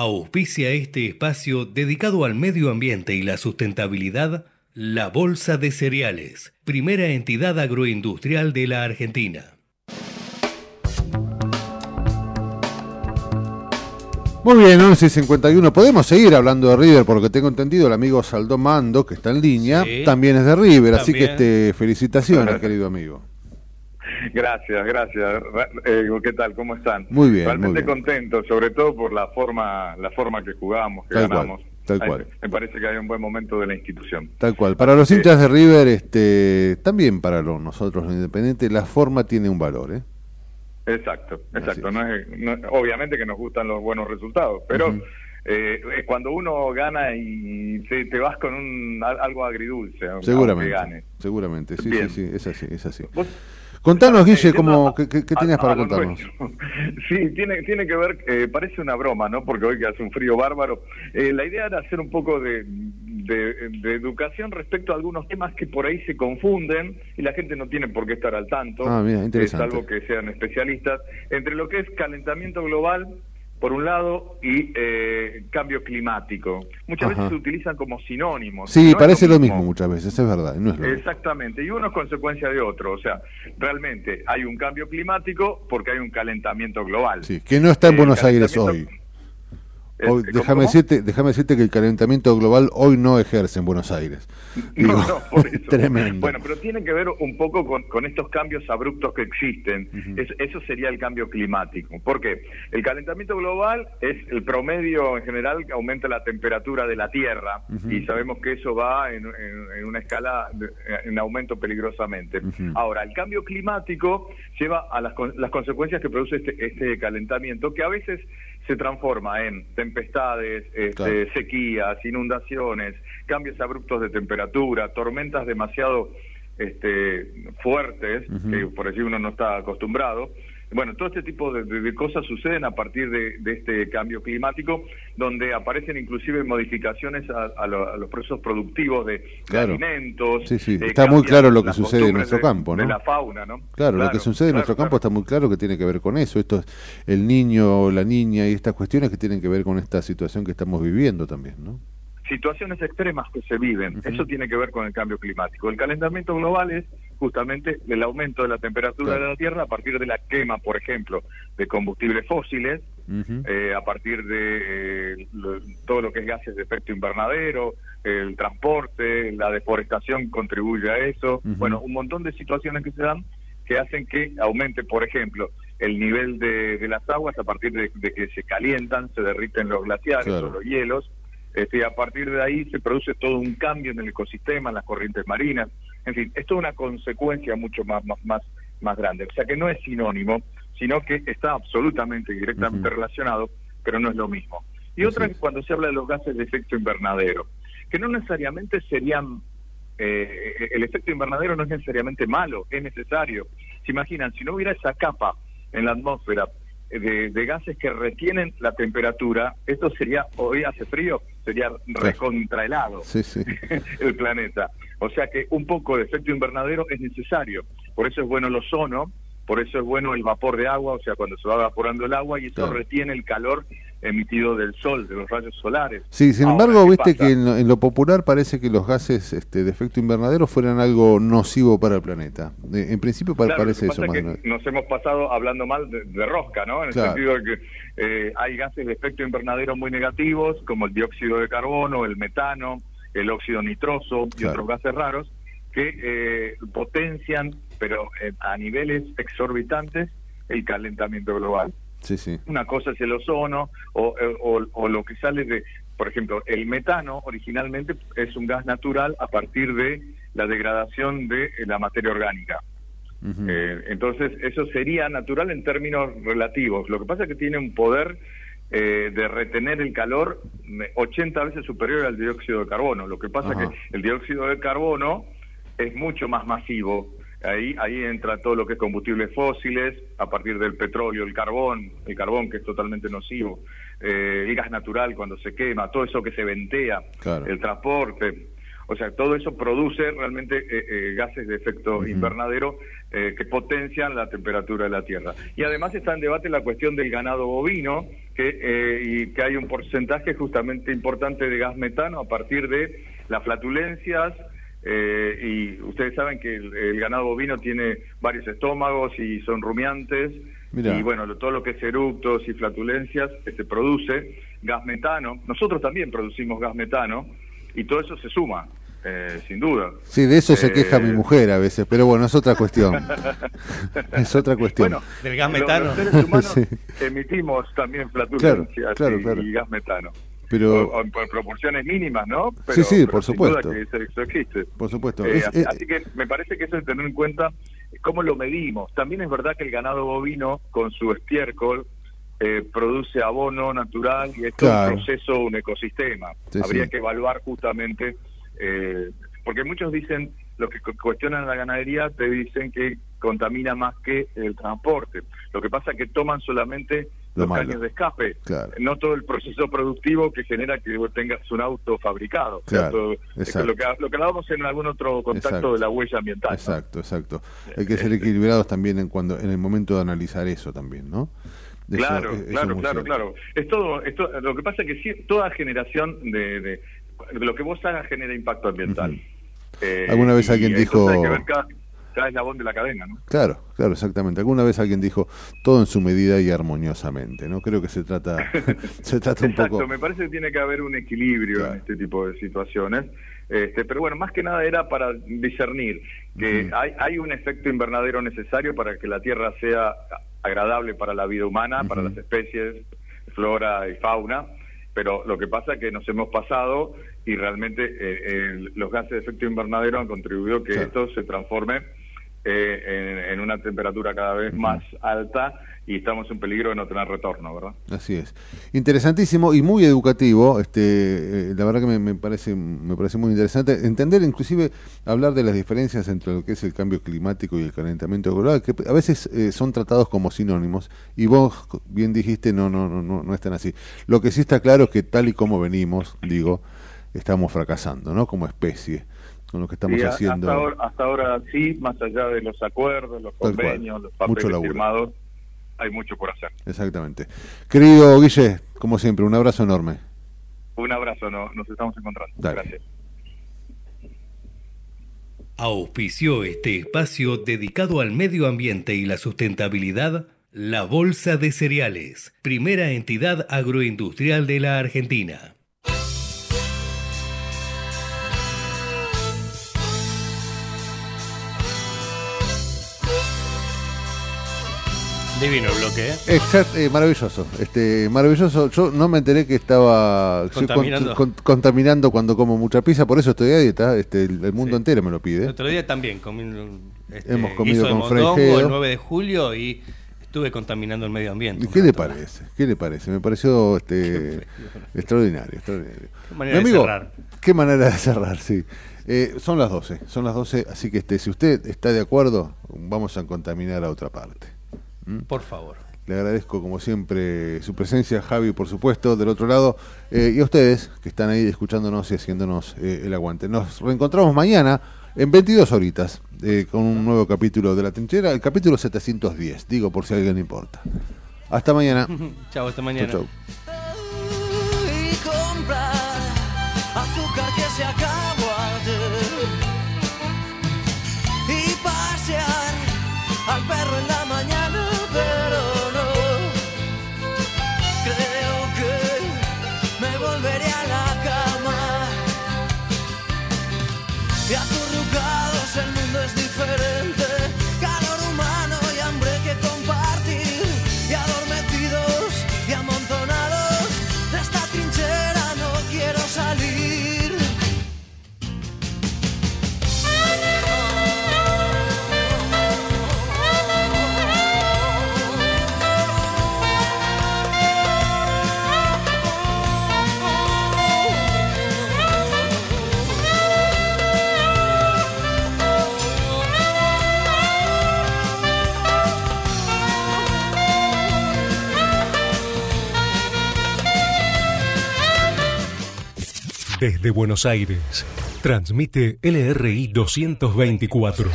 Auspicia este espacio dedicado al medio ambiente y la sustentabilidad La Bolsa de Cereales, primera entidad agroindustrial de la Argentina. Muy bien, 11.51. Podemos seguir hablando de River porque tengo entendido el amigo Saldó Mando, que está en línea, Sí, también es de River, así que este, felicitaciones, querido amigo. Gracias, gracias. Ra- eh, ¿Qué tal? ¿Cómo están? Muy bien, Realmente muy bien. contento, sobre todo por la forma, la forma que jugamos, que Tal cual, ganamos. tal Ay, cual. Me parece que hay un buen momento de la institución. Tal cual. Para los hinchas de River, este, también para los, nosotros los independientes, la forma tiene un valor, ¿eh? Exacto, exacto. No es, no- obviamente que nos gustan los buenos resultados, pero eh, es cuando uno gana y te, te vas con un, al- algo agridulce, Seguramente. gane. Seguramente, sí, Bien. sí, sí, es así, es así. Vos- Contanos, Guille, cómo, ¿qué, qué- tenías para contarnos? Sí, tiene, tiene que ver, eh, parece una broma, ¿no? Porque hoy que hace un frío bárbaro. Eh, la idea era hacer un poco de, de- de educación respecto a algunos temas que por ahí se confunden y la gente no tiene por qué estar al tanto, Ah, mira, eh, salvo que sean especialistas, entre lo que es calentamiento global, por un lado, y eh, cambio climático. Muchas Ajá. veces se utilizan como sinónimos. Sí, No parece lo mismo muchas veces, es verdad, no es lo mismo. Exactamente, y uno es consecuencia de otro. O sea, realmente hay un cambio climático porque hay un calentamiento global. Sí, que no está en El Buenos Aires hoy. Hoy- ¿cómo, déjame, decirte, déjame decirte que el calentamiento global hoy no ejerce en Buenos Aires. Digo, No, no, por eso. tremendo. Bueno, pero tiene que ver un poco con, con estos cambios abruptos que existen. Es- eso sería el cambio climático. ¿Por qué? El calentamiento global es el promedio en general que aumenta la temperatura de la Tierra y sabemos que eso va en, en- en una escala de- en aumento peligrosamente. Ahora, el cambio climático lleva a las, las consecuencias que produce este, este calentamiento, que a veces se transforma en tempestades, este, Claro. sequías, inundaciones, cambios abruptos de temperatura, tormentas demasiado este, fuertes, que por allí uno no está acostumbrado. Bueno, todo este tipo de, cosas suceden a partir de, de este cambio climático, donde aparecen inclusive modificaciones a, a lo- a los procesos productivos de, de Claro. alimentos. Sí, sí, eh, está muy claro lo que sucede en nuestro campo, ¿no? De la fauna, ¿no? Claro, lo que sucede en nuestro campo está muy claro que tiene que ver con eso. Esto es el niño o la niña y estas cuestiones que tienen que ver con esta situación que estamos viviendo también, ¿no? situaciones extremas que se viven. Eso tiene que ver con el cambio climático. El calentamiento global es justamente el aumento de la temperatura Claro. de la Tierra a partir de la quema, por ejemplo, de combustibles fósiles, eh, a partir de eh, lo- todo lo que es gases de efecto invernadero, el transporte, la deforestación contribuye a eso. Bueno, un montón de situaciones que se dan que hacen que aumente, por ejemplo, el nivel de, de las aguas a partir de, de que se calientan, se derriten los glaciares Claro. o los hielos, este, y a partir de ahí se produce todo un cambio en el ecosistema, en las corrientes marinas, en fin, esto es una consecuencia mucho más, más, más, más grande. O sea que no es sinónimo, sino que está absolutamente y directamente relacionado, pero no es lo mismo. Y otra es cuando se habla de los gases de efecto invernadero, que no necesariamente serían eh, el efecto invernadero no es necesariamente malo, es necesario. Se imaginan, si no hubiera esa capa en la atmósfera eh, de, de gases que retienen la temperatura, esto sería, hoy hace frío, sería recontrahelado Sí, sí. el planeta. O sea que un poco de efecto invernadero es necesario. Por eso es bueno el ozono, por eso es bueno el vapor de agua, o sea, cuando se va evaporando el agua y eso Claro. retiene el calor emitido del sol, de los rayos solares. Sí, sin Ahora, embargo, ¿qué viste pasa? que en lo, en lo popular parece que los gases este, de efecto invernadero fueran algo nocivo para el planeta. De- en principio pa- Claro, parece eso más es que nos hemos pasado hablando mal de, de rosca, ¿no? En el sentido de que eh, hay gases de efecto invernadero muy negativos, como el dióxido de carbono, el metano, el óxido nitroso y Claro. otros gases raros, que eh, potencian, pero eh, a niveles exorbitantes, el calentamiento global. Sí, sí. Una cosa es el ozono o, o- o lo que sale de, por ejemplo, el metano originalmente es un gas natural a partir de la degradación de la materia orgánica. Eh, entonces, eso sería natural en términos relativos. Lo que pasa es que tiene un poder eh, de retener el calor me- 80 veces superior al dióxido de carbono. Lo que pasa es que el dióxido de carbono es mucho más masivo. Ahí, ahí entra todo lo que es combustibles fósiles, a partir del petróleo, el carbón, el carbón que es totalmente nocivo, eh, el gas natural cuando se quema, todo eso que se ventea, Claro. el transporte. O sea, todo eso produce realmente eh, eh, gases de efecto invernadero eh, que potencian la temperatura de la Tierra. Y además está en debate la cuestión del ganado bovino, que, eh, y que hay un porcentaje justamente importante de gas metano a partir de las flatulencias, eh, y ustedes saben que el, el ganado bovino tiene varios estómagos y son rumiantes. Mirá. Y bueno, lo- todo lo que es eructos y flatulencias que se produce, gas metano. Nosotros también producimos gas metano y todo eso se suma, eh, sin duda. Sí, de eso se Eh, queja mi mujer a veces, pero bueno, es otra cuestión. es otra cuestión. Bueno, Del gas metano. Los, seres humanos Sí. emitimos también flatulencias claro, y, claro. y gas metano. Pero- O- o en proporciones mínimas, ¿no? Sí, sí, pero por sin duda supuesto. que eso, existe. Por supuesto. Eh, Es- así, es- así que me parece que eso es tener en cuenta cómo lo medimos. También es verdad que el ganado bovino, con su estiércol, eh, produce abono natural y esto Claro. es un proceso, un ecosistema. Sí, Habría sí. que evaluar justamente, eh, porque muchos dicen, los que cu- cuestionan la ganadería, te dicen que contamina más que el transporte. Lo que pasa es que toman solamente los malo. caños de escape, Claro. no todo el proceso productivo que genera que vos tengas un auto fabricado. O sea, todo- lo, que, lo que hablábamos en algún otro contacto Exacto. de la huella ambiental. ¿no? Exacto, exacto. Hay que ser equilibrados también en cuando en el momento de analizar eso también, ¿no? Eso- Claro, eso claro, claro, claro. Es todo, es to- lo que pasa es que sí, toda generación de, de- lo que vos hagas genera impacto ambiental. Eh, Alguna vez alguien dijo- cada, eslabón de la cadena, ¿no? Claro, claro, exactamente. Alguna vez alguien dijo todo en su medida y armoniosamente, ¿no? Creo que se trata se trata un Exacto, poco me parece que tiene que haber un equilibrio en este tipo de situaciones. Este, pero bueno, más que nada era para discernir que hay, hay un efecto invernadero necesario para que la Tierra sea agradable para la vida humana, para las especies, flora y fauna, pero lo que pasa es que nos hemos pasado y realmente eh, los gases de efecto invernadero han contribuido que esto se transforme eh, en, en una temperatura cada vez más alta y estamos en peligro de no tener retorno, ¿verdad? Así es. Interesantísimo y muy educativo. Este, eh, la verdad que me, me parece me parece muy interesante entender, inclusive hablar de las diferencias entre lo que es el cambio climático y el calentamiento global, que a veces eh, son tratados como sinónimos. Y vos bien dijiste, no, no, no, no, no están así. Lo que sí está claro es que tal y como venimos, digo, estamos fracasando, ¿no? Como especie con lo que estamos Sí, haciendo. Hasta ahora, hasta ahora sí, más allá de los acuerdos, los Tal cual. convenios, los Mucho papeles laburo. firmados, hay mucho por hacer. Exactamente. Querido Guille, como siempre, un abrazo enorme. Un abrazo, no- nos estamos encontrando. Dale. Gracias. Auspició este espacio dedicado al medio ambiente y la sustentabilidad, la Bolsa de Cereales, primera entidad agroindustrial de la Argentina. Divino el bloque, ¿eh? Exacto, eh, maravilloso, este, maravilloso. Yo no me enteré que estaba con- Contaminando. con- contaminando cuando como mucha pizza, por eso estoy a dieta. Este, el, el mundo entero me lo El pide. otro día también comí este, Hemos comido con mondongo el 9 de julio y estuve contaminando el medio ambiente. ¿Y ¿Qué le parece? ¿Qué le parece? Me pareció este, extraordinario, extraordinario. Qué manera Mi de amigo, cerrar. Qué manera de cerrar, sí. Eh, son las 12, son las 12, así que este, si usted está de acuerdo, vamos a contaminar a otra parte. ¿Mm? Por favor. Le agradezco como siempre su presencia, Javi, por supuesto, del otro lado, eh, y a ustedes que están ahí escuchándonos y haciéndonos eh, el aguante. Nos reencontramos mañana en 22 horitas eh, con un nuevo capítulo de La Trinchera, el capítulo 710, digo por si a alguien le importa. Hasta mañana. Chao, hasta mañana. Chau, chau. y comprar azúcar que se acabó ayer y pasear al Desde Buenos Aires, transmite LRI 224,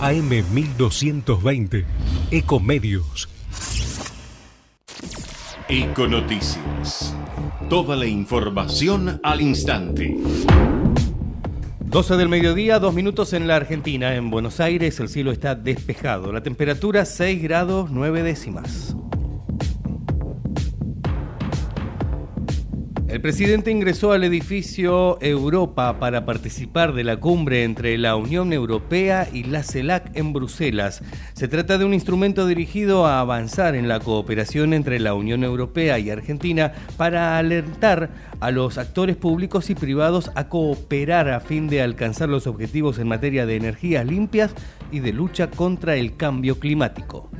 AM 1220, Ecomedios. Econoticias. Toda la información al instante. 12 del mediodía, dos minutos en la Argentina. En Buenos Aires el cielo está despejado. La temperatura 6 grados 9 décimas. El presidente ingresó al edificio Europa para participar de la cumbre entre la Unión Europea y la CELAC en Bruselas. Se trata de un instrumento dirigido a avanzar en la cooperación entre la Unión Europea y Argentina para alertar a los actores públicos y privados a cooperar a fin de alcanzar los objetivos en materia de energías limpias y de lucha contra el cambio climático.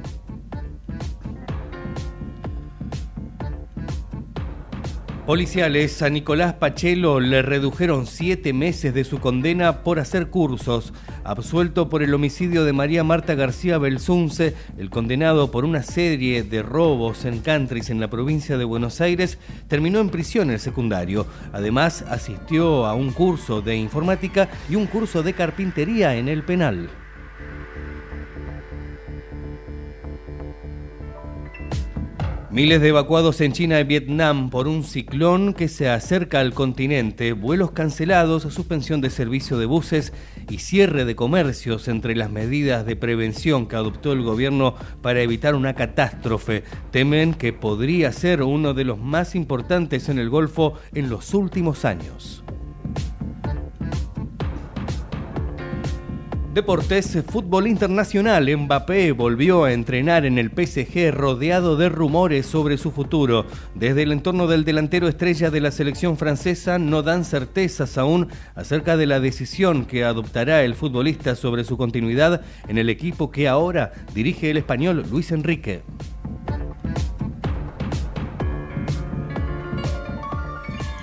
Policiales a Nicolás Pachelo le redujeron siete meses de su condena por hacer cursos. Absuelto por el homicidio de María Marta García Belsunce, el condenado por una serie de robos en countries en la provincia de Buenos Aires, terminó en prisión el secundario. Además, asistió a un curso de informática y un curso de carpintería en el penal. Miles de evacuados en China y Vietnam por un ciclón que se acerca al continente, vuelos cancelados, suspensión de servicio de buses y cierre de comercios entre las medidas de prevención que adoptó el gobierno para evitar una catástrofe. Temen que podría ser uno de los más importantes en el Golfo en los últimos años. Deportes, fútbol internacional. Mbappé volvió a entrenar en el PSG rodeado de rumores sobre su futuro. Desde el entorno del delantero estrella de la selección francesa no dan certezas aún acerca de la decisión que adoptará el futbolista sobre su continuidad en el equipo que ahora dirige el español Luis Enrique.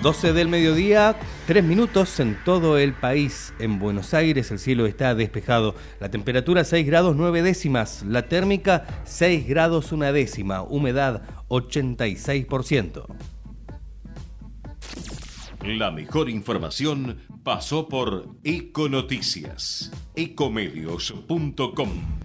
12 del mediodía, 3 minutos en todo el país. En Buenos Aires el cielo está despejado. La temperatura 6 grados 9 décimas. La térmica 6 grados 1 décima. Humedad 86%. La mejor información pasó por Econoticias. Ecomedios.com.